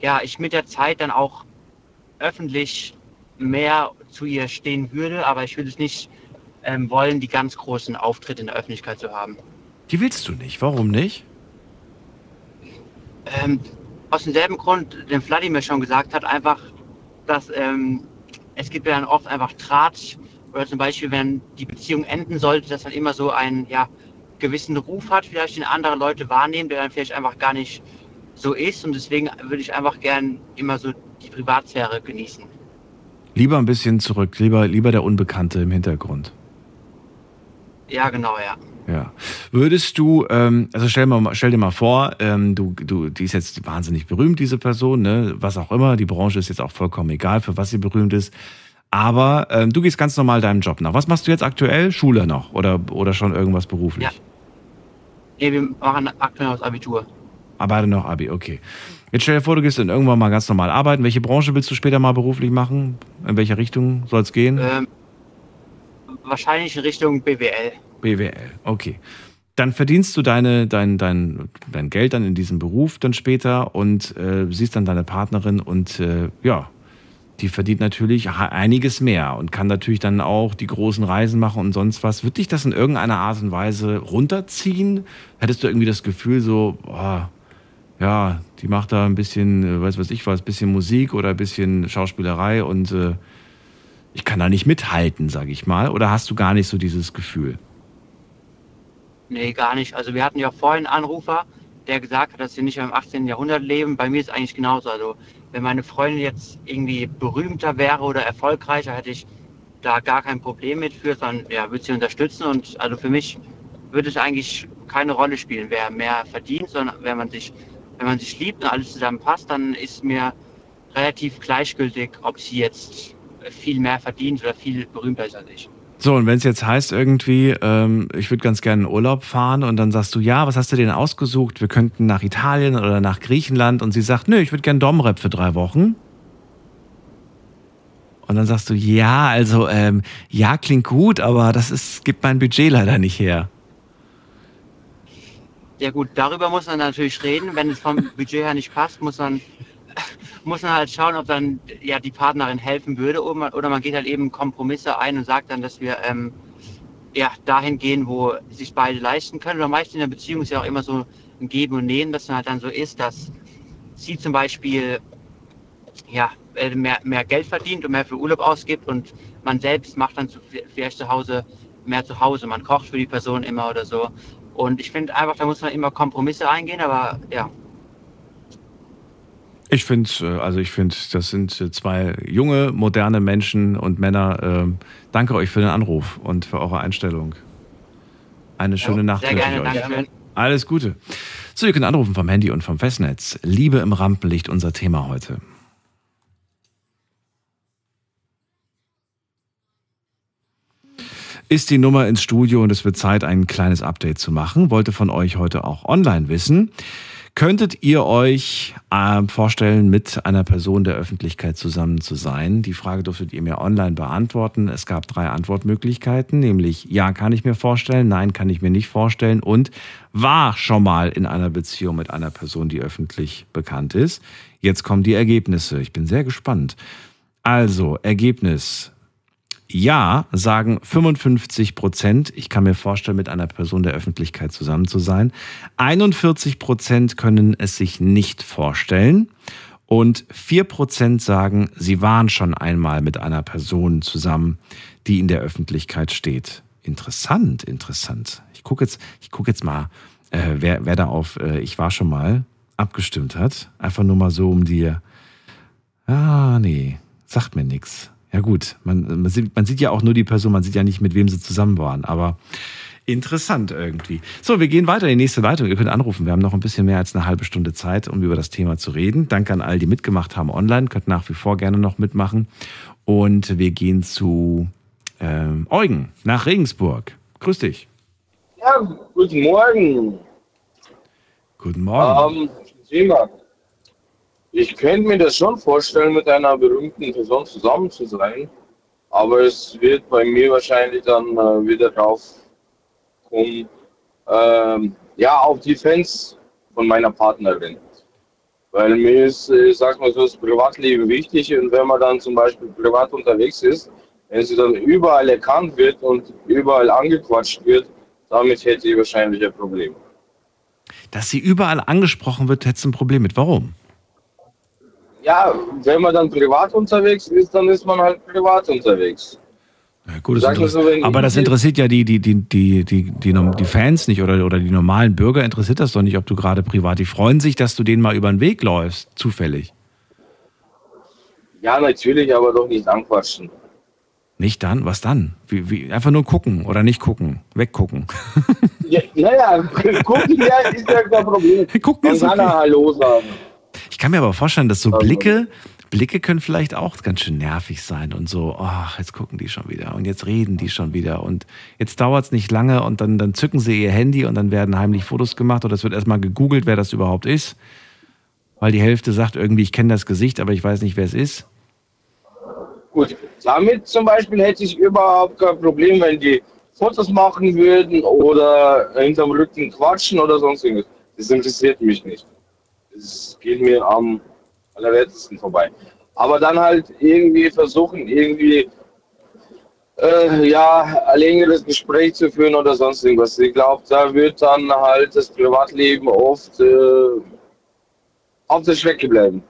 [SPEAKER 14] ja, ich mit der Zeit dann auch öffentlich mehr zu ihr stehen würde, aber ich würde es nicht ähm, wollen, die ganz großen Auftritte in der Öffentlichkeit zu haben.
[SPEAKER 3] Die willst du nicht. Warum nicht?
[SPEAKER 14] Ähm, aus demselben Grund, den Vladimir schon gesagt hat, einfach, dass ähm, es gibt ja dann oft einfach Tratsch oder zum Beispiel, wenn die Beziehung enden sollte, dass man immer so einen ja, gewissen Ruf hat, vielleicht den andere Leute wahrnehmen, der dann vielleicht einfach gar nicht so ist und deswegen würde ich einfach gern immer so die Privatsphäre genießen.
[SPEAKER 3] Lieber ein bisschen zurück, lieber, lieber der Unbekannte im Hintergrund.
[SPEAKER 14] Ja, genau, ja.
[SPEAKER 3] Ja. Würdest du, ähm, also stell, mal, stell dir mal vor, ähm, du, du, die ist jetzt wahnsinnig berühmt, diese Person, ne? was auch immer, die Branche ist jetzt auch vollkommen egal, für was sie berühmt ist. Aber ähm, du gehst ganz normal deinem Job nach. Was machst du jetzt aktuell? Schule noch oder, oder schon irgendwas beruflich?
[SPEAKER 14] Ja. Nee, wir machen aktuell noch das Abitur.
[SPEAKER 3] Aber noch Abi, okay. Jetzt stell dir vor, du gehst dann irgendwann mal ganz normal arbeiten. Welche Branche willst du später mal beruflich machen? In welche Richtung soll es gehen?
[SPEAKER 14] Ähm, wahrscheinlich in Richtung BWL.
[SPEAKER 3] BWL, okay. Dann verdienst du deine, dein, dein, dein Geld dann in diesem Beruf dann später und äh, siehst dann deine Partnerin und äh, ja, die verdient natürlich einiges mehr und kann natürlich dann auch die großen Reisen machen und sonst was. Wird dich das in irgendeiner Art und Weise runterziehen? Hättest du irgendwie das Gefühl so, boah, ja, die macht da ein bisschen, äh, weiß was ich was, bisschen Musik oder ein bisschen Schauspielerei und äh, ich kann da nicht mithalten, sag ich mal. Oder hast du gar nicht so dieses Gefühl?
[SPEAKER 14] Nee, gar nicht. Also wir hatten ja vorhin einen Anrufer, der gesagt hat, dass wir nicht mehr im 18. Jahrhundert leben. Bei mir ist eigentlich genauso. Also wenn meine Freundin jetzt irgendwie berühmter wäre oder erfolgreicher, hätte ich da gar kein Problem mit für, sondern ja, würde sie unterstützen und also für mich würde es eigentlich keine Rolle spielen, wer mehr verdient, sondern wenn man sich, wenn man sich liebt und alles zusammen passt, dann ist mir relativ gleichgültig, ob sie jetzt viel mehr verdient oder viel berühmter ist als ich.
[SPEAKER 3] So, und wenn es jetzt heißt irgendwie, ähm, ich würde ganz gerne in Urlaub fahren und dann sagst du, ja, was hast du denn ausgesucht? Wir könnten nach Italien oder nach Griechenland und sie sagt, nö, ich würde gerne Domrep für drei Wochen. Und dann sagst du, ja, also, ähm, ja, klingt gut, aber das ist, gibt mein Budget leider nicht her.
[SPEAKER 14] Ja gut, darüber muss man natürlich reden. Wenn es vom Budget her nicht passt, muss man, muss man halt schauen, ob dann ja die Partnerin helfen würde oder man, man geht halt eben Kompromisse ein und sagt dann, dass wir ähm, ja dahin gehen, wo sich beide leisten können. Oder meist in der Beziehung ist ja auch immer so ein Geben und Nehmen, dass dann halt dann so ist, dass sie zum Beispiel ja, äh, mehr, mehr Geld verdient und mehr für Urlaub ausgibt und man selbst macht dann zu, vielleicht zu Hause mehr zu Hause. Man kocht für die Person immer oder so. Und ich finde einfach, da muss man immer Kompromisse eingehen, aber ja.
[SPEAKER 3] Ich finde, äh, also ich finde, das sind äh, zwei junge, moderne Menschen und Männer. Ähm, danke euch für den Anruf und für eure Einstellung. Eine schöne ja, Nacht.
[SPEAKER 14] Sehr gerne, danke.
[SPEAKER 3] Alles Gute. So, ihr könnt anrufen vom Handy und vom Festnetz. Liebe im Rampenlicht, unser Thema heute. Ist die Nummer ins Studio und es wird Zeit, ein kleines Update zu machen. Wollte von euch heute auch online wissen. Könntet ihr euch äh, vorstellen, mit einer Person der Öffentlichkeit zusammen zu sein? Die Frage durftet ihr mir online beantworten. Es gab drei Antwortmöglichkeiten, nämlich ja, kann ich mir vorstellen, nein, kann ich mir nicht vorstellen und war schon mal in einer Beziehung mit einer Person, die öffentlich bekannt ist. Jetzt kommen die Ergebnisse. Ich bin sehr gespannt. Also, Ergebnis ja, sagen 55 Prozent. Ich kann mir vorstellen, mit einer Person der Öffentlichkeit zusammen zu sein. 41 Prozent können es sich nicht vorstellen. Und 4 Prozent sagen, sie waren schon einmal mit einer Person zusammen, die in der Öffentlichkeit steht. Interessant, interessant. Ich gucke jetzt, ich guck jetzt mal, äh, wer, wer da auf äh, Ich war schon mal abgestimmt hat. Einfach nur mal so um dir. Ah, nee, sagt mir nichts. Ja gut, man, man, sieht, man sieht ja auch nur die Person, man sieht ja nicht, mit wem sie zusammen waren, aber interessant irgendwie. So, wir gehen weiter in die nächste Leitung. Ihr könnt anrufen. Wir haben noch ein bisschen mehr als eine halbe Stunde Zeit, um über das Thema zu reden. Danke an all, die mitgemacht haben online. Könnt nach wie vor gerne noch mitmachen. Und wir gehen zu ähm, Eugen nach Regensburg. Grüß dich.
[SPEAKER 15] Ja, guten Morgen.
[SPEAKER 3] Guten Morgen.
[SPEAKER 15] Ähm, ich könnte mir das schon vorstellen, mit einer berühmten Person zusammen zu sein, aber es wird bei mir wahrscheinlich dann äh, wieder drauf kommen, ähm, ja, auf die Fans von meiner Partnerin. Weil mir ist, ich sag mal so, das Privatleben wichtig und wenn man dann zum Beispiel privat unterwegs ist, wenn sie dann überall erkannt wird und überall angequatscht wird, damit hätte ich wahrscheinlich ein Problem.
[SPEAKER 3] Dass sie überall angesprochen wird, hätte es ein Problem mit. Warum?
[SPEAKER 15] Ja, wenn man dann privat unterwegs ist, dann ist man halt privat unterwegs.
[SPEAKER 3] Ja, gut, das so, aber das interessiert ja die, die, die, die, die, die, die Fans nicht oder, oder die normalen Bürger interessiert das doch nicht, ob du gerade privat. Die freuen sich, dass du denen mal über den Weg läufst, zufällig.
[SPEAKER 15] Ja, natürlich, aber doch nicht anquatschen.
[SPEAKER 3] Nicht dann? Was dann? Wie, wie, einfach nur gucken oder nicht gucken, weggucken.
[SPEAKER 15] Ja, naja, gucken ja, ist ja kein Problem.
[SPEAKER 3] Gucken
[SPEAKER 15] ist okay. Hallo sagen.
[SPEAKER 3] Ich kann mir aber vorstellen, dass so Blicke, Blicke können vielleicht auch ganz schön nervig sein und so, ach, jetzt gucken die schon wieder und jetzt reden die schon wieder und jetzt dauert es nicht lange und dann, dann zücken sie ihr Handy und dann werden heimlich Fotos gemacht oder es wird erstmal gegoogelt, wer das überhaupt ist. Weil die Hälfte sagt irgendwie, ich kenne das Gesicht, aber ich weiß nicht, wer es ist.
[SPEAKER 15] Gut, damit zum Beispiel hätte ich überhaupt kein Problem, wenn die Fotos machen würden oder hinterm Rücken quatschen oder sonst irgendwas. Das interessiert mich nicht es geht mir am allerwertesten vorbei. Aber dann halt irgendwie versuchen, irgendwie äh, ja, ein längeres Gespräch zu führen oder sonst irgendwas. Ich glaube, da wird dann halt das Privatleben oft äh, auf der Strecke bleiben.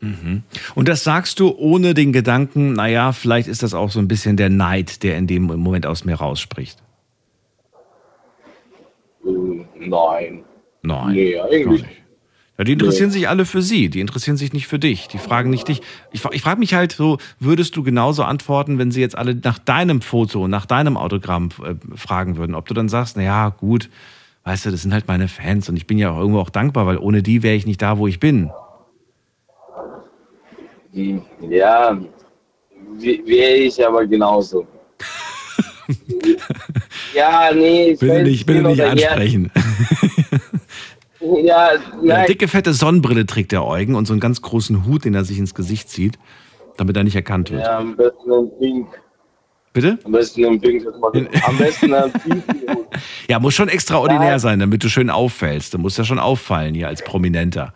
[SPEAKER 3] Mhm. Und das sagst du ohne den Gedanken, naja, vielleicht ist das auch so ein bisschen der Neid, der in dem Moment aus mir rausspricht.
[SPEAKER 15] Äh, nein.
[SPEAKER 3] Nein.
[SPEAKER 15] Nee, eigentlich.
[SPEAKER 3] Ja, die interessieren sich alle für sie, die interessieren sich nicht für dich, die fragen nicht dich. Ich, ich frage mich halt so, würdest du genauso antworten, wenn sie jetzt alle nach deinem Foto, nach deinem Autogramm äh, fragen würden, ob du dann sagst, na ja, gut, weißt du, das sind halt meine Fans und ich bin ja auch irgendwo auch dankbar, weil ohne die wäre ich nicht da, wo ich bin.
[SPEAKER 15] Ja, wäre ich aber genauso. ja, nee, ich
[SPEAKER 3] Bitte
[SPEAKER 15] weiß
[SPEAKER 3] nicht, bitte nicht ansprechen.
[SPEAKER 15] Ja, nein,
[SPEAKER 3] dicke, fette Sonnenbrille trägt der Eugen und so einen ganz großen Hut, den er sich ins Gesicht zieht, damit er nicht erkannt wird.
[SPEAKER 15] ja, am besten ein Pink.
[SPEAKER 3] Bitte?
[SPEAKER 15] Am besten ein Pink. Am besten ein Pink.
[SPEAKER 3] Ja, muss schon extraordinär
[SPEAKER 15] Ja.
[SPEAKER 3] sein, damit du schön auffällst. Du musst ja schon auffallen hier als Prominenter.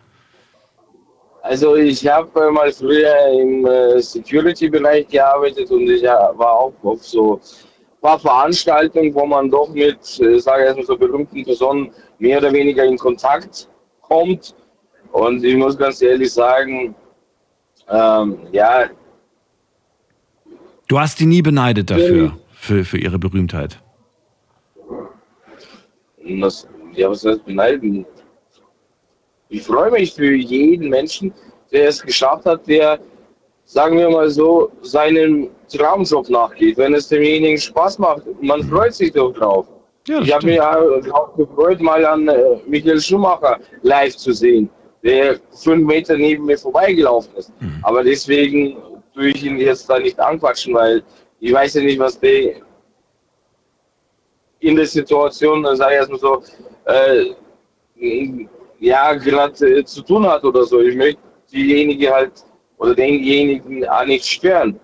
[SPEAKER 15] Also ich habe mal früher im äh, Security-Bereich gearbeitet und ich äh, war auch auf so ein paar Veranstaltungen, wo man doch mit, äh, sage ich erstmal so berühmten Personen mehr oder weniger in Kontakt kommt. Und ich muss ganz ehrlich sagen, ähm, ja,
[SPEAKER 3] Du hast die nie beneidet dafür, für, für ihre Berühmtheit.
[SPEAKER 15] das, ja, was heißt beneiden? Ich freue mich für jeden Menschen, der es geschafft hat, der, sagen wir mal so, seinem Traumjob nachgeht. Wenn es demjenigen Spaß macht, man freut sich doch drauf. Ich habe mich auch gefreut, mal an äh, Michael Schumacher live zu sehen, der fünf Meter neben mir vorbeigelaufen ist. Aber deswegen tue ich ihn jetzt da nicht anquatschen, weil ich weiß ja nicht, was der in der Situation, sage ich erstmal so, äh, ja, gerade äh, zu tun hat oder so. Ich möchte diejenige halt oder denjenigen auch nicht stören.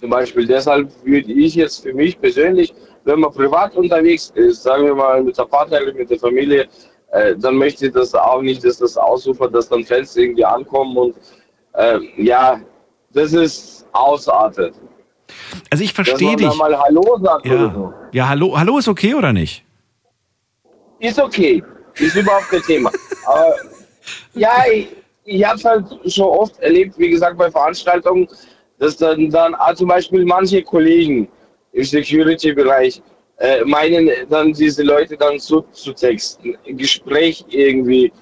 [SPEAKER 15] Zum Beispiel deshalb würde ich jetzt für mich persönlich, wenn man privat unterwegs ist, sagen wir mal mit der Partnerin, mit der Familie, äh, dann möchte ich das auch nicht, dass das ausufert, dass dann Fans irgendwie ankommen und äh, ja, das ist ausartet.
[SPEAKER 3] Also ich verstehe dich.
[SPEAKER 15] mal Hallo sagt oder so.
[SPEAKER 3] Ja, ja hallo, hallo ist okay oder nicht?
[SPEAKER 15] Ist okay. Ist überhaupt kein Thema. Aber ja, ich, ich habe es halt schon oft erlebt, wie gesagt, bei Veranstaltungen, dass dann, dann ah, zum Beispiel manche Kollegen im Security-Bereich äh, meinen, dann diese Leute dann zu, zu texten, ein Gespräch irgendwie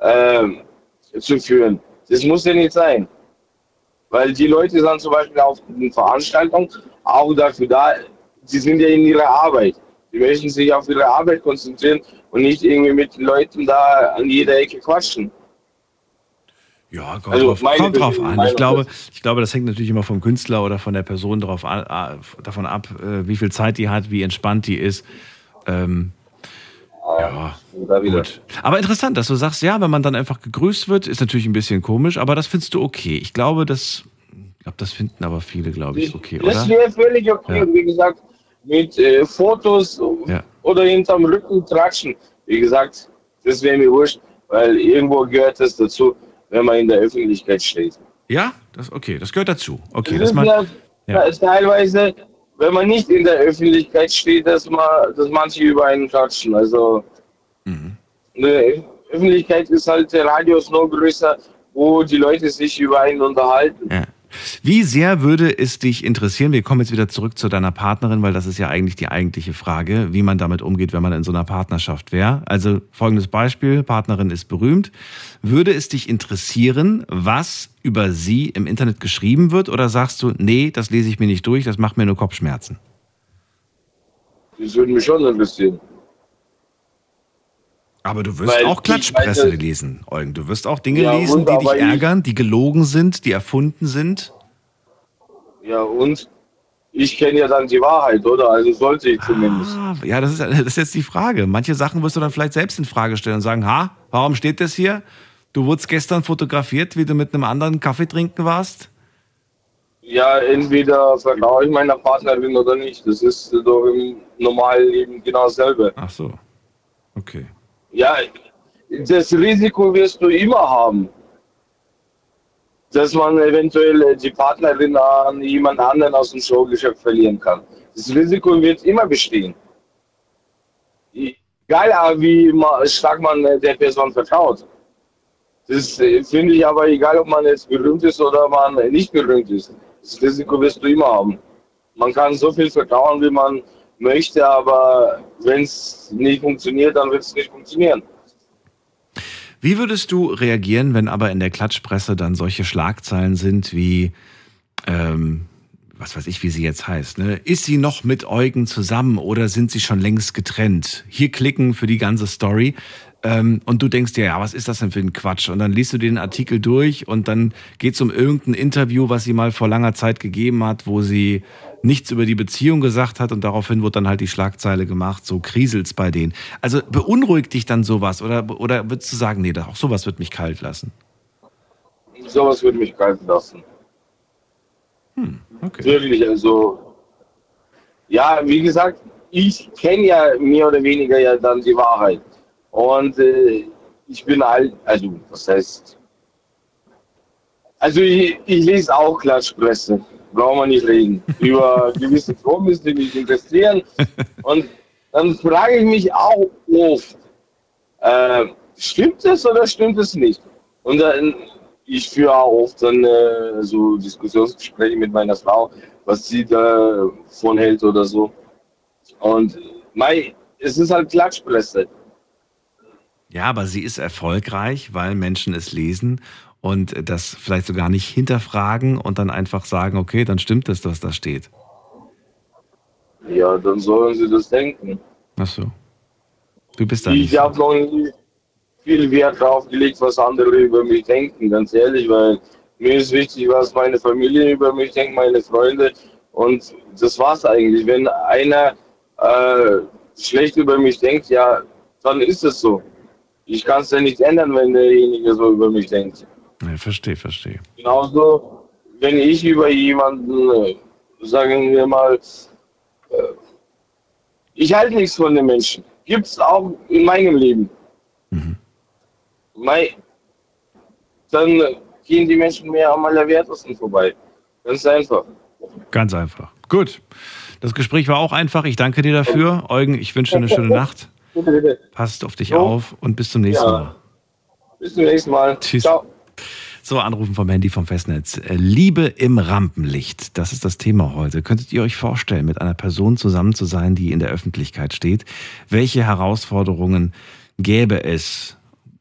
[SPEAKER 15] ähm, zu führen. Das muss ja nicht sein. Weil die Leute sind zum Beispiel auf den Veranstaltungen auch dafür da, sie sind ja in ihrer Arbeit. Die möchten sich auf ihre Arbeit konzentrieren und nicht irgendwie mit den Leuten da an jeder Ecke quatschen.
[SPEAKER 3] Ja, kommt,
[SPEAKER 15] Also
[SPEAKER 3] drauf, kommt drauf an. Ich glaube, ich glaube, das hängt natürlich immer vom Künstler oder von der Person drauf an, davon ab, äh, wie viel Zeit die hat, wie entspannt die ist. Ähm, ja, gut. Aber interessant, dass du sagst, ja, wenn man dann einfach gegrüßt wird, ist natürlich ein bisschen komisch, aber das findest du okay. Ich glaube, das, ich glaube, das finden aber viele, glaube ich, okay,
[SPEAKER 15] Das
[SPEAKER 3] oder?
[SPEAKER 15] wäre völlig okay.
[SPEAKER 3] Ja.
[SPEAKER 15] Wie gesagt, mit äh, Fotos
[SPEAKER 3] Ja.
[SPEAKER 15] oder hinterm Rücken tratschen. Wie gesagt, das wäre mir wurscht, weil irgendwo gehört das dazu, wenn man in der Öffentlichkeit steht.
[SPEAKER 3] Ja, das okay, das gehört dazu. Okay,
[SPEAKER 15] das
[SPEAKER 3] man,
[SPEAKER 15] ja,
[SPEAKER 3] ja.
[SPEAKER 15] teilweise, wenn man nicht in der Öffentlichkeit steht, dass, man, dass manche über einen klatschen. Also
[SPEAKER 3] Mhm.
[SPEAKER 15] eine Öffentlichkeit ist halt der Radius noch größer, wo die Leute sich über einen unterhalten.
[SPEAKER 3] Ja. Wie sehr würde es dich interessieren, wir kommen jetzt wieder zurück zu deiner Partnerin, weil das ist ja eigentlich die eigentliche Frage, wie man damit umgeht, wenn man in so einer Partnerschaft wäre. Also folgendes Beispiel, Partnerin ist berühmt. Würde es dich interessieren, was über sie im Internet geschrieben wird oder sagst du, nee, das lese ich mir nicht durch, das macht mir nur Kopfschmerzen?
[SPEAKER 15] Das würde mich schon interessieren.
[SPEAKER 3] Aber du wirst
[SPEAKER 15] Weil
[SPEAKER 3] auch Klatschpresse
[SPEAKER 15] weiß,
[SPEAKER 3] lesen, Eugen. Du wirst auch Dinge
[SPEAKER 15] Ja,
[SPEAKER 3] lesen, die dich ärgern, die gelogen sind, die erfunden sind.
[SPEAKER 15] Ja, und ich kenne ja dann die Wahrheit, oder? Also sollte ich zumindest.
[SPEAKER 3] Ah, Ja, das ist, das ist jetzt die Frage. Manche Sachen wirst du dann vielleicht selbst in Frage stellen und sagen, ha, warum steht das hier? Du wurdest gestern fotografiert, wie du mit einem anderen Kaffee trinken warst.
[SPEAKER 15] Ja, entweder vertraue ich meiner Partnerin oder nicht. Das ist doch im normalen Leben genau dasselbe.
[SPEAKER 3] Ach so. Okay.
[SPEAKER 15] Ja, das Risiko wirst du immer haben, dass man eventuell die Partnerin an jemand anderen aus dem Showgeschäft verlieren kann. Das Risiko wird immer bestehen. Egal, äh, wie stark man äh, der Person vertraut. Das äh, finde ich aber egal, ob man jetzt berühmt ist oder man äh, nicht berühmt ist. Das Risiko wirst du immer haben. Man kann so viel vertrauen, wie man möchte, aber wenn es nicht funktioniert, dann wird es nicht funktionieren.
[SPEAKER 3] Wie würdest du reagieren, wenn aber in der Klatschpresse dann solche Schlagzeilen sind wie, ähm, was weiß ich, wie sie jetzt heißt, ne? Ist sie noch mit Eugen zusammen oder sind sie schon längst getrennt? Hier klicken für die ganze Story. Ähm, und du denkst dir, ja, was ist das denn für ein Quatsch? Und dann liest du den Artikel durch und dann geht es um irgendein Interview, was sie mal vor langer Zeit gegeben hat, wo sie nichts über die Beziehung gesagt hat und daraufhin wird dann halt die Schlagzeile gemacht, so kriselt's bei denen. Also beunruhigt dich dann sowas oder, oder würdest du sagen, nee, auch sowas wird mich kalt lassen?
[SPEAKER 15] Sowas würde mich kalt lassen.
[SPEAKER 3] Hm, okay.
[SPEAKER 15] Wirklich, also. Ja, wie gesagt, ich kenne ja mehr oder weniger ja dann die Wahrheit. Und äh, ich bin halt, also, was heißt. Also, ich, ich lese auch Klatschpresse. Brauchen wir nicht reden. Über gewisse Promis, die mich interessieren. Und dann frage ich mich auch oft, äh, stimmt es oder stimmt es nicht? Und dann, ich führe auch oft dann äh, so Diskussionsgespräche mit meiner Frau, was sie davon hält oder so. Und mei, es ist halt Klatschpresse.
[SPEAKER 3] Ja, aber sie ist erfolgreich, weil Menschen es lesen und das vielleicht sogar nicht hinterfragen und dann einfach sagen, okay, dann stimmt es, was da steht.
[SPEAKER 15] Ja, dann sollen sie das denken.
[SPEAKER 3] Ach so. Du bist da
[SPEAKER 15] Ich
[SPEAKER 3] nicht.
[SPEAKER 15] habe noch nie viel Wert drauf gelegt, was andere über mich denken, ganz ehrlich, weil mir ist wichtig, was meine Familie über mich denkt, meine Freunde. Und das war's eigentlich. Wenn einer äh, schlecht über mich denkt, ja, dann ist es so. Ich kann es ja nicht ändern, wenn derjenige so über mich denkt.
[SPEAKER 3] Ja, verstehe, verstehe.
[SPEAKER 15] Genauso, wenn ich über jemanden, äh, sagen wir mal, äh, ich halte nichts von den Menschen. Gibt es auch in meinem Leben. Mei, dann gehen die Menschen mir am allerwertesten vorbei. Ganz einfach.
[SPEAKER 3] Ganz einfach. Gut. Das Gespräch war auch einfach. Ich danke dir dafür. Eugen, ich wünsche dir eine schöne Nacht. Passt auf dich
[SPEAKER 15] Jo.
[SPEAKER 3] auf und bis zum nächsten
[SPEAKER 15] Ja.
[SPEAKER 3] Mal.
[SPEAKER 15] Bis zum nächsten Mal.
[SPEAKER 3] Tschüss.
[SPEAKER 15] Ciao.
[SPEAKER 3] So, anrufen vom Handy vom Festnetz. Äh, Liebe im Rampenlicht, das ist das Thema heute. Könntet ihr euch vorstellen, mit einer Person zusammen zu sein, die in der Öffentlichkeit steht? Welche Herausforderungen gäbe es?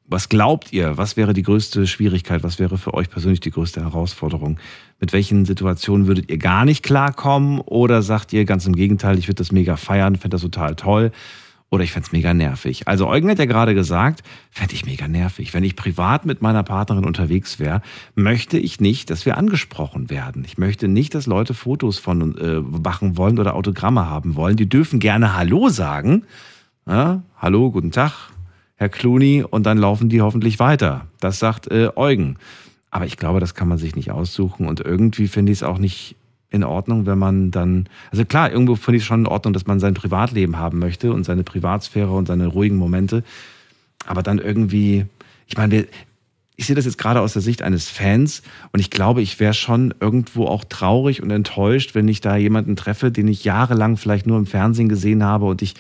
[SPEAKER 3] Was glaubt ihr? Was wäre die größte Schwierigkeit? Was wäre für euch persönlich die größte Herausforderung? Mit welchen Situationen würdet ihr gar nicht klarkommen? Oder sagt ihr ganz im Gegenteil, ich würde das mega feiern, fände das total toll? Oder ich fände es mega nervig. Also Eugen hat ja gerade gesagt, fände ich mega nervig. Wenn ich privat mit meiner Partnerin unterwegs wäre, möchte ich nicht, dass wir angesprochen werden. Ich möchte nicht, dass Leute Fotos von äh, machen wollen oder Autogramme haben wollen. Die dürfen gerne Hallo sagen. Ja, Hallo, guten Tag, Herr Clooney. Und dann laufen die hoffentlich weiter. Das sagt äh, Eugen. Aber ich glaube, das kann man sich nicht aussuchen. Und irgendwie finde ich es auch nicht in Ordnung, wenn man dann, also klar, irgendwo finde ich es schon in Ordnung, dass man sein Privatleben haben möchte und seine Privatsphäre und seine ruhigen Momente. Aber dann irgendwie, ich meine, ich sehe das jetzt gerade aus der Sicht eines Fans und ich glaube, ich wäre schon irgendwo auch traurig und enttäuscht, wenn ich da jemanden treffe, den ich jahrelang vielleicht nur im Fernsehen gesehen habe und ich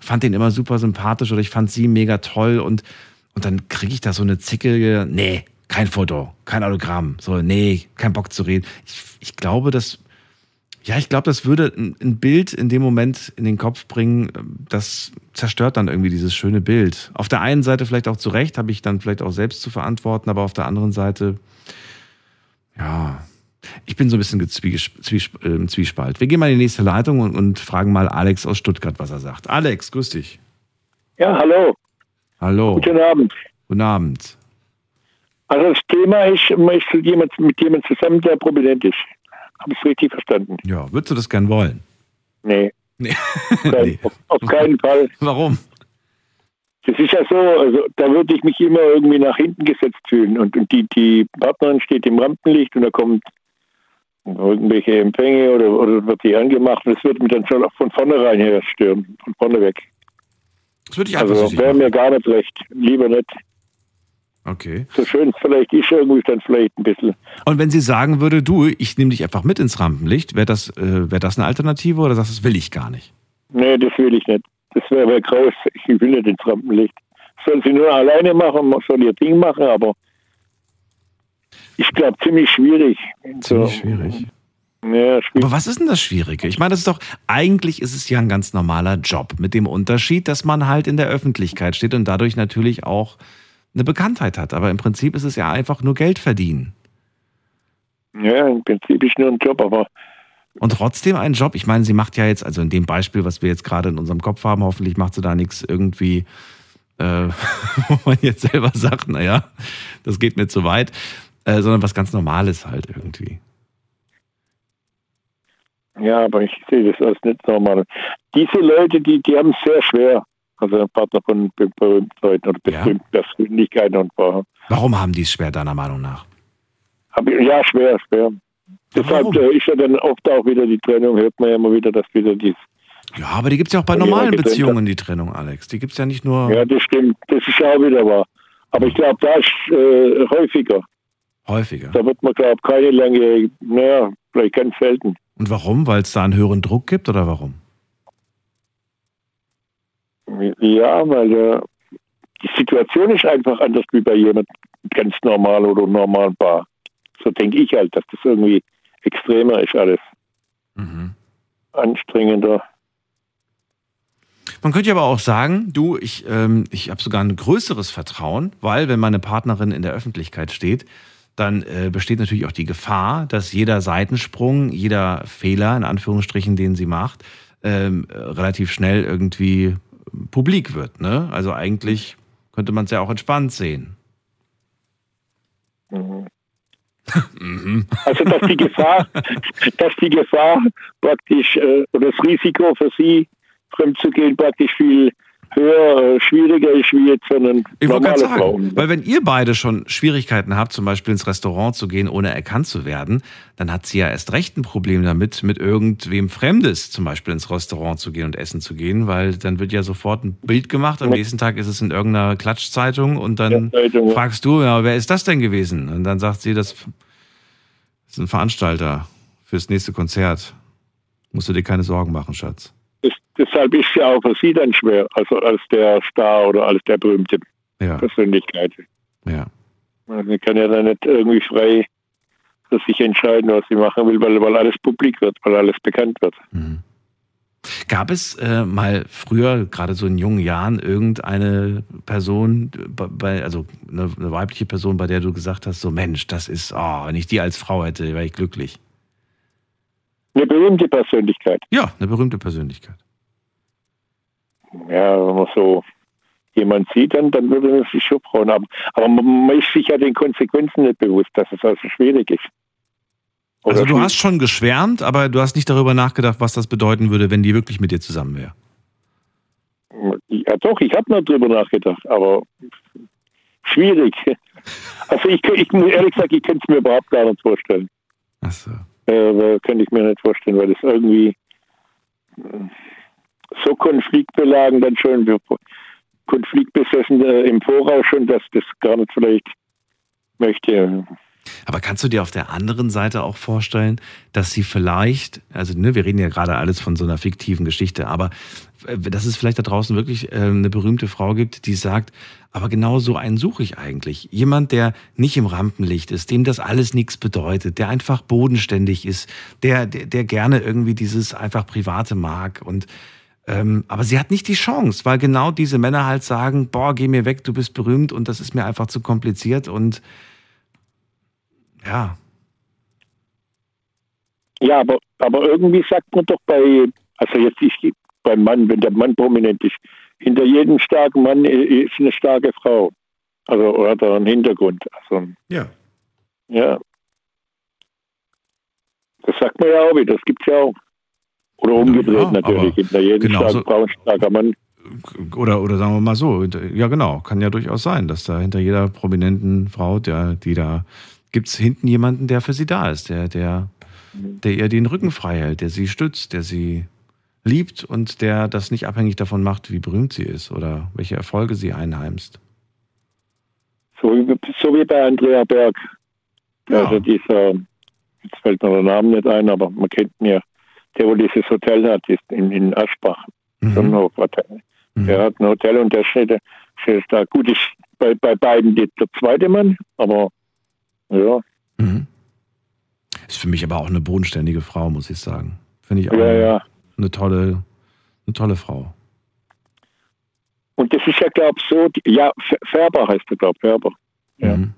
[SPEAKER 3] fand den immer super sympathisch oder ich fand sie mega toll und, und dann kriege ich da so eine zickige, nee, kein Foto, kein Autogramm, so, nee, kein Bock zu reden. Ich, ich glaube, das, ja, ich glaube, das würde ein, ein Bild in dem Moment in den Kopf bringen, das zerstört dann irgendwie dieses schöne Bild. Auf der einen Seite vielleicht auch zu Recht, habe ich dann vielleicht auch selbst zu verantworten, aber auf der anderen Seite, ja, ich bin so ein bisschen im Zwiespalt. Wir gehen mal in die nächste Leitung und, und fragen mal Alex aus Stuttgart, was er sagt. Alex, grüß dich.
[SPEAKER 10] Ja, hallo.
[SPEAKER 3] Hallo.
[SPEAKER 10] Guten Abend.
[SPEAKER 3] Guten Abend.
[SPEAKER 10] Also das Thema ist, man ist jemand, mit jemandem zusammen, der prominent ist. Habe ich es richtig verstanden?
[SPEAKER 3] Ja, würdest du das gern wollen?
[SPEAKER 10] Nee.
[SPEAKER 3] Nee.
[SPEAKER 10] Kein, auf, auf keinen Fall.
[SPEAKER 3] Warum?
[SPEAKER 10] Das ist ja so, also da würde ich mich immer irgendwie nach hinten gesetzt fühlen. Und, und die, die Partnerin steht im Rampenlicht und da kommt irgendwelche Empfänge oder, oder wird die angemacht. Das würde mich dann schon von vornherein her stören, von vorne weg.
[SPEAKER 3] Das würde ich einfach
[SPEAKER 10] Also
[SPEAKER 3] so
[SPEAKER 10] wäre mir gar nicht recht. Lieber nicht.
[SPEAKER 3] Okay.
[SPEAKER 10] So schön es vielleicht ist, irgendwie dann vielleicht ein bisschen.
[SPEAKER 3] Und wenn sie sagen würde, du, ich nehme dich einfach mit ins Rampenlicht, wäre das, äh, wär das eine Alternative oder sagst du, das will ich gar nicht?
[SPEAKER 10] Nee, das will ich nicht. Das wäre wär graus. Ich will nicht ins Rampenlicht. Sollen sie nur alleine machen, soll ihr Ding machen, aber ich glaube ziemlich schwierig.
[SPEAKER 3] Ziemlich schwierig.
[SPEAKER 10] Ja, schwierig.
[SPEAKER 3] Aber was ist denn das Schwierige? Ich meine, das ist doch, eigentlich ist es ja ein ganz normaler Job, mit dem Unterschied, dass man halt in der Öffentlichkeit steht und dadurch natürlich auch eine Bekanntheit hat. Aber im Prinzip ist es ja einfach nur Geld verdienen.
[SPEAKER 10] Ja, im Prinzip ist nur ein Job, aber.
[SPEAKER 3] Und trotzdem ein Job. Ich meine, sie macht ja jetzt, also in dem Beispiel, was wir jetzt gerade in unserem Kopf haben, hoffentlich macht sie da nichts irgendwie, äh, wo man jetzt selber sagt, naja, das geht mir zu weit, äh, sondern was ganz Normales halt irgendwie.
[SPEAKER 10] Ja, aber ich sehe das als nicht normal. Diese Leute, die, die haben es sehr schwer. Also ein Partner von berühmten Leuten oder berühmten Persönlichkeiten und Frauen.
[SPEAKER 3] Warum haben die es schwer, deiner Meinung nach?
[SPEAKER 10] Ja, schwer, schwer. Deshalb äh, ist ja dann oft auch wieder die Trennung, hört man ja immer wieder, dass wieder dies.
[SPEAKER 3] Ja, aber die gibt es ja auch bei normalen Beziehungen, die Trennung, Alex. Die gibt es ja nicht nur.
[SPEAKER 10] Ja, das stimmt. Das ist ja auch wieder wahr. Aber ich glaube, da ist äh, häufiger.
[SPEAKER 3] Häufiger.
[SPEAKER 10] Da wird man, glaube ich, keine lange, naja, vielleicht ganz selten.
[SPEAKER 3] Und warum? Weil es da einen höheren Druck gibt oder warum?
[SPEAKER 10] Ja, weil äh, die Situation ist einfach anders wie bei jemand ganz normal oder normal war. So denke ich halt, dass das irgendwie extremer ist alles.
[SPEAKER 3] Mhm.
[SPEAKER 10] Anstrengender.
[SPEAKER 3] Man könnte aber auch sagen, du, ich, ähm, ich habe sogar ein größeres Vertrauen, weil wenn meine Partnerin in der Öffentlichkeit steht, dann äh, besteht natürlich auch die Gefahr, dass jeder Seitensprung, jeder Fehler, in Anführungsstrichen, den sie macht, ähm, relativ schnell irgendwie publik wird. Ne? Also eigentlich könnte man es ja auch entspannt sehen.
[SPEAKER 10] Mhm. Also dass die Gefahr, dass die Gefahr praktisch äh, oder das Risiko für sie fremd zu gehen praktisch viel höher, äh, schwieriger ist wie jetzt eine
[SPEAKER 3] Ich wollte
[SPEAKER 10] normale
[SPEAKER 3] sagen, weil wenn ihr beide schon Schwierigkeiten habt, zum Beispiel ins Restaurant zu gehen, ohne erkannt zu werden, dann hat sie ja erst recht ein Problem damit, mit irgendwem Fremdes zum Beispiel ins Restaurant zu gehen und essen zu gehen, weil dann wird ja sofort ein Bild gemacht, am nächsten Tag ist es in irgendeiner Klatschzeitung und dann
[SPEAKER 10] Zeitung,
[SPEAKER 3] fragst du, ja, wer ist das denn gewesen? Und dann sagt sie, das ist ein Veranstalter fürs nächste Konzert. Musst du dir keine Sorgen machen, Schatz.
[SPEAKER 10] Deshalb ist ja auch für sie dann schwer, also als der Star oder als der berühmte
[SPEAKER 3] Ja.
[SPEAKER 10] Persönlichkeit.
[SPEAKER 3] Ja.
[SPEAKER 10] Sie kann ja dann nicht irgendwie frei für sich entscheiden, was sie machen will, weil, weil alles publik wird, weil alles bekannt wird.
[SPEAKER 3] Gab es äh, mal früher, gerade so in jungen Jahren, irgendeine Person, bei- bei, also eine, eine weibliche Person, bei der du gesagt hast, so Mensch, das ist, oh, wenn ich die als Frau hätte, wäre ich glücklich.
[SPEAKER 10] Eine berühmte Persönlichkeit.
[SPEAKER 3] Ja, eine berühmte Persönlichkeit.
[SPEAKER 10] Ja, wenn man so jemand sieht, dann, dann würde man sich schon freuen. Aber, aber man, ist sich ja den Konsequenzen nicht bewusst, dass es also schwierig ist.
[SPEAKER 3] Also du hast schon geschwärmt, aber du hast nicht darüber nachgedacht, was das bedeuten würde, wenn die wirklich mit dir zusammen wäre.
[SPEAKER 10] Ja doch, ich habe noch drüber nachgedacht, aber schwierig. Also ich, ich muss ehrlich gesagt, ich könnte es mir überhaupt gar nicht vorstellen.
[SPEAKER 3] Ach so.
[SPEAKER 10] Äh, könnte ich mir nicht vorstellen, weil das irgendwie so konfliktbelagen dann schon, wir- konfliktbesessen äh, im Voraus schon, dass das gar nicht vielleicht möchte.
[SPEAKER 3] Aber kannst du dir auf der anderen Seite auch vorstellen, dass sie vielleicht, also ne, wir reden ja gerade alles von so einer fiktiven Geschichte, aber äh, dass es vielleicht da draußen wirklich äh, eine berühmte Frau gibt, die sagt, aber genau so einen suche ich eigentlich. Jemand, der nicht im Rampenlicht ist, dem das alles nichts bedeutet, der einfach bodenständig ist, der, der, der gerne irgendwie dieses einfach Private mag und ähm, aber sie hat nicht die Chance, weil genau diese Männer halt sagen, boah, geh mir weg, du bist berühmt und das ist mir einfach zu kompliziert und ja,
[SPEAKER 10] Ja, aber, aber irgendwie sagt man doch bei, also jetzt ich, beim Mann, wenn der Mann prominent ist, hinter jedem starken Mann ist eine starke Frau. Also oder hat er einen Hintergrund. Also,
[SPEAKER 3] Ja.
[SPEAKER 10] Ja. Das sagt man ja auch wieder, das gibt's ja auch. Oder umgedreht
[SPEAKER 3] ja,
[SPEAKER 10] natürlich. Hinter jedem
[SPEAKER 3] genau
[SPEAKER 10] starken
[SPEAKER 3] so-
[SPEAKER 10] starker Mann.
[SPEAKER 3] Oder, oder sagen wir mal so, ja genau, kann ja durchaus sein, dass da hinter jeder prominenten Frau, der, die da, gibt es hinten jemanden, der für sie da ist, der, der, der ihr den Rücken frei hält, der sie stützt, der sie liebt und der das nicht abhängig davon macht, wie berühmt sie ist oder welche Erfolge sie einheimst.
[SPEAKER 10] So wie, so wie bei Andrea Berg. Also dieser, jetzt fällt mir der Name nicht ein, aber man kennt ihn ja, der wo dieses Hotel hat, ist in, in Aschbach. Sonnenhof Hotel. Der hat ein Hotel und der steht, steht da. Gut, ist bei, bei beiden der zweite Mann, aber ja,
[SPEAKER 3] Ist für mich aber auch eine bodenständige Frau, muss ich sagen. Finde ich auch
[SPEAKER 10] Ja,
[SPEAKER 3] eine,
[SPEAKER 10] ja.
[SPEAKER 3] eine tolle, eine tolle Frau.
[SPEAKER 10] Und das ist ja, glaube ich, so, ja, Färber heißt er, glaube ich, Färber. Ja.
[SPEAKER 3] Mhm.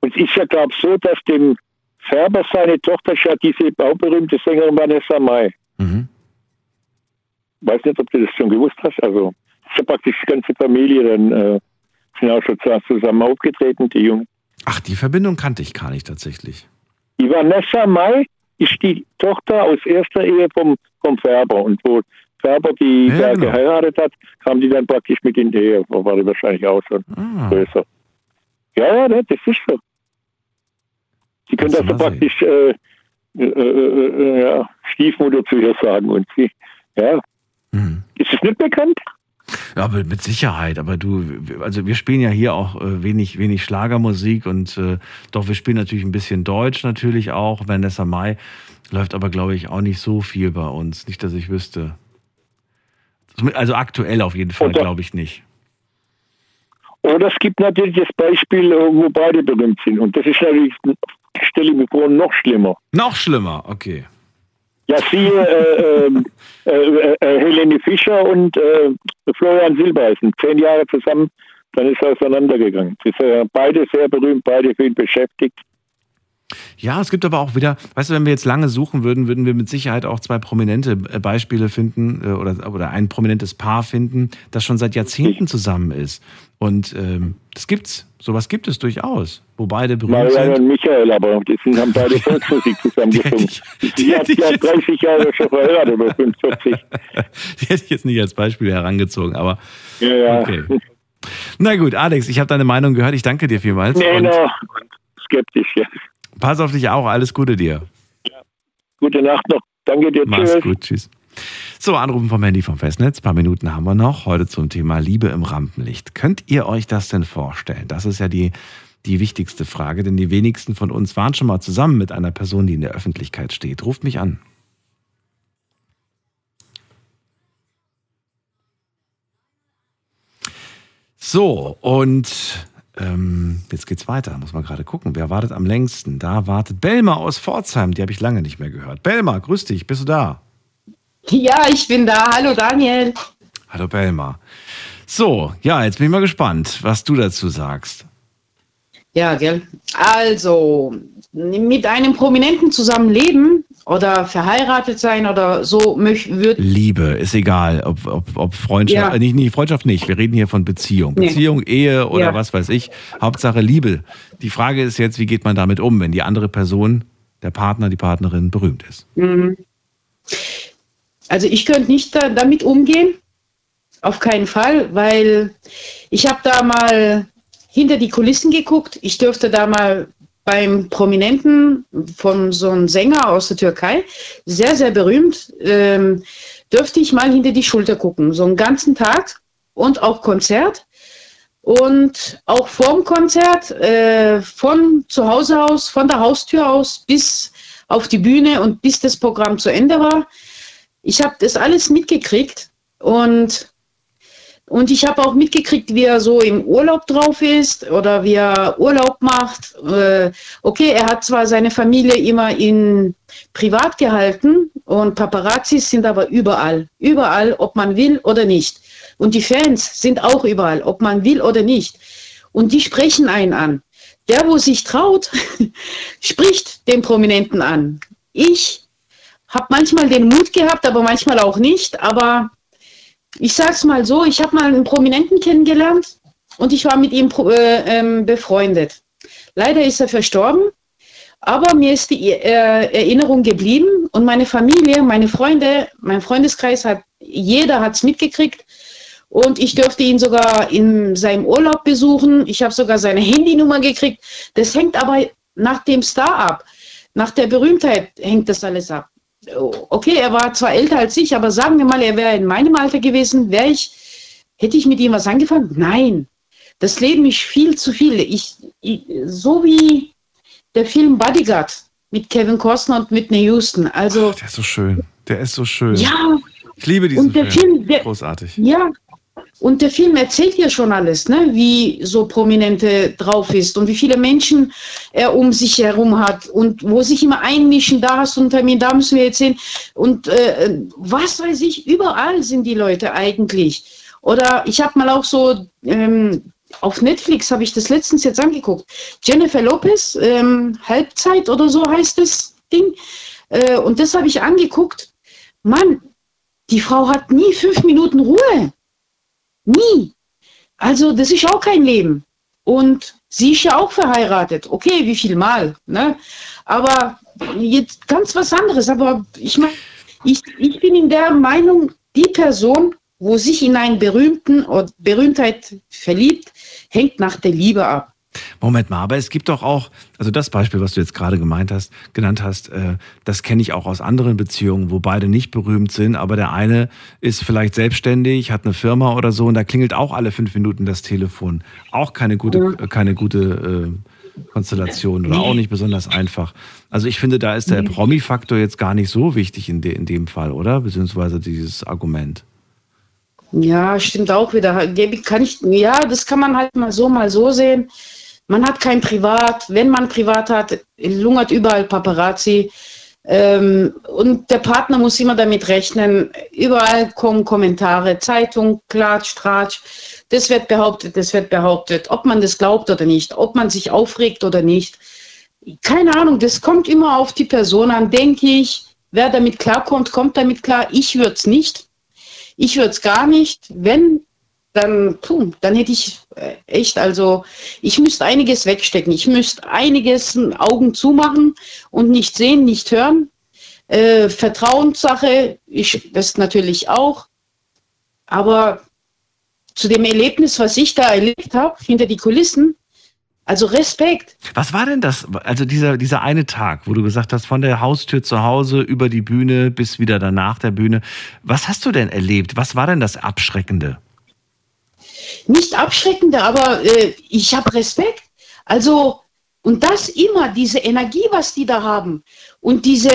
[SPEAKER 10] Und es ist ja, glaube ich, so, dass dem Färber seine Tochter ist ja diese bauberühmte Sängerin Vanessa Mai.
[SPEAKER 3] Mhm.
[SPEAKER 10] Weiß nicht, ob du das schon gewusst hast. Also, ist ja praktisch die ganze Familie dann äh, sind auch schon zusammen aufgetreten, die Jungen.
[SPEAKER 3] Ach, die Verbindung kannte ich gar nicht tatsächlich.
[SPEAKER 10] Die Vanessa Mai ist die Tochter aus erster Ehe vom, vom Färber. Und wo Färber die
[SPEAKER 3] Ja,
[SPEAKER 10] da
[SPEAKER 3] genau.
[SPEAKER 10] geheiratet hat, kam die dann praktisch mit in die Ehe. War die wahrscheinlich auch schon
[SPEAKER 3] Ah.
[SPEAKER 10] größer. Ja, ja, das das ist so. Sie können das
[SPEAKER 3] du
[SPEAKER 10] so praktisch äh, äh, äh, äh, ja, Stiefmutter zu ihr sagen. Und sie, ja.
[SPEAKER 3] Mhm.
[SPEAKER 10] Ist es nicht bekannt?
[SPEAKER 3] Ja, aber mit Sicherheit. Aber du, also wir spielen ja hier auch äh, wenig, wenig Schlagermusik und äh, doch, wir spielen natürlich ein bisschen Deutsch natürlich auch. Vanessa Mai läuft aber, glaube ich, auch nicht so viel bei uns. Nicht, dass ich wüsste. Also aktuell auf jeden Fall, glaube ich nicht.
[SPEAKER 10] Oder es gibt natürlich das Beispiel, äh, wo beide berühmt sind. Und das ist natürlich, stelle ich mir vor, noch schlimmer.
[SPEAKER 3] Noch schlimmer, okay.
[SPEAKER 10] Ja, siehe äh, ähm, äh, äh, äh, Helene Fischer und äh, Florian Silbereisen. Zehn Jahre zusammen, dann ist er auseinandergegangen. Sie sind beide sehr berühmt, beide viel beschäftigt.
[SPEAKER 3] Ja, es gibt aber auch wieder, weißt du, wenn wir jetzt lange suchen würden, würden wir mit Sicherheit auch zwei prominente äh, Beispiele finden äh, oder, oder ein prominentes Paar finden, das schon seit Jahrzehnten zusammen ist. Und ähm, das gibt's. Sowas gibt es durchaus, wo beide berühmt
[SPEAKER 10] Marianne
[SPEAKER 3] sind.
[SPEAKER 10] und Michael, aber die sind, haben beide Volksmusik zusammen gesungen. Die hat, die hat 30 Jahre schon verheiratet, oder 45.
[SPEAKER 3] Die hätte ich jetzt nicht als Beispiel herangezogen, aber
[SPEAKER 10] Ja, ja.
[SPEAKER 3] okay. Na gut, Alex, ich habe deine Meinung gehört. Ich danke dir vielmals.
[SPEAKER 10] Nee,
[SPEAKER 3] und
[SPEAKER 10] noch skeptisch, ja.
[SPEAKER 3] Pass auf dich auch. Alles Gute dir.
[SPEAKER 10] Gute Nacht noch. Danke dir.
[SPEAKER 3] Mach's
[SPEAKER 10] Tschüss.
[SPEAKER 3] gut. Tschüss. So, Anrufen vom Handy vom Festnetz. Ein paar Minuten haben wir noch. Heute zum Thema Liebe im Rampenlicht. Könnt ihr euch das denn vorstellen? Das ist ja die, die wichtigste Frage, denn die wenigsten von uns waren schon mal zusammen mit einer Person, die in der Öffentlichkeit steht. Ruft mich an. So, und ähm, jetzt geht's weiter. Muss man gerade gucken. Wer wartet am längsten? Da wartet Belma aus Pforzheim. Die habe ich lange nicht mehr gehört. Belma, grüß dich. Bist du da?
[SPEAKER 16] Ja, ich bin da. Hallo Daniel.
[SPEAKER 3] Hallo Belma. So, ja, jetzt bin ich mal gespannt, was du dazu sagst.
[SPEAKER 16] Ja, gell. Also, mit einem Prominenten zusammenleben oder verheiratet sein oder so möch- würd,
[SPEAKER 3] Liebe, ist egal, ob, ob, ob Freundschaft,
[SPEAKER 16] Ja.
[SPEAKER 3] äh, nicht, nicht Freundschaft nicht. Wir reden hier von Beziehung.
[SPEAKER 16] Nee.
[SPEAKER 3] Beziehung, Ehe oder
[SPEAKER 16] Ja.
[SPEAKER 3] was weiß ich. Hauptsache Liebe. Die Frage ist jetzt, wie geht man damit um, wenn die andere Person, der Partner, die Partnerin berühmt ist?
[SPEAKER 16] Mhm. Also ich könnte nicht da, damit umgehen, auf keinen Fall, weil ich habe da mal hinter die Kulissen geguckt. Ich dürfte da mal beim Prominenten von so einem Sänger aus der Türkei, sehr, sehr berühmt, ähm, dürfte ich mal hinter die Schulter gucken, so einen ganzen Tag und auch Konzert. Und auch vorm Konzert, äh, von zu Hause aus, von der Haustür aus bis auf die Bühne und bis das Programm zu Ende war. Ich habe das alles mitgekriegt und, und ich habe auch mitgekriegt, wie er so im Urlaub drauf ist oder wie er Urlaub macht. Äh, okay, er hat zwar seine Familie immer in privat gehalten und Paparazzis sind aber überall, überall, ob man will oder nicht. Und die Fans sind auch überall, ob man will oder nicht. Und die sprechen einen an. Der, wo sich traut, spricht den Prominenten an. Ich habe manchmal den Mut gehabt, aber manchmal auch nicht. Aber ich sag's mal so, ich habe mal einen Prominenten kennengelernt und ich war mit ihm äh, ähm, befreundet. Leider ist er verstorben, aber mir ist die äh, Erinnerung geblieben und meine Familie, meine Freunde, mein Freundeskreis hat, jeder hat's mitgekriegt und ich durfte ihn sogar in seinem Urlaub besuchen. Ich habe sogar seine Handynummer gekriegt. Das hängt aber nach dem Star ab. Nach der Berühmtheit hängt das alles ab. Okay, er war zwar älter als ich, aber sagen wir mal, er wäre in meinem Alter gewesen, wäre ich, hätte ich mit ihm was angefangen? Nein. Das Leben ist viel zu viel. Ich, ich, so wie der Film Bodyguard mit Kevin Costner und Whitney Houston. Also,
[SPEAKER 3] Der ist so schön. Der ist so schön.
[SPEAKER 16] ja,
[SPEAKER 3] Ich liebe diesen
[SPEAKER 16] und der
[SPEAKER 3] Film.
[SPEAKER 16] Film, der,
[SPEAKER 3] Großartig.
[SPEAKER 16] ja, und der Film erzählt ja schon alles, ne? wie so Prominente drauf ist und wie viele Menschen er um sich herum hat und wo sich immer einmischen, da hast du einen Termin, da müssen wir jetzt hin. Und äh, was weiß ich, überall sind die Leute eigentlich. Oder ich habe mal auch so ähm, auf Netflix habe ich das letztens jetzt angeguckt. Jennifer Lopez, ähm, Halbzeit oder so heißt das Ding. Äh, und das habe ich angeguckt. Mann, die Frau hat nie fünf Minuten Ruhe. Nie. Also das ist auch kein Leben. Und sie ist ja auch verheiratet. Okay, wie viel Mal? Ne? Aber jetzt ganz was anderes. Aber ich meine, ich, ich bin in der Meinung, die Person, wo sich in einen berühmten oder Berühmtheit verliebt, hängt nach der Liebe ab.
[SPEAKER 3] Moment mal, aber es gibt doch auch, also das Beispiel, was du jetzt gerade gemeint hast, genannt hast, äh, das kenne ich auch aus anderen Beziehungen, wo beide nicht berühmt sind, aber der eine ist vielleicht selbstständig, hat eine Firma oder so und da klingelt auch alle fünf Minuten das Telefon. Auch keine gute, äh, keine gute äh, Konstellation oder auch nicht besonders einfach. Also ich finde, da ist der Promi-Faktor jetzt gar nicht so wichtig in, de, in dem Fall, oder? Beziehungsweise dieses Argument.
[SPEAKER 16] Ja, stimmt auch wieder. Kann ich, ja, das kann man halt mal so, mal so sehen. Man hat kein Privat. Wenn man Privat hat, lungert überall Paparazzi. Ähm, und der Partner muss immer damit rechnen. Überall kommen Kommentare, Zeitung, Klatsch, Tratsch. Das wird behauptet, das wird behauptet. Ob man das glaubt oder nicht, ob man sich aufregt oder nicht. Keine Ahnung, das kommt immer auf die Person an, denke ich. Wer damit klarkommt, kommt damit klar. Ich würde es nicht. Ich würde es gar nicht. Wenn, dann, puh, dann hätte ich echt, also ich müsste einiges wegstecken. Ich müsste einiges Augen zumachen und nicht sehen, nicht hören. Äh, Vertrauenssache, ich das natürlich auch. Aber zu dem Erlebnis, was ich da erlebt habe, hinter die Kulissen, also Respekt.
[SPEAKER 3] Was war denn das? Also dieser, dieser eine Tag, wo du gesagt hast, von der Haustür zu Hause über die Bühne bis wieder danach der Bühne. Was hast du denn erlebt? Was war denn das Abschreckende?
[SPEAKER 16] Nicht abschreckende, aber äh, ich habe Respekt. Also, und das immer, diese Energie, was die da haben. Und diese,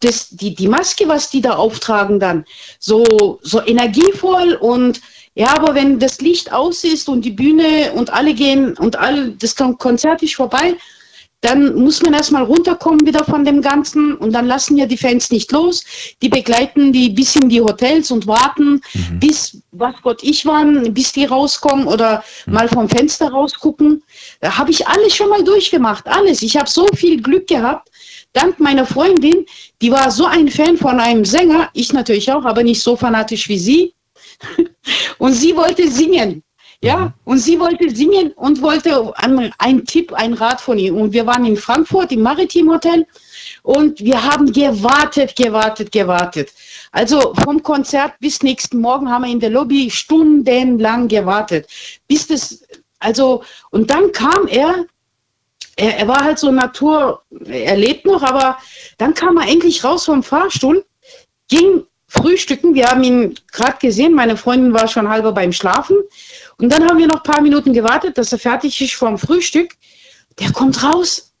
[SPEAKER 16] das, die, die Maske, was die da auftragen dann. So, so energievoll und ja, aber wenn das Licht aus ist und die Bühne und alle gehen und alle, das Konzert ist vorbei, dann muss man erstmal runterkommen wieder von dem Ganzen und dann lassen ja die Fans nicht los. Die begleiten die bis in die Hotels und warten, mhm. bis, was Gott ich waren, bis die rauskommen oder mhm. mal vom Fenster rausgucken. Da habe ich alles schon mal durchgemacht, alles. Ich habe so viel Glück gehabt. Dank meiner Freundin, die war so ein Fan von einem Sänger, ich natürlich auch, aber nicht so fanatisch wie sie. Und sie wollte singen. Ja, mhm. und sie wollte singen und wollte einen Tipp, einen Rat von ihm. Und wir waren in Frankfurt im Maritim Hotel und wir haben gewartet, gewartet, gewartet. Also vom Konzert bis nächsten Morgen haben wir in der Lobby stundenlang gewartet. Bis das, also, und dann kam er, er, er war halt so Natur, er lebt noch, aber dann kam er endlich raus vom Fahrstuhl, ging frühstücken. Wir haben ihn gerade gesehen. Meine Freundin war schon halber beim Schlafen. Und dann haben wir noch ein paar Minuten gewartet, dass er fertig ist vom Frühstück. Der kommt raus.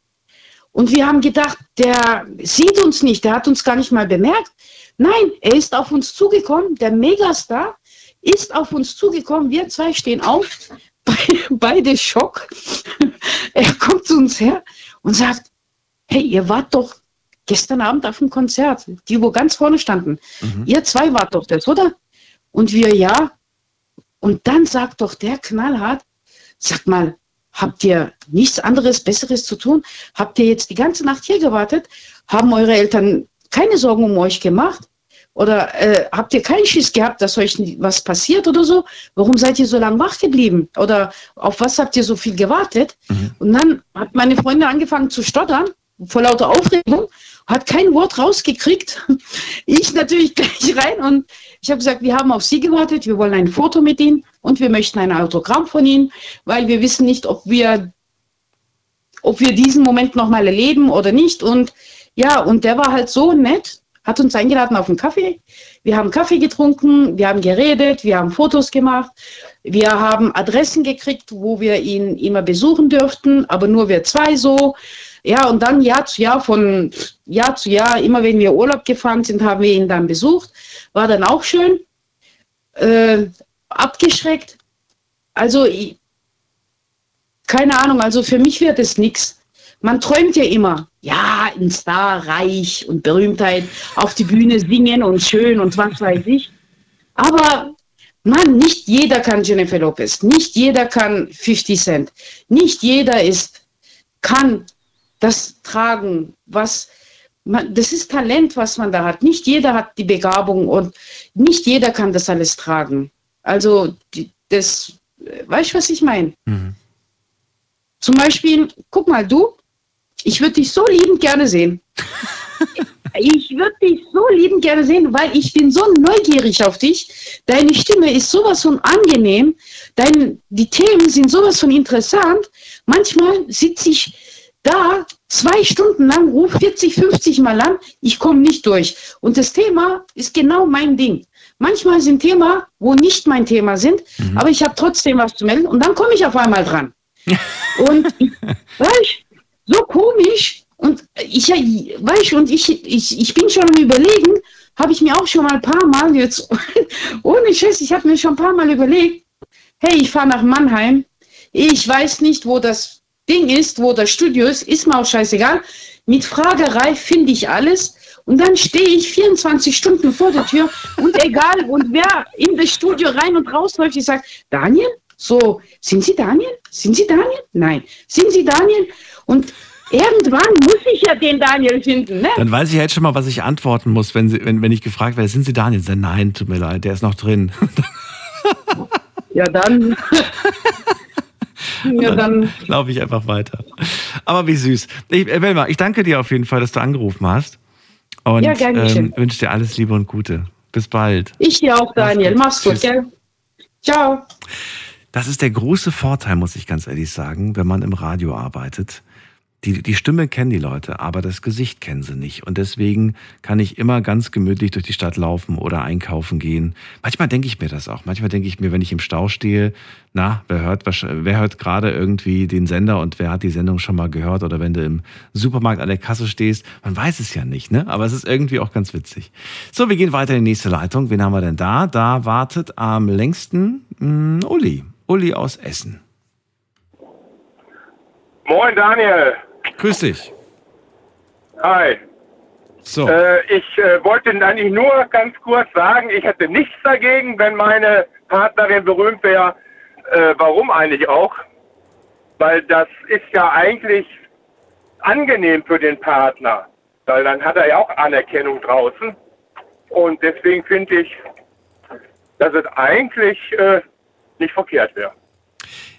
[SPEAKER 16] Und wir haben gedacht, der sieht uns nicht, der hat uns gar nicht mal bemerkt. Nein, er ist auf uns zugekommen. Der Megastar ist auf uns zugekommen. Wir zwei stehen auf, beide Schock. er kommt zu uns her und sagt, hey, ihr wart doch gestern Abend auf dem Konzert, die wo ganz vorne standen. Mhm. Ihr zwei wart doch das, oder? Und wir ja. Und dann sagt doch der knallhart, sag mal, habt ihr nichts anderes, Besseres zu tun? Habt ihr jetzt die ganze Nacht hier gewartet? Haben eure Eltern keine Sorgen um euch gemacht? Oder äh, habt ihr keinen Schiss gehabt, dass euch was passiert oder so? Warum seid ihr so lange wach geblieben? Oder auf was habt ihr so viel gewartet? Mhm. Und dann hat meine Freundin angefangen zu stottern, vor lauter Aufregung hat kein Wort rausgekriegt. Ich natürlich gleich rein und ich habe gesagt, wir haben auf Sie gewartet, wir wollen ein Foto mit Ihnen und wir möchten ein Autogramm von Ihnen, weil wir wissen nicht, ob wir, ob wir diesen Moment nochmal erleben oder nicht. Und ja, und der war halt so nett, hat uns eingeladen auf einen Kaffee. Wir haben Kaffee getrunken, wir haben geredet, wir haben Fotos gemacht, wir haben Adressen gekriegt, wo wir ihn immer besuchen dürften, aber nur wir zwei so. Ja, und dann Jahr zu Jahr, von Jahr zu Jahr, immer wenn wir Urlaub gefahren sind, haben wir ihn dann besucht. War dann auch schön. Äh, abgeschreckt. Also, keine Ahnung, also für mich wird es nichts. Man träumt ja immer, ja, ein Star, reich und Berühmtheit, auf die Bühne singen und schön und was weiß ich. Aber Mann, nicht jeder kann Jennifer Lopez, nicht jeder kann 50 Cent, nicht jeder ist, kann das tragen, was man, das ist Talent, was man da hat. Nicht jeder hat die Begabung und nicht jeder kann das alles tragen. Also die, das, weißt du, was ich meine?
[SPEAKER 3] Mhm.
[SPEAKER 16] Zum Beispiel, guck mal, du, ich würde dich so liebend gerne sehen. ich würde dich so liebend gerne sehen, weil ich bin so neugierig auf dich. Deine Stimme ist sowas von angenehm. Dein, die Themen sind sowas von interessant. Manchmal sitze ich da zwei Stunden lang, ruf 40, 50 Mal an, ich komme nicht durch. Und das Thema ist genau mein Ding. Manchmal sind Themen, wo nicht mein Thema sind, mhm. aber ich habe trotzdem was zu melden und dann komme ich auf einmal dran. und weißt, so komisch. Und ich, weißt, und ich, ich, ich bin schon am überlegen, habe ich mir auch schon mal ein paar Mal jetzt, ohne Schiss, ich habe mir schon ein paar Mal überlegt, hey, ich fahre nach Mannheim, ich weiß nicht, wo das Ding ist, wo das Studio ist, ist mir auch scheißegal. Mit Fragerei finde ich alles. Und dann stehe ich 24 Stunden vor der Tür und egal, und wer in das Studio rein und raus läuft, ich sage, Daniel? So, sind Sie Daniel? Sind Sie Daniel? Nein. Sind Sie Daniel? Und irgendwann muss ich ja den Daniel finden, ne?
[SPEAKER 3] Dann weiß ich jetzt schon mal, was ich antworten muss, wenn, Sie, wenn, wenn ich gefragt werde, sind Sie Daniel? Nein, tut mir leid, der ist noch drin.
[SPEAKER 16] ja, dann.
[SPEAKER 3] Ja, dann laufe ich einfach weiter. Aber wie süß. Ich, äh, Belma, ich danke dir auf jeden Fall, dass du angerufen hast. Und
[SPEAKER 16] ja, gerne
[SPEAKER 3] ähm, wünsche dir alles Liebe und Gute. Bis bald.
[SPEAKER 16] Ich dir auch, Daniel. Mach's gut, gell? Ciao.
[SPEAKER 3] Das ist der große Vorteil, muss ich ganz ehrlich sagen, wenn man im Radio arbeitet. Die, die Stimme kennen die Leute, aber das Gesicht kennen sie nicht. Und deswegen kann ich immer ganz gemütlich durch die Stadt laufen oder einkaufen gehen. Manchmal denke ich mir das auch. Manchmal denke ich mir, wenn ich im Stau stehe, na, wer hört, wer hört gerade irgendwie den Sender und wer hat die Sendung schon mal gehört? Oder wenn du im Supermarkt an der Kasse stehst, man weiß es ja nicht, ne? Aber es ist irgendwie auch ganz witzig. So, wir gehen weiter in die nächste Leitung. Wen haben wir denn da? Da wartet am längsten mh, Uli. Uli aus Essen.
[SPEAKER 17] Moin Daniel.
[SPEAKER 3] Grüß dich.
[SPEAKER 17] Hi.
[SPEAKER 3] So.
[SPEAKER 17] Äh, ich äh, wollte eigentlich nur ganz kurz sagen, ich hätte nichts dagegen, wenn meine Partnerin berühmt wäre. Äh, warum eigentlich auch? Weil das ist ja eigentlich angenehm für den Partner, weil dann hat er ja auch Anerkennung draußen. Und deswegen finde ich, dass es eigentlich äh, nicht verkehrt wäre.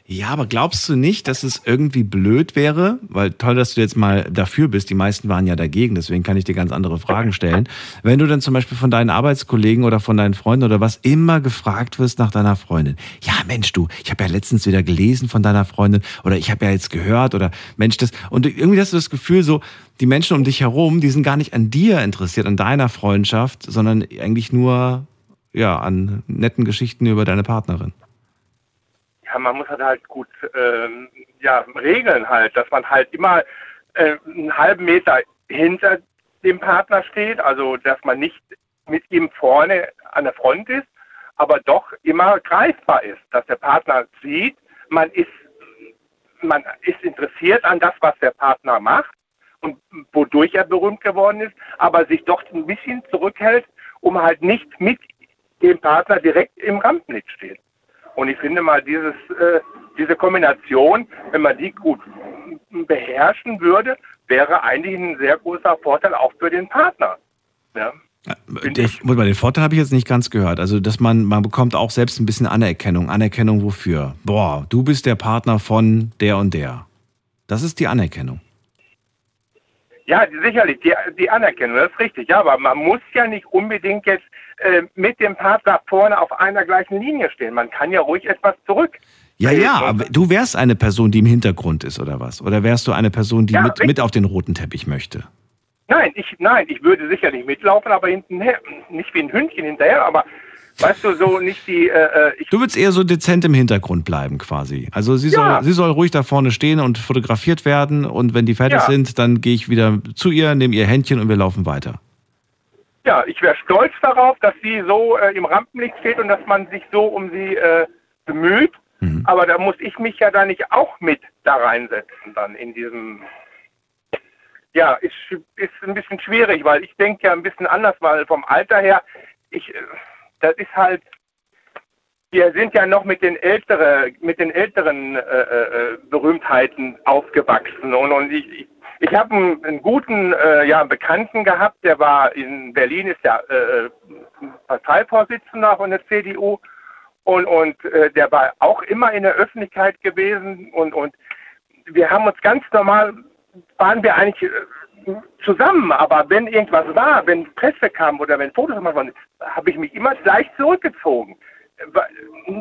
[SPEAKER 3] Ja, aber glaubst du nicht, dass es irgendwie blöd wäre? Weil toll, dass du jetzt mal dafür bist. Die meisten waren ja dagegen, deswegen kann ich dir ganz andere Fragen stellen. Wenn du dann zum Beispiel von deinen Arbeitskollegen oder von deinen Freunden oder was immer gefragt wirst nach deiner Freundin. Ja, Mensch, du, ich habe ja letztens wieder gelesen von deiner Freundin oder ich habe ja jetzt gehört oder Mensch, das. Und irgendwie hast du das Gefühl so, die Menschen um dich herum, die sind gar nicht an dir interessiert, an deiner Freundschaft, sondern eigentlich nur, ja, an netten Geschichten über deine Partnerin
[SPEAKER 17] ja, man muss halt, halt gut ähm, ja, regeln halt, dass man halt immer äh, einen halben Meter hinter dem Partner steht, also dass man nicht mit ihm vorne an der Front ist, aber doch immer greifbar ist, dass der Partner sieht, man ist, man ist interessiert an das, was der Partner macht und wodurch er berühmt geworden ist, aber sich doch ein bisschen zurückhält, um halt nicht mit dem Partner direkt im Rampenlicht steht. Und ich finde mal, dieses, äh, diese Kombination, wenn man die gut beherrschen würde, wäre eigentlich ein sehr großer Vorteil auch für den Partner. Ja.
[SPEAKER 3] Ich, den Vorteil habe ich jetzt nicht ganz gehört. Also, dass man, man bekommt auch selbst ein bisschen Anerkennung. Anerkennung wofür? Boah, du bist der Partner von der und der. Das ist die Anerkennung.
[SPEAKER 17] Ja, sicherlich, die, die Anerkennung, das ist richtig. Ja, aber man muss ja nicht unbedingt jetzt äh, mit dem Partner vorne auf einer gleichen Linie stehen. Man kann ja ruhig etwas zurück.
[SPEAKER 3] Ja, ja, aber du wärst eine Person, die im Hintergrund ist, oder was? Oder wärst du eine Person, die ja, mit, mit auf den roten Teppich möchte?
[SPEAKER 17] Nein, ich, nein, ich würde sicher nicht mitlaufen, aber hintenher, nicht wie ein Hündchen hinterher, aber weißt du, so nicht die. Äh, äh
[SPEAKER 3] du würdest eher so dezent im Hintergrund bleiben, quasi. Also sie soll, ja. sie soll ruhig da vorne stehen und fotografiert werden und wenn die fertig ja. sind, dann gehe ich wieder zu ihr, nehme ihr Händchen und wir laufen weiter.
[SPEAKER 17] Ja, ich wäre stolz darauf, dass sie so äh, im Rampenlicht steht und dass man sich so um sie äh, bemüht. Mhm. Aber da muss ich mich ja da nicht auch mit da reinsetzen, dann in diesem. Ja, ist, ist ein bisschen schwierig, weil ich denke ja ein bisschen anders, weil vom Alter her, ich, äh, das ist halt, wir sind ja noch mit den älteren, mit den älteren äh, äh, Berühmtheiten aufgewachsen und, und ich, ich, ich habe einen, einen, guten äh, ja, Bekannten gehabt, der war in Berlin, ist ja äh, Parteivorsitzender von der CDU und, und äh, der war auch immer in der Öffentlichkeit gewesen. Und, und wir haben uns ganz normal, waren wir eigentlich äh, zusammen, aber wenn irgendwas war, wenn Presse kam oder wenn Fotos gemacht wurden, habe ich mich immer gleich zurückgezogen.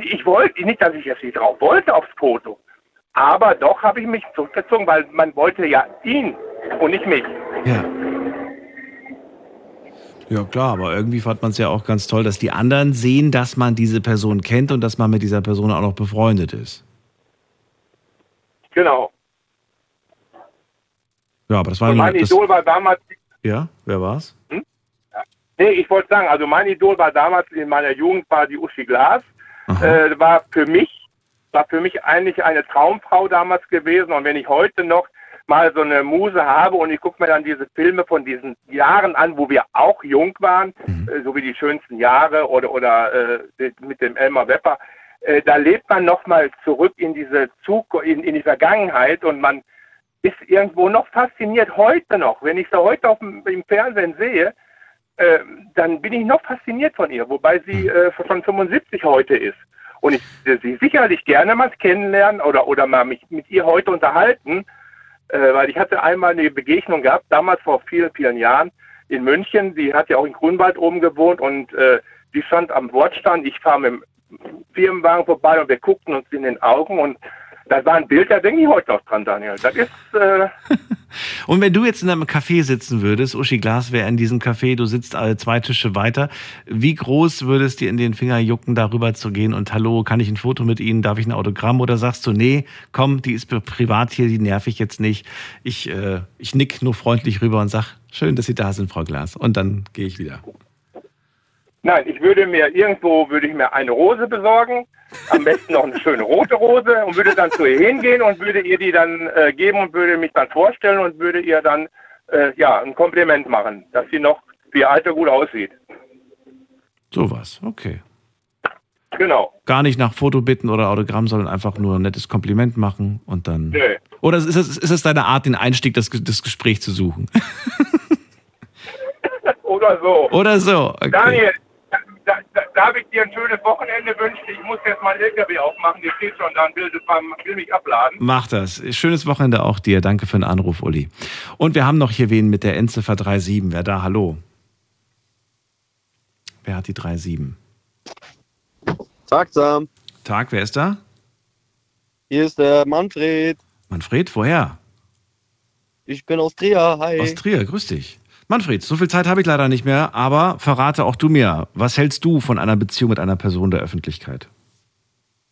[SPEAKER 17] Ich wollte, nicht, dass ich jetzt nicht drauf wollte aufs Foto, aber doch habe ich mich zurückgezogen, weil man wollte ja ihn und nicht mich.
[SPEAKER 3] Ja. Ja, klar, aber irgendwie fand man es ja auch ganz toll, dass die anderen sehen, dass man diese Person kennt und dass man mit dieser Person auch noch befreundet ist.
[SPEAKER 17] Genau.
[SPEAKER 3] Ja, aber das war
[SPEAKER 17] und mein
[SPEAKER 3] das,
[SPEAKER 17] Idol war damals.
[SPEAKER 3] Ja, wer war's?
[SPEAKER 17] Hm? Nee, ich wollte sagen, also mein Idol war damals in meiner Jugend war die Uschi Glas. Äh, war für mich, war für mich eigentlich eine Traumfrau damals gewesen. Und wenn ich heute noch mal so eine Muse habe und ich gucke mir dann diese Filme von diesen Jahren an, wo wir auch jung waren,
[SPEAKER 3] Mhm.
[SPEAKER 17] äh, so wie die schönsten Jahre oder oder äh, mit dem Elmar Wepper, äh, da lebt man noch mal zurück in diese Zug in, in die Vergangenheit und man ist irgendwo noch fasziniert heute noch. Wenn ich sie heute auf dem, im Fernsehen sehe, äh, dann bin ich noch fasziniert von ihr, wobei sie äh, von 75 heute ist. Und ich äh, sie sicherlich gerne mal kennenlernen oder, oder mal mich mit ihr heute unterhalten, äh, weil ich hatte einmal eine Begegnung gehabt, damals vor vielen, vielen Jahren in München. Die hat ja auch in Grunwald oben gewohnt und äh, die stand am Bordstand. Ich fahre mit dem Firmenwagen vorbei und wir guckten uns in den Augen und das war ein Bild, da denke ich heute noch dran, Daniel. Das ist, äh,
[SPEAKER 3] Und wenn du jetzt in einem Café sitzen würdest, Uschi Glas wäre in diesem Café, du sitzt alle zwei Tische weiter, wie groß würdest dir in den Finger jucken, darüber zu gehen und hallo, kann ich ein Foto mit Ihnen, darf ich ein Autogramm oder sagst du, nee, komm, die ist privat hier, die nerv ich jetzt nicht. Ich, äh, ich nick nur freundlich rüber und sag, schön, dass Sie da sind, Frau Glas. Und dann gehe ich wieder.
[SPEAKER 17] Nein, ich würde mir irgendwo, würde ich mir eine Rose besorgen, am besten noch eine schöne rote Rose und würde dann zu ihr hingehen und würde ihr die dann äh, geben und würde mich dann vorstellen und würde ihr dann, äh, ja, ein Kompliment machen, dass sie noch wie ihr Alter gut aussieht.
[SPEAKER 3] Sowas, okay.
[SPEAKER 17] Genau.
[SPEAKER 3] Gar nicht nach Foto bitten oder Autogramm, sondern einfach nur ein nettes Kompliment machen und dann.
[SPEAKER 17] Nö.
[SPEAKER 3] Oder ist es, ist es deine Art, den Einstieg, das, das Gespräch zu suchen?
[SPEAKER 17] Oder so.
[SPEAKER 3] Oder so. Okay.
[SPEAKER 17] Daniel, da, da, darf ich dir ein schönes Wochenende wünschen? Ich muss jetzt mal LKW aufmachen, der steht schon da und will, will mich abladen.
[SPEAKER 3] Mach das. Schönes Wochenende auch dir. Danke für den Anruf, Uli. Und wir haben noch hier wen mit der Endziffer 37. Wer da? Hallo. Wer hat die 37?
[SPEAKER 18] Tag zusammen.
[SPEAKER 3] Tag, wer ist da?
[SPEAKER 18] Hier ist der Manfred.
[SPEAKER 3] Manfred, woher?
[SPEAKER 18] Ich bin aus Trier. Hi.
[SPEAKER 3] Aus Trier, grüß dich. Manfred, so viel Zeit habe ich leider nicht mehr, aber verrate auch du mir, was hältst du von einer Beziehung mit einer Person der Öffentlichkeit?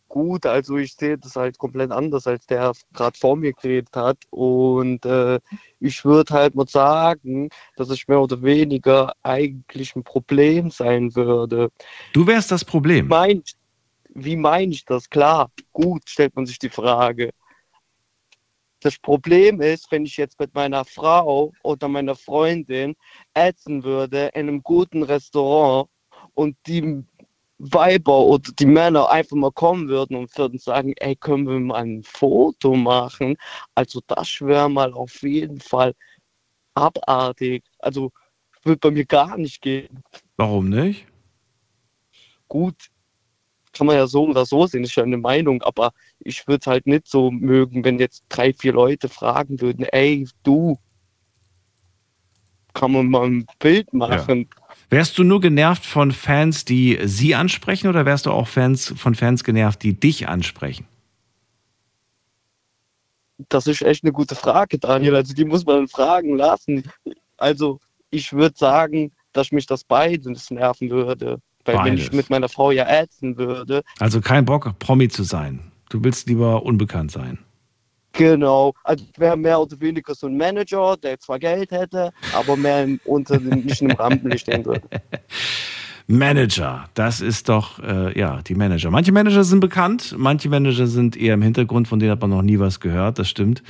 [SPEAKER 18] Gut, also ich sehe das halt komplett anders, als der gerade vor mir geredet hat. Und äh, ich würde halt mal sagen, dass es mehr oder weniger eigentlich ein Problem sein würde.
[SPEAKER 3] Du wärst das Problem.
[SPEAKER 18] Wie meine ich das? Klar, gut, stellt man sich die Frage. Das Problem ist, wenn ich jetzt mit meiner Frau oder meiner Freundin essen würde in einem guten Restaurant und die Weiber oder die Männer einfach mal kommen würden und würden sagen, ey, können wir mal ein Foto machen? Also das wäre mal auf jeden Fall abartig. Also wird bei mir gar nicht gehen.
[SPEAKER 3] Warum nicht?
[SPEAKER 18] Gut, kann man ja so oder so sehen, ist ja eine Meinung, aber ich würde es halt nicht so mögen, wenn jetzt drei, vier Leute fragen würden, ey, du, kann man mal ein Bild machen?
[SPEAKER 3] Wärst du nur genervt von Fans, die sie ansprechen, oder wärst du auch Fans von Fans genervt, die dich ansprechen?
[SPEAKER 18] Das ist echt eine gute Frage, Daniel. Also die muss man fragen lassen. Also ich würde sagen, dass mich das beides nerven würde. Weil wenn
[SPEAKER 3] Beides.
[SPEAKER 18] ich mit meiner Frau ja ätzen würde,
[SPEAKER 3] Also kein Bock, Promi zu sein. Du willst lieber unbekannt sein.
[SPEAKER 18] genau. Also ich wäre mehr oder weniger so ein Manager, der zwar Geld hätte, aber mehr im, unter dem, nicht im Rampenlicht stehen würde.
[SPEAKER 3] Manager, das ist doch, äh, ja, die Manager. Manche Manager sind bekannt, manche Manager sind eher im Hintergrund, von denen hat man noch nie was gehört, das stimmt.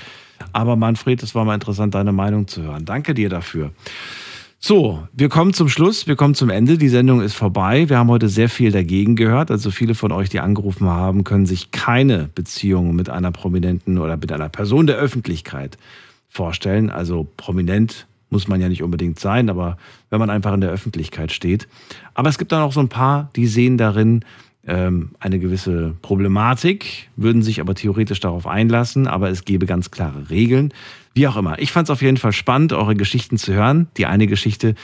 [SPEAKER 3] Aber Manfred, es war mal interessant, deine Meinung zu hören. Danke dir dafür. So, wir kommen zum Schluss, wir kommen zum Ende. Die Sendung ist vorbei. Wir haben heute sehr viel dagegen gehört. Also viele von euch, die angerufen haben, können sich keine Beziehung mit einer Prominenten oder mit einer Person der Öffentlichkeit vorstellen. Also prominent muss man ja nicht unbedingt sein, aber wenn man einfach in der Öffentlichkeit steht. Aber es gibt dann auch so ein paar, die sehen darin ähm, eine gewisse Problematik, würden sich aber theoretisch darauf einlassen, aber es gäbe ganz klare Regeln. Wie auch immer. Ich fand es auf jeden Fall spannend, eure Geschichten zu hören. Die eine Geschichte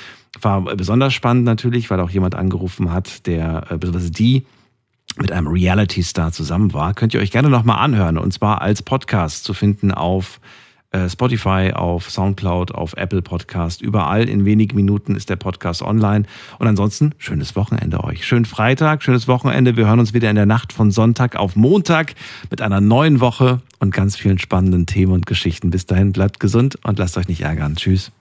[SPEAKER 3] war besonders spannend natürlich, weil auch jemand angerufen hat, der, äh, besonders die, mit einem Reality-Star zusammen war. Könnt ihr euch gerne nochmal anhören. Und zwar als Podcast zu finden auf Spotify, auf Soundcloud, auf Apple Podcast. Überall in wenigen Minuten ist der Podcast online. Und ansonsten schönes Wochenende euch. Schönen Freitag, schönes Wochenende. Wir hören uns wieder in der Nacht von Sonntag auf Montag mit einer neuen Woche und ganz vielen spannenden Themen und Geschichten. Bis dahin bleibt gesund und lasst euch nicht ärgern. Tschüss.